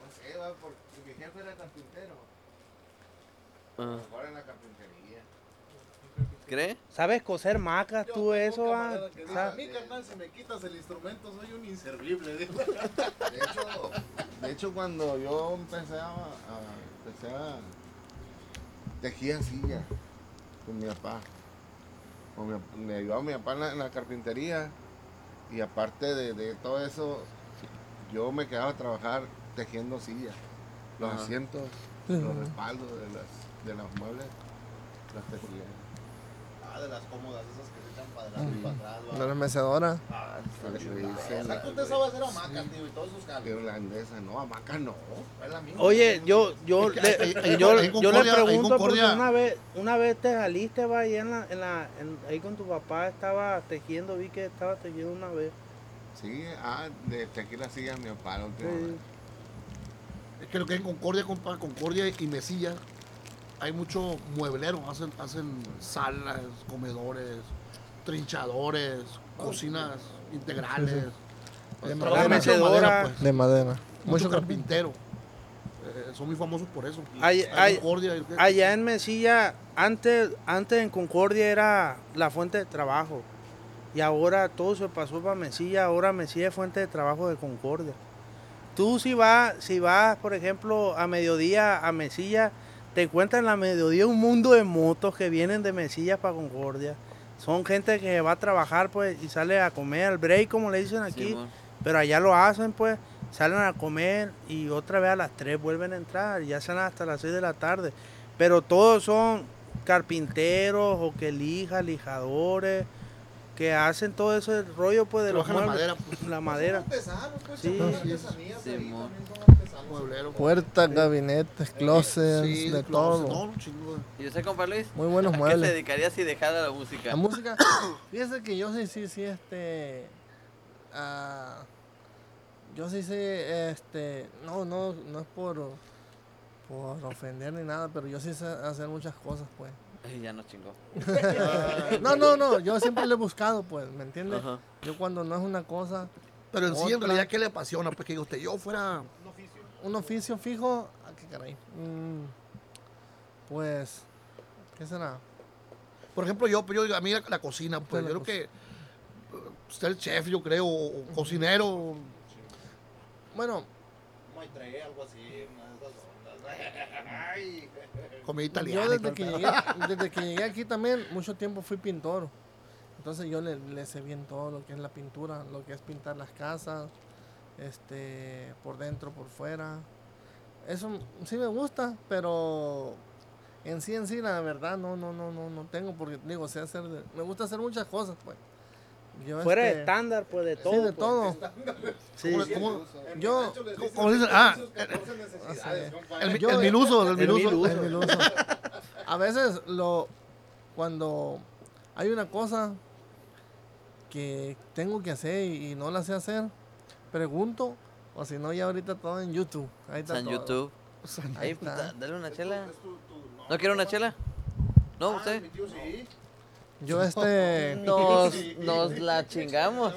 no sé, va, porque mi jefe era carpintero. Ah, Ahora en la carpintería. ¿Cree? ¿Sabes coser macas tú eso, va? A mí, carnal, si me quitas el instrumento, soy un inservible. De hecho, de hecho, cuando yo empecé a, a- empecé a tejía silla con mi papá. Me ayudaba mi papá en la, en la carpintería y aparte de, de todo eso, yo me quedaba a trabajar tejiendo sillas, los Ajá. asientos, los respaldos de las, de los muebles, las tejía. Ah, de las cómodas, esas que se echan para adelante y para atrás. De la mecedora. Esa que usted sabe hacer hamacas, tío, y todos sus cambios. Irlandesa, no, hamaca no. Es la misma. Oye, yo, yo, Es le, ahí- yo, yo le pregunto porque una vez, una vez te saliste, va, ahí en la, en la, en- ahí con tu papá estaba tejiendo, vi que estaba tejiendo una vez. Sí, ah, de tequila las sillas mi papá la última Sí. vez. Es que lo que en Concordia, compa, Concordia y Mesilla, hay mucho mueblero, hacen, hacen salas, comedores, trinchadores, cocinas integrales. Madera. mucho de mecedora. madera, pues. De madera. Mucho carpintero. Eh, son muy famosos por eso. Hay- hay- Allá en Mesilla, antes, antes en Concordia era la fuente de trabajo. Y ahora todo se pasó para Mesilla, ahora Mesilla es fuente de trabajo de Concordia. Tú si vas, si vas, por ejemplo, a mediodía a Mesilla, te encuentras en la mediodía un mundo de motos que vienen de Mesilla para Concordia. Son gente que va a trabajar pues y sale a comer al break como le dicen aquí. Pero allá lo hacen, pues, salen a comer y otra vez a las 3 vuelven a entrar ya salen hasta las 6 de la tarde. Pero todos son carpinteros o que lijan, lijadores, que hacen todo ese rollo, pues, de los la muebles. madera, pues. La madera. Artesanos, pues, Sí. ahí, artesanos. Mueblero. Puertas, gabinetes, closets, Sí, de closet, todo. ¿Y usted, compa Luis? Muy buenos ¿A qué se muebles. dedicaría si dejara la música? La música, fíjese que yo sí, sí, sí, este, ah, yo sí sé, este, no, no, no es por, por ofender ni nada, pero yo sí sé hacer muchas cosas, pues. Ay, ya nos chingó. No, no, no, yo siempre lo he buscado, pues, ¿me entiendes? Ajá. Yo cuando no es una cosa, Pero en sí, en realidad, ¿qué le apasiona? Pues que diga usted, yo fuera. un oficio fijo, ¿a qué caray? Mm, pues, ¿qué será? Por ejemplo, yo, pues, yo digo, a mí la, la cocina, pues yo creo que usted es chef, yo creo, o, o cocinero. Bueno, Maitre, algo así, ondas. Ay. Comida italiana. Yo desde que, llegué, desde que llegué aquí también, mucho tiempo fui pintor. Entonces yo le, le sé bien todo lo que es la pintura, lo que es pintar las casas, este, por dentro, por fuera. Eso sí me gusta, pero en sí, en sí, la verdad, no, no, no, no, no tengo, porque digo, sé hacer, me gusta hacer muchas cosas, pues. Yo, Fuera de este, estándar, pues, de todo. Sí, de pues. todo. Sí. ¿Cómo cómo- Yo- ¿cómo- dicen? Ah, sus 14 necesidades, compa. El, el el el minuso. minuso. El miluso. A veces lo cuando hay una cosa que tengo que hacer y, y no la sé hacer, pregunto o si no ya ahorita todo en YouTube. Ahí está todo. YouTube. Ahí pues, está. da- dale una chela. ¿No quiere una chela? ¿No, Ah, usted? Sí. Yo este Nos, nos la chingamos.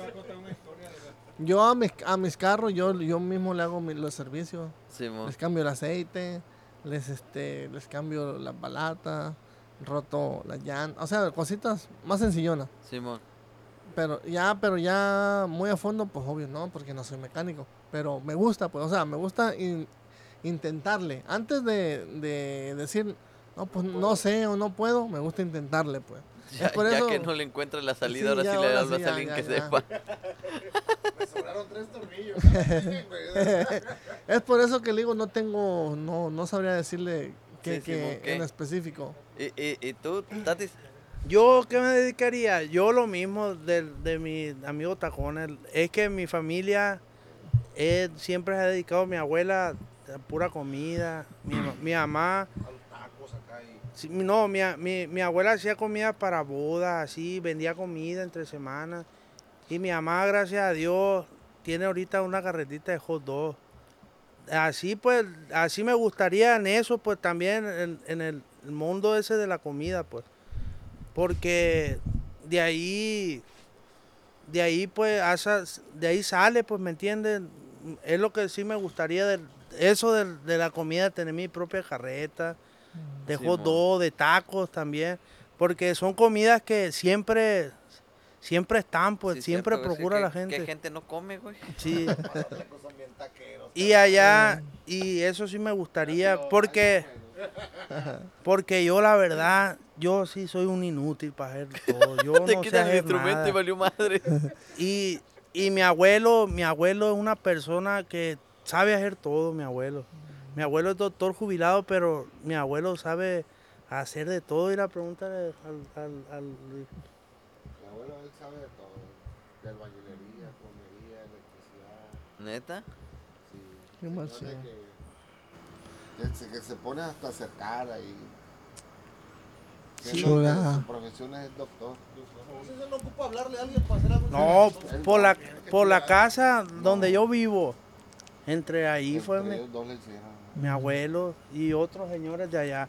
yo a mis a mis carros yo yo mismo le hago mi- los servicios. Simón. Les cambio el aceite, les este les cambio las balatas, roto las llantas, o sea, cositas más sencillonas. Simón. Pero ya, pero ya muy a fondo, pues obvio no, porque no soy mecánico. Pero me gusta, pues, o sea, me gusta in- intentarle. Antes de, de decir, no, pues no sé o no puedo, me gusta intentarle, pues. Ya, Es por ya eso- que no le encuentra la salida, Sí, ahora sí le ahora hablas sí, a ya, alguien ya, que ya. sepa. Me sobraron tres tornillos. Es por eso que le digo, no tengo, no, no sabría decirle Simón, ¿qué? en específico. ¿Y, y, y tú, Tatis? Yo, ¿qué me dedicaría? Yo lo mismo de, de mi amigo Tacones. Es que mi familia eh, siempre se ha dedicado, mi abuela, a pura comida. Mi, mi mamá, A los tacos acá y. no, mi, mi, mi abuela hacía comida para bodas, así, vendía comida entre semanas. Y mi mamá, gracias a Dios, tiene ahorita una carretita de hot dog. Así pues, así me gustaría en eso, pues también en, el mundo ese de la comida, pues. Porque de ahí, de ahí pues, de ahí sale, pues, ¿me entiendes? Es lo que sí me gustaría, de, eso de, de la comida, tener mi propia carreta, de hot Simón. dog, de tacos también. Porque son comidas que siempre, siempre están, pues, Sí, siempre cierto, sí, procura que- la gente. Que gente no come, güey. Sí. Los tacos son bien taqueros. Y allá, y eso sí me gustaría, porque, porque yo la verdad, yo sí soy un inútil para hacer todo. Yo Te no sé quitan el instrumento y valió madre. Y, y mi abuelo, mi abuelo es una persona que sabe hacer todo, mi abuelo. Mi abuelo es doctor jubilado, pero mi abuelo sabe hacer de todo. Y la pregunta al, al, al- Mi abuelo, él sabe de todo. De albañilería, plomería, electricidad. ¿Neta? Sí. Qué sé chido. que, que, se, que se pone hasta a acercar ahí. Sí. no, su profesión es doctor. Entonces no ocupa hablarle a alguien para hacer algo. No, Él por la, por la casa donde yo vivo. Entre ahí Entre fue mi, ellos dos le hicieron. Mi abuelo y otros señores de allá.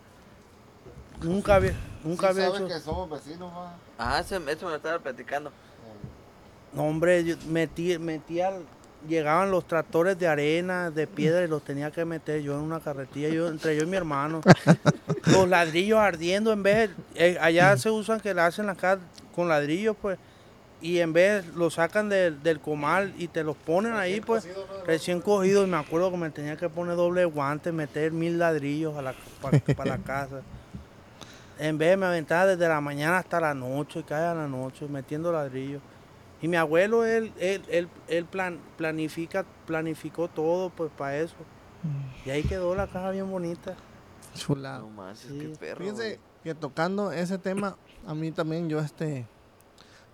Nunca había, nunca Sí había saben hecho. que somos vecinos, va. Ah, eso, eso me lo estaba platicando. No, hombre, yo metí, metía, llegaban los tractores de arena, de piedra y los tenía que meter yo en una carretilla, yo, entre yo y mi hermano. los ladrillos ardiendo en vez, de- eh, allá se usan que la hacen acá con ladrillos, pues. Y en vez lo sacan del- del comal y te los ponen ahí, pues recién cogido. Y me acuerdo que me tenía que poner doble guante, meter mil ladrillos a la, para la casa. En vez me aventaba desde la mañana hasta la noche, cada la noche, metiendo ladrillos. Y mi abuelo, él, él, él, él plan, planifica, planificó todo pues para eso. Y ahí quedó la casa bien bonita. Chulado. No Sí. qué perro. Fíjense que tocando ese tema, a mí también yo este,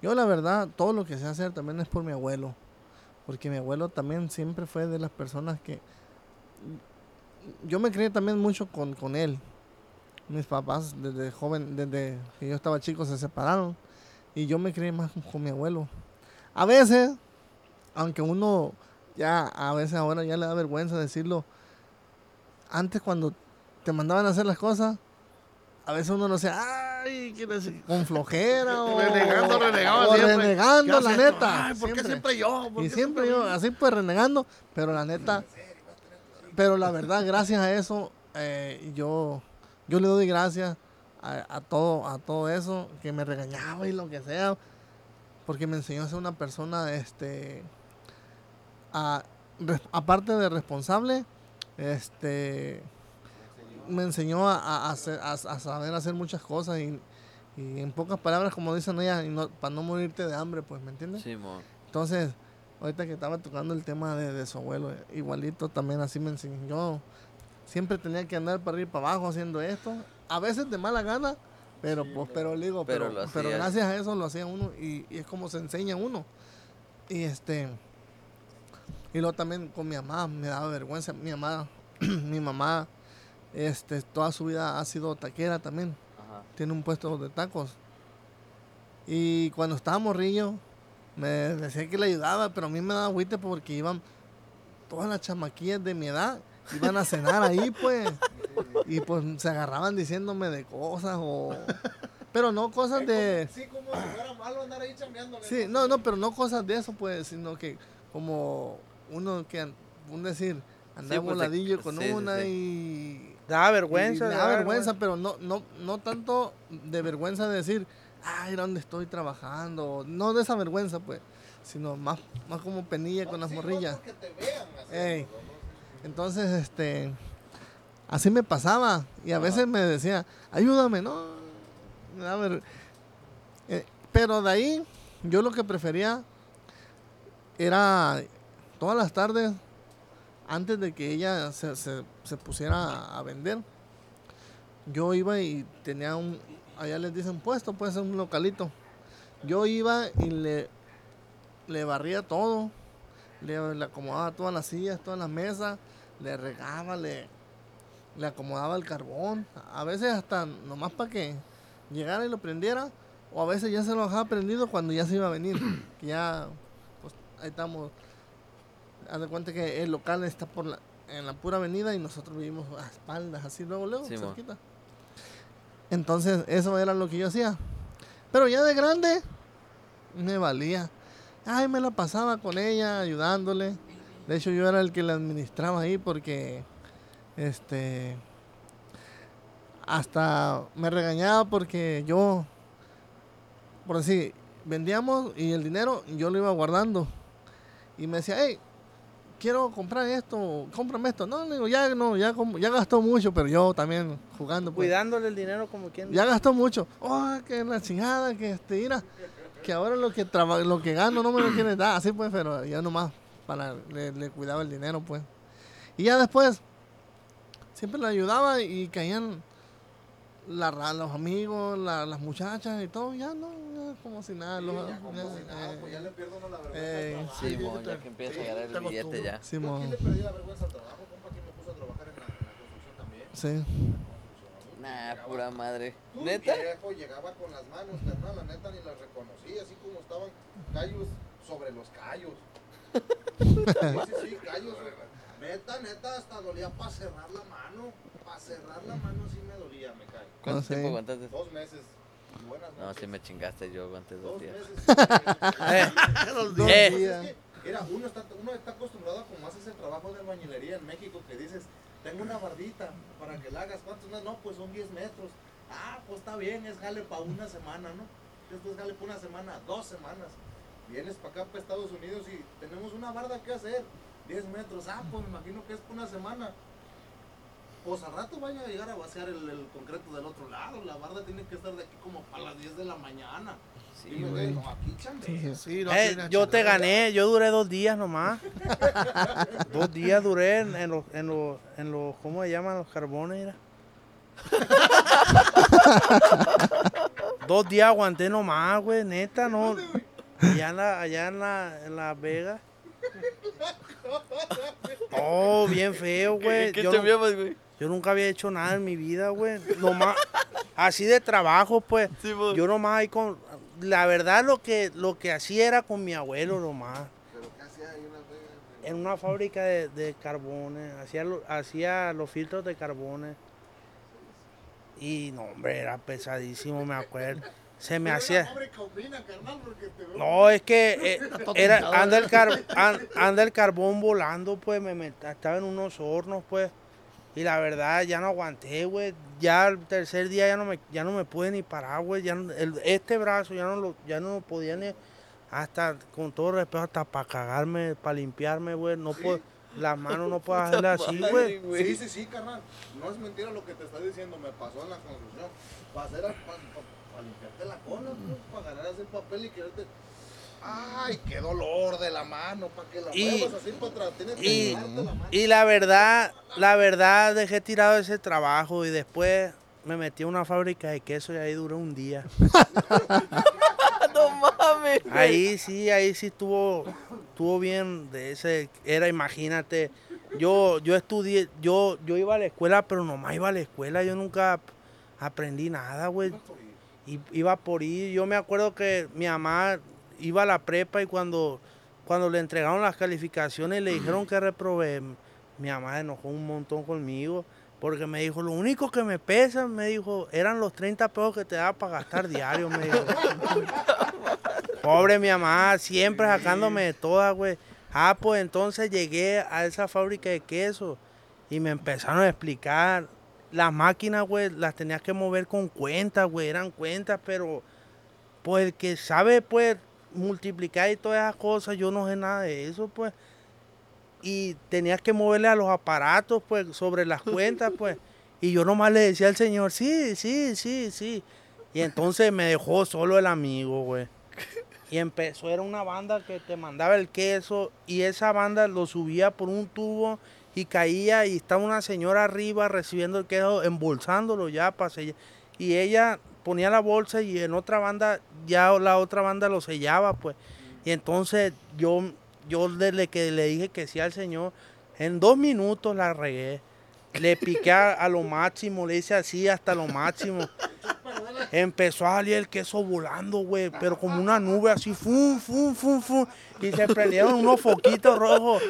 yo la verdad, todo lo que sé hacer también es por mi abuelo, porque mi abuelo también siempre fue de las personas que, yo me crié también mucho con, con él. Mis papás desde joven, desde que yo estaba chico se separaron y yo me crié más con, con mi abuelo. A veces, aunque uno ya a veces ahora ya le da vergüenza decirlo, antes cuando te mandaban a hacer las cosas, a veces uno no sé, ay, con flojera o Renegando, renegaba o siempre. renegando, ¿Qué la neta. Ay, ¿por qué siempre. yo? ¿Por Y qué siempre yo, así pues renegando, pero la neta, pero la verdad, gracias a eso, eh, yo, yo le doy gracias a, a todo, a todo eso, que me regañaba y lo que sea, porque me enseñó a ser una persona, este, a- aparte de responsable, este, me enseñó a, a- a hacer- a- a saber hacer muchas cosas y, y en pocas palabras, como dicen ella, y no- para no morirte de hambre, pues, ¿me entiendes? Simón. Entonces, ahorita que estaba tocando el tema de, de su abuelo, igualito también así me enseñó. Yo siempre tenía que andar para arriba y para abajo haciendo esto, a veces de mala gana, pero pues, pero le digo, Pero gracias a eso lo hacía uno y, y es como se enseña uno. Y este, y luego también con mi mamá, me daba vergüenza, mi mamá, mi mamá, este, toda su vida ha sido taquera también Ajá. tiene un puesto de tacos. Y cuando estaba morrillo, me decía que le ayudaba, pero a mí me daba agüite porque iban todas las chamaquillas de mi edad, iban a cenar ahí, pues. Y pues se agarraban diciéndome de cosas o... Pero no cosas de... Sí, como si fuera malo andar ahí chambeando. Sí, no, no, pero no cosas de eso, pues, sino que como uno que, un decir, andaba pues, de- voladillo con sí, sí, una sí. y Daba vergüenza. da vergüenza, pero no, no, no tanto de vergüenza de decir, ay, dónde estoy trabajando. No de esa vergüenza, pues, sino más, más como penilla con las morrillas. Que te vean. Ey. Entonces, este, así me pasaba. Y a veces me decía, ayúdame, no. Da ver- eh, pero de ahí, yo lo que prefería era todas las tardes, antes de que ella se, se- pusiera a, vender, yo iba y tenía un, allá les dicen puesto, puede ser un localito. Yo iba y le, le barría todo, le, le acomodaba todas las sillas, todas las mesas, le regaba, le, le acomodaba el carbón, a veces hasta nomás para que llegara y lo prendiera, o a veces ya se lo dejaba prendido cuando ya se iba a venir, que ya, pues ahí estamos, haz de cuenta que el local está por la, en la pura avenida y nosotros vivimos a espaldas, así luego, luego, Sí, cerquita. Entonces, eso era lo que yo hacía. Pero ya de grande, me valía. Ay, me la pasaba con ella, ayudándole. De hecho, yo era el que la administraba ahí porque, este, hasta me regañaba porque yo, por decir, vendíamos y el dinero yo lo iba guardando. Y me decía, hey, quiero comprar esto, cómprame esto. No, le digo, ya no, ya, ya gastó mucho, pero yo también jugando. pues. Cuidándole el dinero como quien Ya gastó mucho. Oh, que la chingada, que este, mira, que ahora lo que traba- lo que gano no me lo quiere dar, así pues, pero ya nomás para le, le cuidaba el dinero, pues. Y ya después siempre le ayudaba y caían la los amigos, la- las muchachas y todo, ya no, ya como si nada. los- ya como ya, si nada, eh, pues ya le pierdo uno la vergüenza. eh, al trabajo. Sí, mo, ya que empieza a Sí, ganar te el billete ya. Yo Simón, aquí le perdí la vergüenza al trabajo, compa, que me puso a trabajar en la, en la construcción también. sí. Nah, pura madre. ¿Neta? viejo, llegaba con las manos, carnal, la neta ni las reconocí, así como estaban callos sobre los callos. Sí, sí, sí, callos. Neta, neta, hasta dolía para cerrar la mano. Para cerrar la mano sí me dolía, me cae. ¿Cuánto No sé. tiempo aguantaste? Dos meses. Buenas No, sí me chingaste yo aguanté dos Dos días. meses. Dos Eh. días. Es que, mira, uno está, uno está acostumbrado a como haces el trabajo de albañilería en México, que dices, tengo una bardita para que la hagas. ¿Cuántos? No, no, pues son 10 metros. Ah, pues está bien, es jale para una semana, ¿no? Después jale para una semana, dos semanas. vienes para acá, para Estados Unidos y tenemos una barda que hacer, 10 metros, ah, pues me imagino que es por una semana. Pues al rato vaya a llegar a vaciar el, el concreto del otro lado, la barda tiene que estar de aquí como para las 10 de la mañana. Sí, Y me digo, aquí. Sí, no, Eh, yo te gané, yo duré dos días nomás. dos días duré en, en los, en los, en los, ¿cómo se llaman los carbones? dos días aguanté nomás, güey, neta, no. Allá en la, allá en la, en la Vega. Oh, bien feo, güey. ¿Qué Yo, no- güey? Yo nunca había hecho nada en mi vida, güey. Nomás, así de trabajo, pues. Sí, mo. Yo nomás ahí con... La verdad lo que, lo que hacía era con mi abuelo nomás. Pero ¿qué hacía ahí una vez? En una fábrica de, de carbones. Hacía, lo- hacía los filtros de carbones. Y no, hombre, era pesadísimo, me acuerdo. Se me hacía... No, es que eh, era, anda, el ¿eh? car- an- anda el carbón volando, pues, me met- estaba en unos hornos, pues, y la verdad ya no aguanté, güey, ya el tercer día ya no me, ya no me pude ni parar, güey, ya no- el- este brazo ya no lo, ya no lo podía ni, hasta, con todo respeto, hasta para cagarme, para limpiarme, güey, no puedo, las manos no puedo hacerle así, güey. Sí, sí, sí, carnal. No es mentira lo que te está diciendo, me pasó en la construcción. Para hacer, para, limpiarte la cola, para agarrar ese papel y quererte. Ay, qué dolor de la mano, para que la Y- así para atrás. Tienes que Y, la mano. y la verdad, la verdad dejé tirado ese trabajo y después me metí a una fábrica de queso y ahí duré un día. no mames. Ahí sí, ahí sí estuvo, estuvo bien de ese, era, imagínate, yo, yo estudié, yo, yo iba a la escuela, pero nomás iba a la escuela, yo nunca aprendí nada, güey. Y iba por ir, yo me acuerdo que mi mamá iba a la prepa y cuando, cuando le entregaron las calificaciones le dijeron que reprobé, mi mamá enojó un montón conmigo. Porque me dijo, lo único que me pesa, me dijo, eran los 30 pesos que te daba para gastar diario, me dijo. Pobre mi mamá, siempre sacándome de todas, güey. Ah, pues entonces llegué a esa fábrica de queso y me empezaron a explicar. Las máquinas, güey, las tenías que mover con cuentas, güey, eran cuentas, pero pues el que sabe, pues, multiplicar y todas esas cosas, yo no sé nada de eso, pues. Y tenías que moverle a los aparatos, pues, sobre las cuentas, pues. Y yo nomás le decía al señor, sí, sí, sí, sí. Y entonces me dejó solo el amigo, güey. Y empezó, era una banda que te mandaba el queso y esa banda lo subía por un tubo y caía y estaba una señora arriba recibiendo el queso, embolsándolo ya para sellar. Y ella ponía la bolsa y en otra banda, ya la otra banda lo sellaba, pues. Y entonces yo, yo desde que le dije que sí al señor, en dos minutos la regué. Le piqué a, a lo máximo, le hice así hasta lo máximo. Empezó a salir el queso volando, güey, pero como una nube así, fum, fum, fum, fum. Y se prendieron unos foquitos rojos.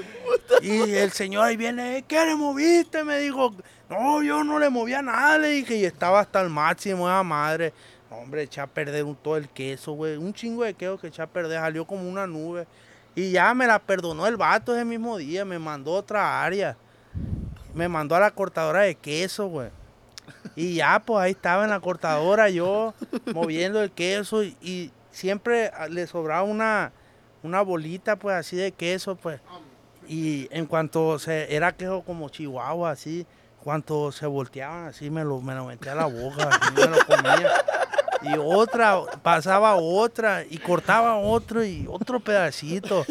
Y el señor ahí viene, "Eh, ¿qué le moviste? Me dijo, no, yo no le movía nada, le dije, y estaba hasta el máximo, esa madre. Hombre, eché a perder un- todo el queso, güey. Un chingo de queso que eché a perder, salió como una nube. Y ya me la perdonó el vato ese mismo día, me mandó a otra área. Me mandó a la cortadora de queso, güey. Y ya, pues ahí estaba en la cortadora yo moviendo el queso y, y siempre le sobraba una, una bolita, pues así de queso, pues. Y en cuanto se, era queso como chihuahua, así, cuanto se volteaban así, me lo, me lo metía a la boca, así me lo comía. Y otra, pasaba otra, y cortaba otro y otro pedacito.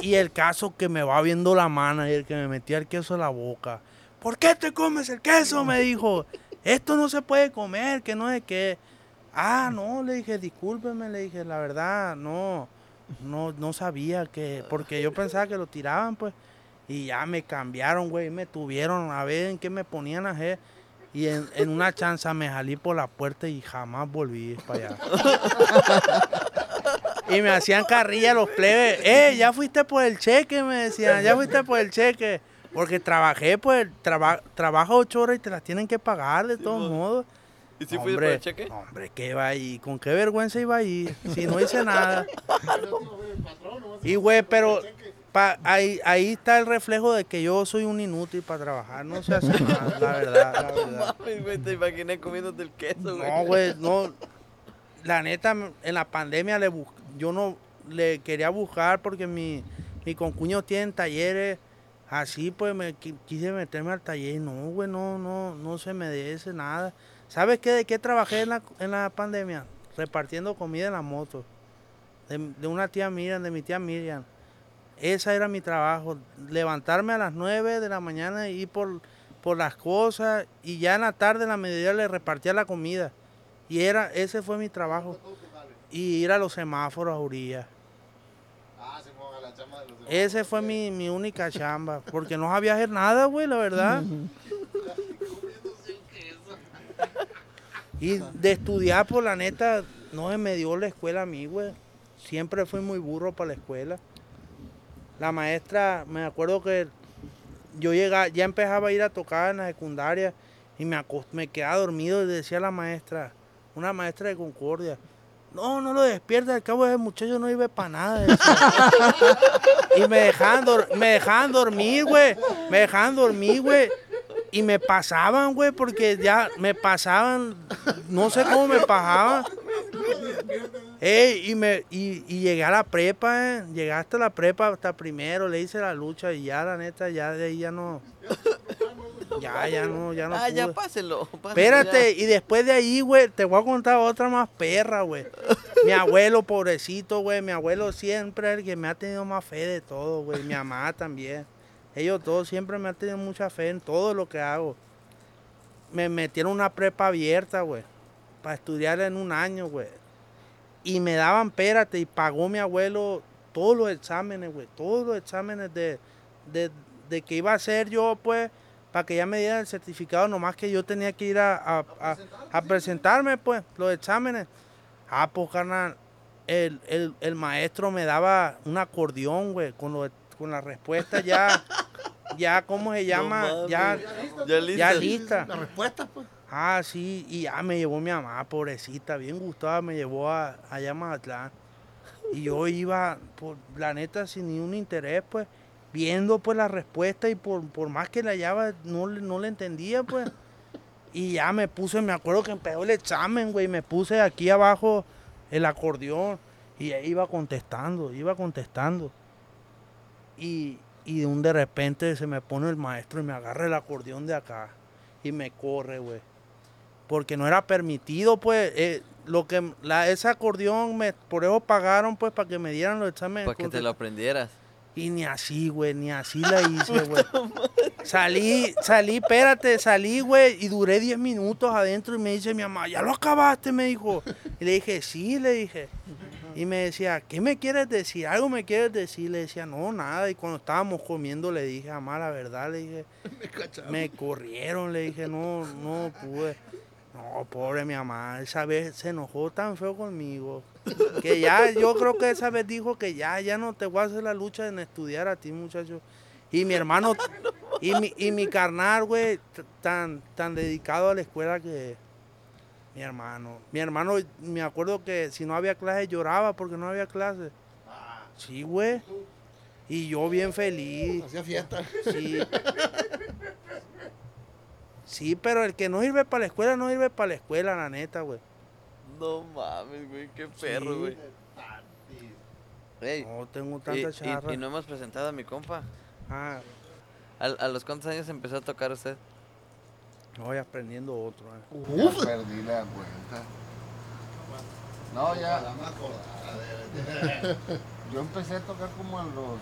Y el caso que me va viendo la mano y el que me metía el queso en la boca. ¿Por qué te comes el queso? Me dijo. Esto no se puede comer, que no es que. Ah, no, le dije, discúlpeme, le dije, la verdad, no, no, no sabía que, porque yo pensaba que lo tiraban, pues, y ya me cambiaron, güey, me tuvieron a ver en qué me ponían a hacer, y en, en una chanza me salí por la puerta y jamás volví para allá. y me hacían carrilla los plebes, eh, ya fuiste por el cheque, me decían, ya fuiste por el cheque, porque trabajé, pues, traba, trabajo ocho horas y te las tienen que pagar de todos modos. ¿Y si fuiste por el cheque? Hombre, ¿qué va ahí? ¿Con qué vergüenza iba ahí? Si no hice nada. Y güey, pero pa- ahí, ahí está el reflejo de que yo soy un inútil para trabajar. No se hace nada, la verdad, la verdad. Mames, güey, te imaginé comiéndote el queso, güey. No, güey, no. La neta, en la pandemia le bus- yo no, le quería buscar porque mi, mi concuño tiene talleres. Así pues me qui- quise meterme al taller. No, güey, no, no, no se me diese nada. ¿Sabes qué? ¿De qué trabajé en la, en la pandemia? Repartiendo comida en la moto. De, de una tía Miriam, de mi tía Miriam. Ese era mi trabajo. Levantarme a las 9 de la mañana y ir por, por las cosas. Y ya en la tarde, en la mediodía, le repartía la comida. Y era, ese fue mi trabajo. Y ir a los semáforos a orillas. Ah, se a la chama de los. Ese fue mi, mi única chamba. Porque no sabía hacer nada, güey, la verdad. Y de estudiar, por la neta, no se me dio la escuela a mí, güey. Siempre fui muy burro para la escuela. La maestra, me acuerdo que yo llegaba, ya empezaba a ir a tocar en la secundaria y me, acost- me quedaba dormido y decía la maestra, una maestra de Concordia, no, no lo despierta, al cabo ese muchacho no vive para nada. y me dejaban, me dejaban dormir, güey, me dejaban dormir, güey. Y me pasaban, güey, porque ya me pasaban, no sé cómo me pasaban. Ey, y, me, y, y llegué a la prepa, eh. llegué hasta la prepa, hasta primero, le hice la lucha y ya, la neta, ya de ahí ya no. Ya, ya no, ya no. ah, ya pude. pásenlo. pásenlo Espérate, y después de ahí, güey, te voy a contar otra más perra, güey. Mi abuelo, pobrecito, güey, mi abuelo siempre es el que me ha tenido más fe de todo, güey. Mi mamá también. Ellos todos siempre me han tenido mucha fe en todo lo que hago. Me metieron una prepa abierta, güey, para estudiar en un año, güey. Y me daban, espérate, y pagó mi abuelo todos los exámenes, güey, todos los exámenes de, de, de que iba a hacer yo, pues, para que ya me dieran el certificado, nomás que yo tenía que ir a, a- a- a presentarme, pues, los exámenes. Ah, pues, carnal, el, el, el maestro me daba un acordeón, güey, con, lo- con la respuesta ya, ya, ¿cómo se llama? ya, Ya listo. ya lista. La respuesta, pues. Ah, sí, y ya me llevó mi mamá, pobrecita, bien gustada, me llevó a, allá a Mazatlán. Y yo iba, por la neta, sin ni un interés, pues, viendo pues la respuesta y por, por más que la hallaba, no, no le entendía, pues. Y ya me puse, me acuerdo que empezó el examen, güey, me puse aquí abajo el acordeón y iba contestando, iba contestando. Y, y de un de repente se me pone el maestro y me agarra el acordeón de acá y me corre, güey. Porque no era permitido, pues, eh, lo que, la, ese acordeón, me, por eso pagaron, pues, para que me dieran los exámenes. Para que te lo aprendieras. Y ni así, güey, ni así la hice, güey. salí, salí, espérate, salí, güey, y duré 10 minutos adentro y me dice mi mamá, ¿ya lo acabaste? Me dijo. Y le dije, sí, le dije. Y me decía, ¿qué me quieres decir? ¿Algo me quieres decir? Le decía, no, nada. Y cuando estábamos comiendo le dije, mamá, la verdad, le dije, me corrieron, le dije, no, no pude. No, pobre mi mamá, esa vez se enojó tan feo conmigo. Que ya, yo creo que esa vez dijo que ya, ya no te voy a hacer la lucha en estudiar a ti, muchacho. Y mi hermano, y mi, y mi carnal, güey, tan, tan dedicado a la escuela que mi hermano. Mi hermano, me acuerdo que si no había clase lloraba porque no había clase. Sí, güey. Y yo bien feliz. Hacía fiesta. Sí. Sí, pero el que no sirve para la escuela, no sirve para la escuela, la neta, güey. No mames, güey, qué perro, Sí. güey. Ey, No tengo tanta y- charra. y no hemos presentado a mi compa. Ah, ¿A, a los cuántos años empezó a tocar usted? voy aprendiendo otro. eh. Ya perdí la cuenta. No, ya. Yo empecé a tocar como a los.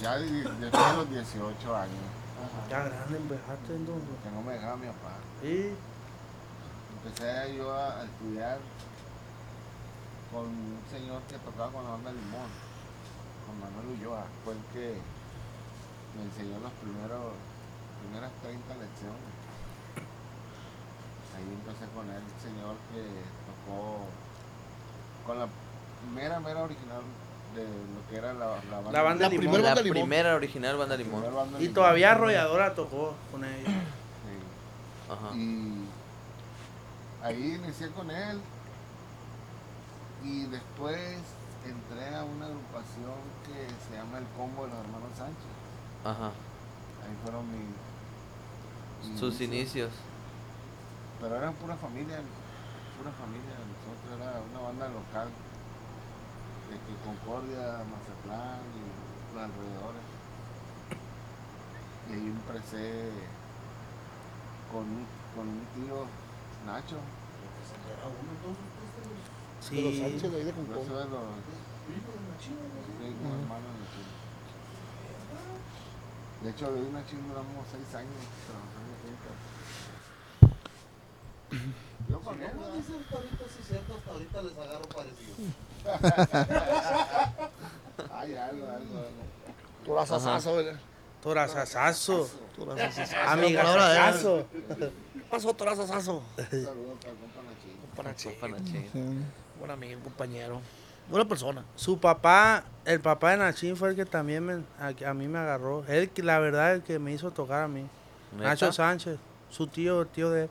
Ya de- después de los 18 años. Ya grande empezaste entonces. Que no me dejaba mi papá. Sí. Empecé yo a, a estudiar con un señor que tocaba con la banda Limón, con Manuel Ulloa. Fue el que me enseñó las primeros, primeras 30 lecciones. Ahí empecé con él, el señor que tocó con la mera, mera original de lo que era la, la banda. La banda La Limón. primera La banda Limón. primera original banda Limón. banda Y Limón. todavía Arrolladora tocó con ellos. Sí. Ajá. Y ahí inicié con él. Y después entré a una agrupación que se llama El Combo de los Hermanos Sánchez. Ajá. Ahí fueron mis, mis Sus inicios. Pero eran pura familia, pura familia. Nosotros era una banda local. De que Concordia, Mazatlán y los alrededores. Y ahí empecé con, un- con un tío Nacho, Sí. de los Sánchez de ahí de soy de hecho, de una China duramos seis años trabajando juntos. Yo con Si él, no dicen ahorita, sí es cierto, hasta ahorita les agarro parecido. Hay algo, algo, algo. Turazazazo, ¿verdad? Torazazazo. Turazazazo. Amigazazazo. Pasó turazazazo. Un saludo para el compa. Buen amigo, compañero. Buena persona. Su papá, el papá de Nachín fue el que también me, a, a mí me agarró. Él, que la verdad, el que me hizo tocar a mí. ¿Neta? Nacho Sánchez, su tío, el tío de él.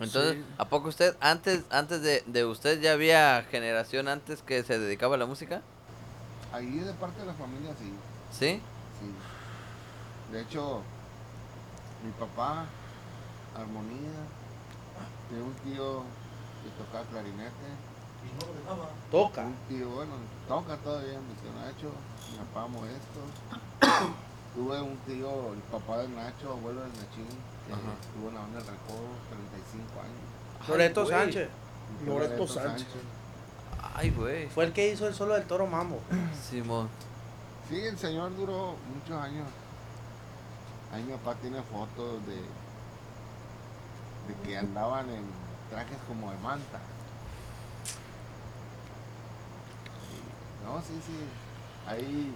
Entonces, Sí. ¿a poco usted, antes antes de, de usted, ya había generación antes que se dedicaba a la música? Ahí de parte de la familia sí, ¿Sí? sí. De hecho, mi papá, armonía, tenía un tío que tocaba clarinete. Toca. un tío, bueno, toca todavía, mi tío Nacho, mi papá modesto. Tuve un tío, el papá de Nacho, abuelo de Nachín. Estuvo en la banda del recodo 35 años. Loreto Ay. Sánchez. Loreto Sánchez. Ay, güey. Fue el que hizo el solo del toro mambo. Simón. Sí, el señor duró muchos años. Ahí mi papá tiene fotos de, de que andaban en trajes como de manta. No, sí, sí. Hay,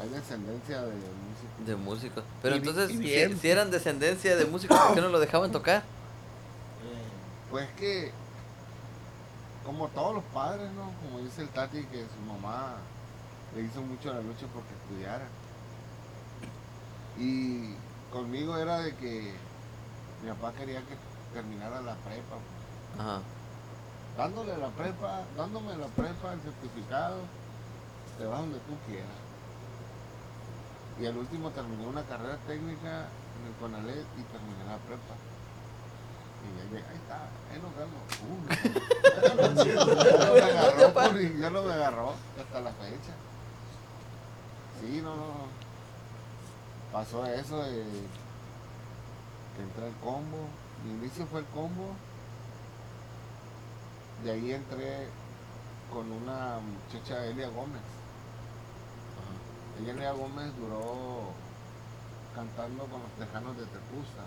hay descendencia de músicos. De músicos. Pero Y entonces, y si, eran descendencia de músicos, ¿por qué no lo dejaban tocar? Pues que, como todos los padres, ¿no? Como dice el Tati, que su mamá le hizo mucho la lucha porque estudiara. Y conmigo era de que mi papá quería que terminara la prepa. pues. Ajá. Dándole la prepa, dándome la prepa, el certificado, te vas donde tú quieras. Y al último terminé una carrera técnica en el CONALET y terminé la prepa. Y ahí, ahí está, ahí nos vemos. Uh, ya no me agarró, hasta la fecha. Sí, no. no. Pasó eso de que entré al combo. Mi inicio fue el combo. De ahí entré con una muchacha, Elia Gómez. Elia Gómez, duró cantando con los tejanos de Tepusta,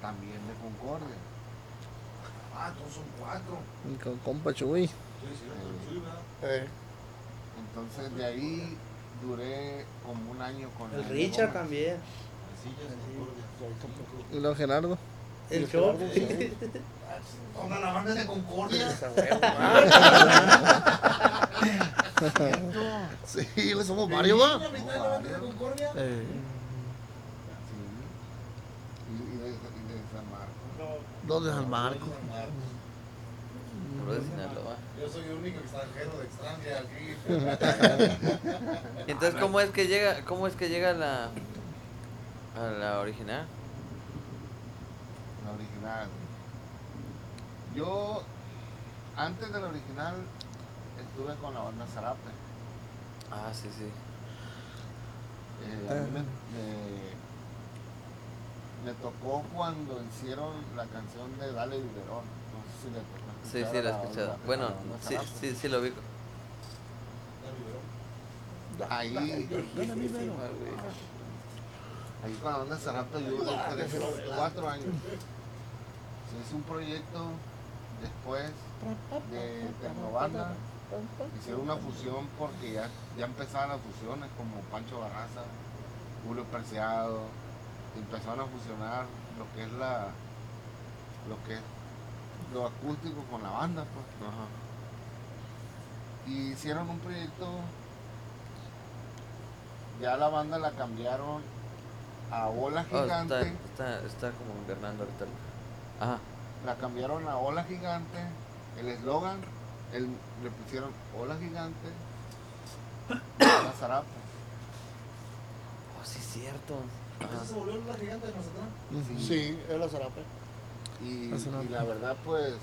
también de Concordia. Ah, entonces son cuatro. Y con compa Chuy. Sí, sí, sí, ¿verdad? Eh. Entonces de ahí duré como un año con El Richard Gómez. también. Así ya Concordia. Y luego Gerardo. El Y show. Sí. Pongan la banda de Concordia. Sí, le somos varios, ¿va? Sí. Y, y de, y de San Marcos. Dos de San Marcos. De Sinaloa. Yo soy el único extranjero de extranjera aquí. Entonces, ¿cómo es que llega, cómo es que llega a la, a la original? La original. Yo, antes de la original, estuve con la banda Zarape. Ah, sí, sí. Eh, a mí me, me- me tocó cuando hicieron la canción de Dale Biberón. No sé si le tocó Sí, sí, a lo he la escuchado. Bueno, la sí, sí, sí lo vi. Ahí, ahí con la banda Zarape yo duré tres, cuatro años. Se hizo un proyecto después de Tecnobanda. Hicieron una fusión porque ya, ya empezaban las fusiones como Pancho Barraza, Julio Preciado. Empezaron a fusionar lo que es la lo que es lo acústico con la banda pues. Ajá. y hicieron un proyecto ya la banda la cambiaron a Ola Oh, Gigante está, está, está como invernando ahorita. Ajá. la cambiaron a Ola Gigante el eslogan el- le pusieron Ola Gigante la Zarapa Oh, sí, es cierto. ¿Esa Ajá. se volvió la gigante de Mazatlán? Sí. Sí, es la Zarape. y, La Zarapa. y la verdad pues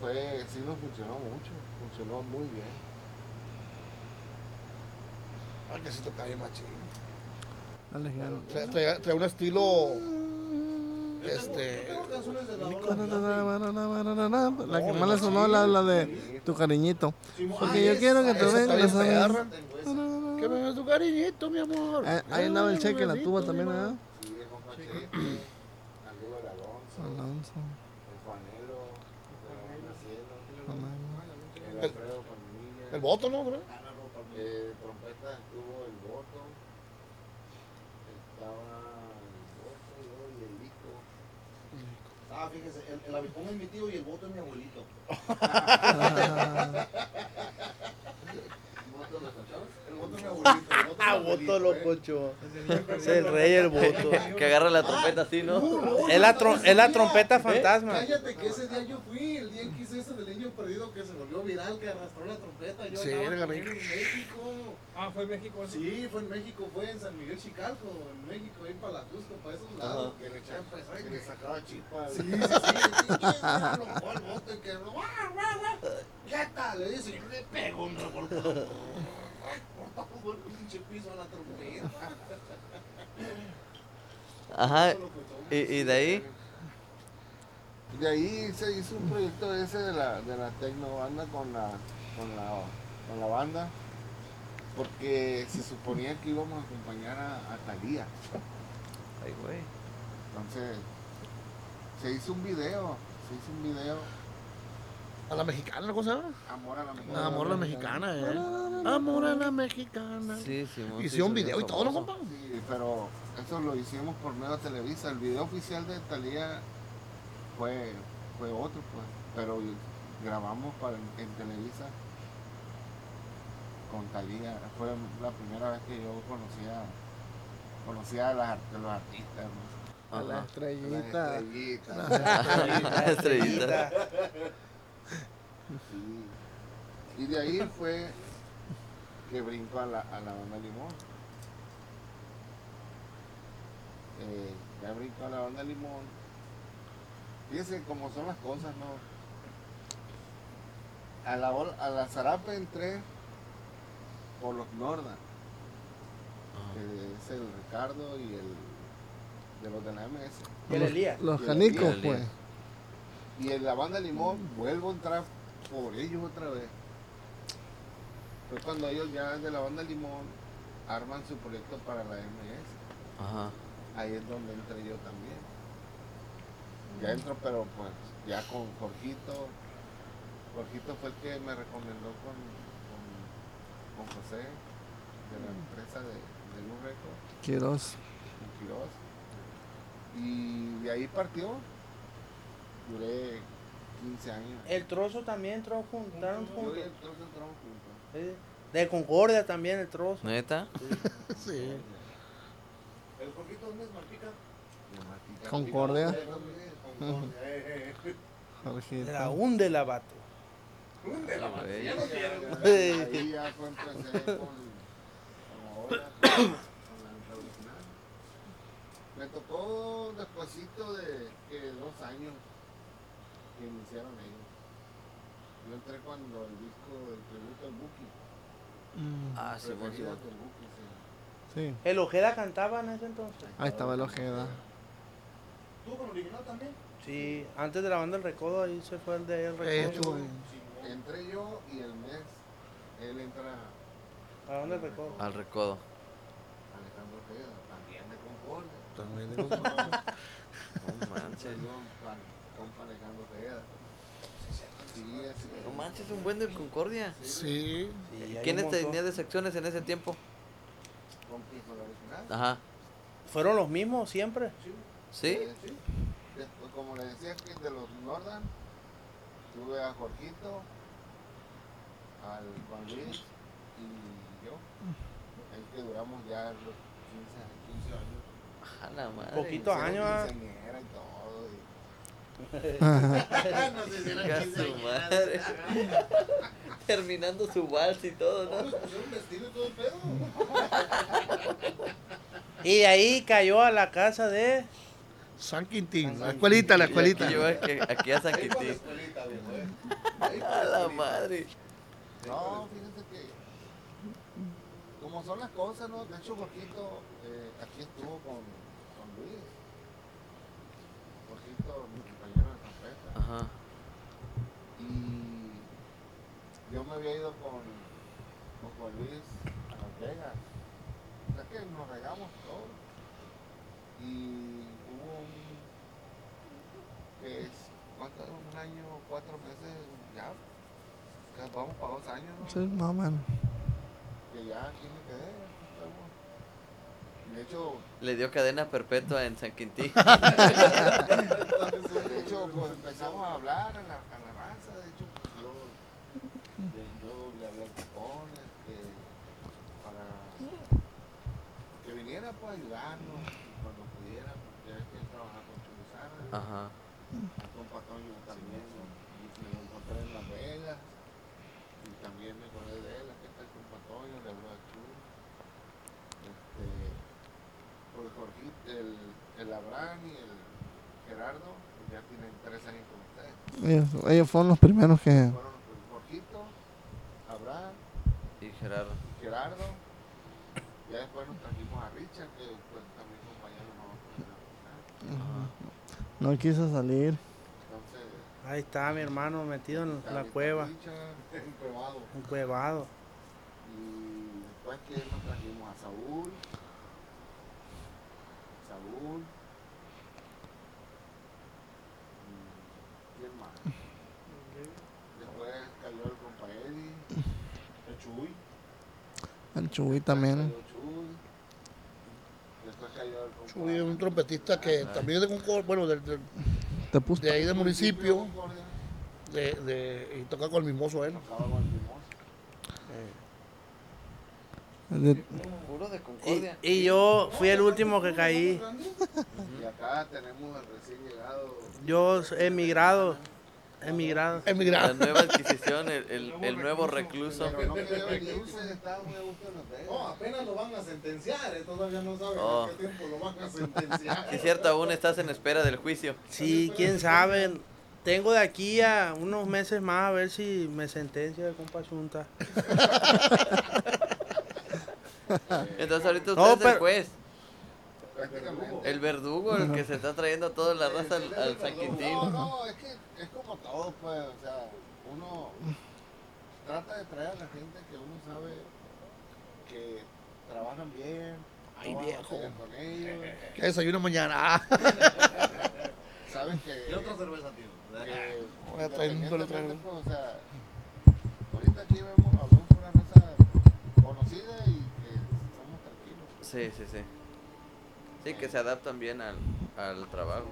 fue, sí nos funcionó mucho, funcionó muy bien. Ah, que sí toca bien machín. Trae, trae- trae un estilo. Este. La que más le sonó la, la de tu cariñito. Porque yo quiero que te vengas a. Que me tu cariñito, mi amor. Eh, Ahí andaba el cheque en la tuba también, ¿verdad? Alonso, Alonso. el Juanelo, el Macielo, Juanelo. el Alfredo Palmilla, El voto, ¿no, bro? eh, trompeta estuvo el Voto, estaba el Voto, yo y el Lico. Ah, fíjese, el, el es mi tío y el voto es mi abuelito. ¿Voto lo escuchabas? El Ah, voto ¿eh? lococho. Es el rey el voto. Que agarra la trompeta así, ¿no? Es la, trom- es la trompeta fantasma. Cállate que ese día yo fui, el día en que hice eso del niño perdido que se volvió viral, que arrastró la trompeta. Yo Sí, era en México. Ah, fue México. así. Sí, fue en México, fue en San Miguel Chicalco, en México, ahí para la Cusco, para esos lados. Que le Empezó y le sacaba chispas. Sí, sí, sí, que lo- ¡guau, guau, guau! ¿Qué tal? Le dice, yo le pego un revolcón. Por el pinche piso a la trompeta. Ajá. Y, y de ahí, De ahí se hizo un proyecto ese de la, de la tecno banda con la, con la, con la banda, porque se suponía que íbamos a acompañar a, a Thalía. ay, güey. Entonces, se hizo un video, se hizo un video, A la mexicana, ¿cómo se llama? Amor a la Mexicana. Amor a la mexicana, eh. Amor a la mexicana. Sí, sí. mo- sí, Hicieron soy video y todo, ¿no, compa? Sí, pero eso lo hicimos por medio de Televisa. El video oficial de Talía fue, fue otro, pues. Pero grabamos para, en Televisa con Talía. Fue la primera vez que yo conocía, conocía a, las a los artistas. ¿no? A la Ajá. A las estrellita. estrellitas. Estrellita. Y de ahí fue que brinco a la, a la banda Limón. Eh, ya brinco a la banda Limón. Fíjense cómo son las cosas, ¿no? A la, a la Zarape entré por los Norda, que es el Ricardo y el de los de la MS. El Elías. Los el canicos, día. pues. Y en la banda Limón vuelvo a entrar por ellos otra vez. Fue cuando ellos ya de la banda Limón arman su proyecto para la MS. Ajá. Ahí es donde entré yo también. Ya entro, pero pues ya con Jorgito. Jorgito fue el que me recomendó con, con, con José de la empresa de, de Luz Record, Quiroz. Quiroz. Y de ahí partió. Duré 15 años. El trozo también entró juntos. Yo y el trozo entramos juntos. Sí. De Concordia también el trozo. ¿Neta? Sí. ¿El Jorgito dónde es Martita. Concordia. Concordia, eh, eh. Jorgito. De la hunde la vato. Ahí ya fue empecé con, con la ola, con, con la original. Me tocó despuésito de que dos años que iniciaron ellos. Yo entré cuando el disco del tributo al Buki. Mm, Ah, sí, bueno, sí, Preferido bueno. del Buki, sí. Sí, El Ojeda cantaba en ese entonces. ahí estaba el Ojeda. ¿Tú con original también? Sí, antes de la banda El Recodo, ahí se fue el de El Recodo. estuvo. Entré yo y el mes él entra La banda El Recodo. Al recodo. Alejandro Ojeda, también de Concordia. También de Concordia. No manches. Compa Alejandro así No manches, un buen del Concordia. Sí. Sí, ¿Quiénes un montón. tenía de secciones en ese tiempo? Ajá. ¿Fueron los mismos siempre? ¿Sí? Sí. Después, como le decía que de los Nordan, tuve a Jorgito, al Juan Luis y yo. El que duramos ya los 15, 15 años. A la madre. Poquito Hicieron años, y todo. Y- no sé si era Chinga su quinceañera. madre. Terminando su vals y todo, No, pusieron vestido y todo el pedo. Y de ahí cayó a la casa de San Quintín, la escuelita, la escuelita. Aquí, yo, aquí, aquí a San la Quintín. A madre. No, fíjate que como son las cosas, ¿no? De hecho, Jorgito eh, aquí estuvo con, con Luis. Jorgito, mi compañero de trompeta. Ajá. Y yo me había ido con, con Juan Luis a Las Vegas. O sea que nos regamos todos. Y hubo un. que es. ¿Cuánto? Un año, cuatro meses, ya. ya Vamos para dos años, ¿no? Sí, más o menos. que ya aquí me quedé. De hecho, Le dio cadena perpetua en San Quintín. de hecho pues, empezamos a hablar a la, a la raza. De hecho, pues, yo, de- yo le hablé al Picón, este, para que viniera pues, a ayudarnos cuando pudiera, porque él trabaja con Chulizana, Ajá. con Patoño también. ¿no? Y me lo encontré en Las Vegas. Y también me acordé de él, aquí está el compa Toño, le habló a Chu. Este, pues Jorgito, el, el Abraham y el Gerardo, pues ya tienen tres años con ustedes. Ellos, ellos fueron los primeros que... Fueron Jorgito, Abraham Y Gerardo. y Gerardo. Ya después nos trajimos a Richard, que pues también compañero nos Ajá. No quiso salir. Entonces, Ahí está mi hermano metido en la cueva, Richard, Encruado. un cuevado. Y después que nos trajimos a Saúl. Saúl. y ¿Quién más? Después cayó el compa Eddie. El Chuy. El Chuy también. Chuy. El es un trompetista que también es de Concordia, bueno, Te puso. de ahí del municipio, de, de, y toca con el mimoso él. Tocaba con el Mimoso. de- de Y, y yo fui el último que caí. Y acá tenemos al recién llegado. Yo emigrado, emigrado. La nueva adquisición, el, el, el nuevo recluso. No. No, apenas lo van a sentenciar, todavía no saben Oh. en qué tiempo lo van a sentenciar. Sí, es cierto, aún estás en espera del juicio. Sí, quién sabe. Tengo de aquí a unos meses más a ver si me sentencia el compa Chunta. Entonces ahorita usted No, es el pero- juez, Prácticamente. el verdugo, el que se está trayendo toda la raza al, al San Quintín. No, no, es que es como todo, pues, o sea, uno trata de traer a la gente que uno sabe que trabajan bien, Ay, a viejo. con ellos, Que desayuno mañana. Saben que, Y otra cerveza, tío. que Voy a traer un solo trago. pues, o sea, ahorita aquí vemos, hablamos con una raza conocida y que somos tranquilos. Sí, sí, sí. Sí, que se adaptan bien al, al trabajo.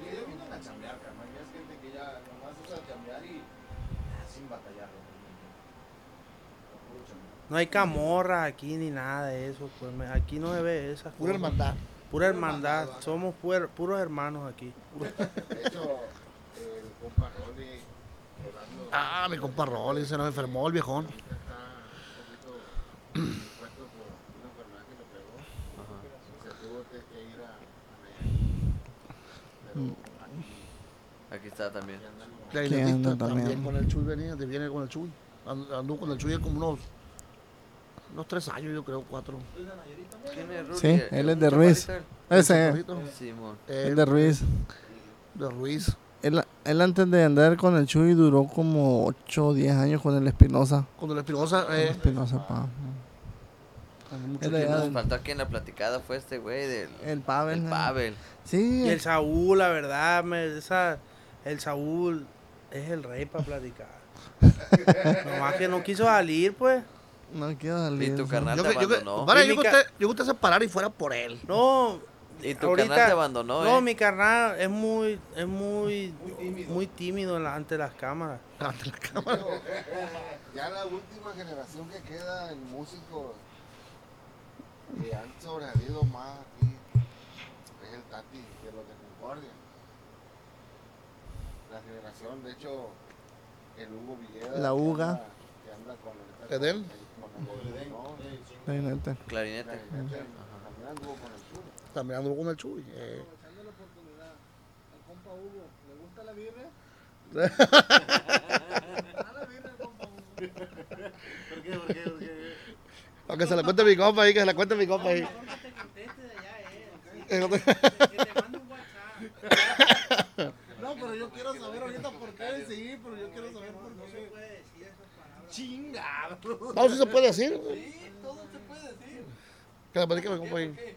Y ellos vienen a chambear, carnal. Ya es gente que ya nomás usa chambear y ah, sin batallar. ¿no? Hay camorra aquí ni nada de eso. Pues me- aquí no se ve esas Pura hermandad. Pura hermandad. Somos puer- puros hermanos aquí. De hecho, el compa Rolly, Ah, mi compa Rolly, se nos enfermó el viejón. ahorita está un poquito impuesto por una enfermedad que le pegó. Ajá. Se tuvo que, que ir a, Medellín. Pero aquí Aquí está también. Clarinetista anda también. también. con el Chuy venía, de- viene con el Chuy. And- Anduvo con el Chuy como unos, unos tres años, yo creo, cuatro. ¿Quién es Rudy? Sí, ¿El- él es de Ruiz. Ese. Eh, el de Ruiz. de Ruiz. Él, él antes de andar con el Chuy duró como 8 o 10 años con el Espinosa. Con el Espinosa. Eh, Espinosa, pa. Mucho tiempo. Nos faltó aquí en la platicada fue este güey del El Pavel. el ¿no? Pavel. Sí. Y el Saúl, la verdad, me- esa, el Saúl es el rey para platicar. Nomás que no quiso salir, pues. No quiero Y salir. tu sí. carnal Yo te que, yo que, abandonó. para, Y yo mi que ca- usted, yo que usted se parara y fuera por él. No, Y tu ahorita- carnal te abandonó, no, ¿eh? mi carnal es muy, es muy, muy tímido, en la- ante las cámaras. Ante la cámara. Pero, ya la última generación que queda en músicos que han sobresalido más aquí es el Tati de los de Concordia. La generación, de hecho, el Hugo Villegas. La que Uga. anda- Que anda con el. ¿Edén? Con el Edén, ¿no? Clarinete. Clarinete. Clarinete. También anduvo con el Chulo. También anduvo con el Chuy. eh. Hugo, ¿le gusta la birria? Ah, la birria, compa Hugo. ¿Por qué? ¿Por qué? ¿Por qué? Aunque se la cuente mi compa ahí, que se la cuente mi compa ahí. Que te conteste allá. Eh, no Que pero yo quiero saber ahorita por qué sí, pero yo quiero saber por No se qué. puede decir esas palabras. Chinga. No, sí se puede decir. Sí, todo se puede decir. Que la platique mi compa ahí. Eh,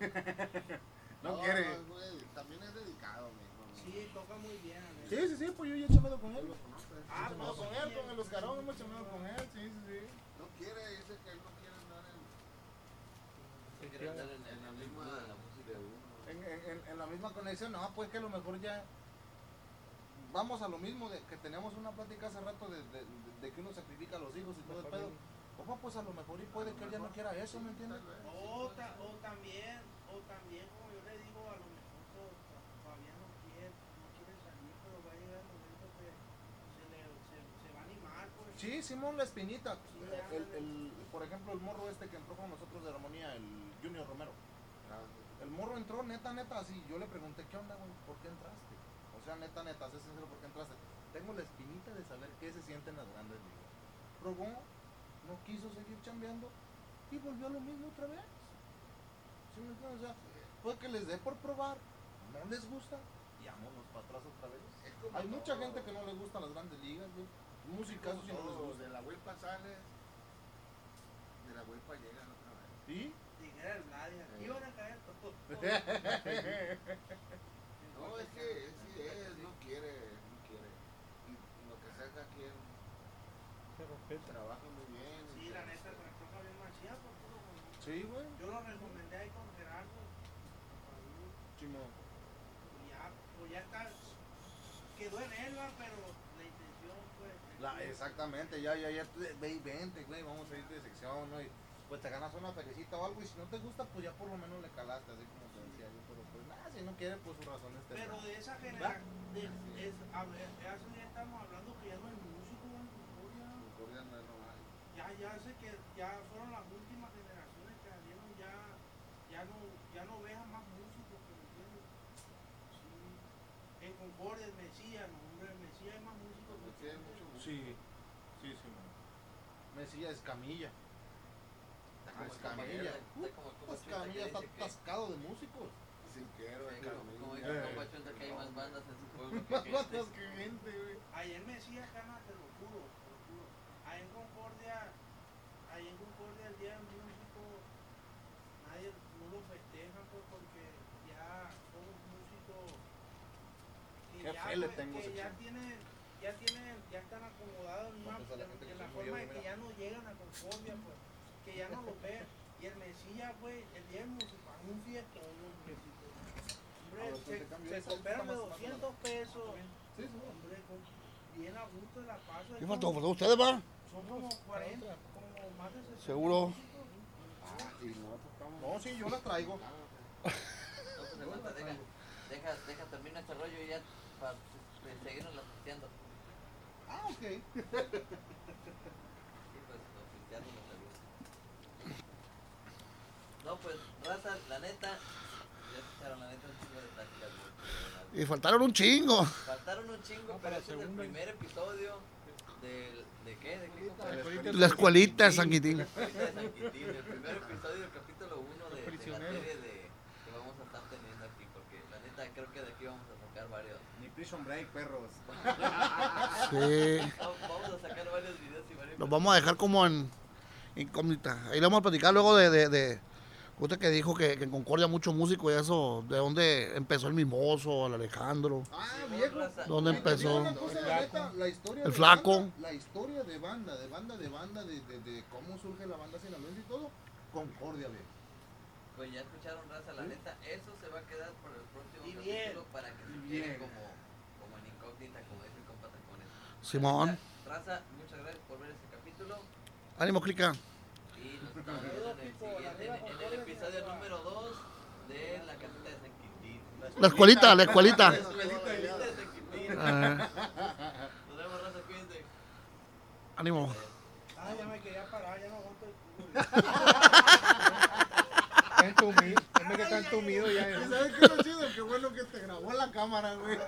No quiere. no, güey, también es dedicado, mijo. Sí, toca muy bien. Sí, sí, sí, pues yo ya he chamado con él. Ah, Hemos no, chamado con él, con el Oscarón, hemos chamado con él, sí, sí, sí. No quiere, dice que él no quiere andar en, Quiere andar en, en la misma de la música. En, en, en- en la misma conexión, no, pues que a lo mejor ya vamos a lo mismo de que teníamos una plática hace rato de, de, de- de que uno sacrifica a los hijos y todo el pedo. Opa, pues a lo mejor y puede que él ya no quiera eso, ¿me entiendes? O, ta- o también, o también, como yo le digo, a lo mejor to- todavía no quiere, no quiere salir, pero va a llegar el momento que se, le, se, se va a animar, pues. Sí, Simón La Espinita. Sí, El, el- por ejemplo, el morro este que entró con nosotros de armonía, el Junior Romero. El morro entró neta, neta, así. Yo le pregunté, ¿qué onda, güey? ¿Por qué entraste? O sea, neta, neta, sé sincero, ¿por qué entraste? Tengo la espinita de saber qué se sienten las grandes ligas. Probó, no quiso seguir chambeando y volvió a lo mismo otra vez. ¿Sí me entiendes? O sea, puede que les dé por probar, no les gusta y vámonos para atrás otra vez. Es Hay mucha gente que no le gustan las grandes ligas, y no les Todo, gusta. de la huelpa sales, de la huelpa llegan otra vez. ¿Sí? Dijera el Vladia, aquí van a caer todos. No, es que él sí es, no quiere, no quiere. Y lo que sea cada quien Trabaja muy bien. Sí, la neta, la cosa bien machida, por puro con- Sí, güey. Yo lo recomendé ahí con Gerardo. Simón. Y ya, pues ya está, quedó en él, pero la intención, pues. La, exactamente, ya, ya, ya, tú, ve y vente, güey, vamos a ir de sección, ¿no? Y pues te ganas una felicita o algo, y si no te gusta, pues ya por lo menos le calaste, así como te decía yo, pero pues nada, si no quiere, pues sus razones Pero de esa generación, de, es, a ver, hace día estamos hablando que ya no hay músico en Concordia. Concordia no es normal. Ya, sé que ya fueron las últimas generaciones que salieron, ya, ya no, ya no vean más músicos, que me entiendes. Sí. En Concordia, el Mesías, no, hombre, el Mesías hay más músicos que Porque hay mucho músico. Sí, sí, Simón. Mesías Escamilla. Ah, Escamilla. Está como- como Chuta que Escamilla está que- atascado de músicos. Sin quiero, que- como- como dice Eh. que hay más bandas en su pueblo que Más gente. bandas que gente, güey. Ahí en Mesías gana, te lo juro, te lo juro. Ahí en Concordia, ahí en Concordia el día del músico, nadie no lo festeja pues porque ya son músicos que Qué ya, fe le pues, tengo que ya tienen, ya tienen, ya están acomodados en, una, que en la forma de que ya no llegan a Concordia pues, que ya no lo ven. Y el Mesías, güey, el día del músico, es un fiestón, hombre. Hombre, pues, te se, se cooperan de está más- más 200 pesos. Sí, sí. Hombre, con- bien a gusto de la paso. ¿Qué faltó? ¿Faltó ustedes, va? Son como 40, como más de 60. Seguro. Ah. No, sí, yo la traigo. Matadera. deja, deja, termina este rollo y ya para seguirnos la pisteando. Ah, ok. Sí, pues, los saludos. No, pues, raza, la neta, ya escucharon, la neta, un chingo de tácticas. Y faltaron un chingo. Faltaron un chingo, pero este es el primer episodio del, ¿de qué? ¿De qué? compadre? La escuelita de San Quintín. La escuelita de San Quintín, el primer episodio del capítulo 1 de, de la serie de, que vamos a estar teniendo aquí, porque la neta creo que de aquí vamos a sacar varios. Ni Prison Break, perros. Sí. Vamos a sacar varios videos y varios. Los vamos a dejar como en incógnita. Ahí le vamos a platicar luego de, de, de usted que dijo que, que en Concordia mucho músico y eso, de dónde empezó el mimoso, el Alejandro. Ah, viejo. raza. ¿Dónde empezó? El flaco. banda, la historia de banda, de banda, de banda, de, de, de cómo surge la banda sinaloense y todo. Concordia, viejo. Pues ya escucharon, raza, la neta, eso se va a quedar para el próximo Y bien. capítulo para que se quede como, como en incógnita, como dice el compa Tacones. Simón. Raza, muchas gracias por ver este capítulo. Ánimo, clica. Y nos estamos viendo en el siguiente, en, en el episodio número 2 de la casita de San Quintín. La escuelita, la escuelita. La escuelita de San Quintín. Ah, Nos vemos, raza, cuídense. ánimo. Ah, ya me quería parar, ya no aguanto el culo. Está entumido. Es que está entumido ya. ¿Y sabes qué es lo chido? Qué bueno que te grabó la cámara, güey.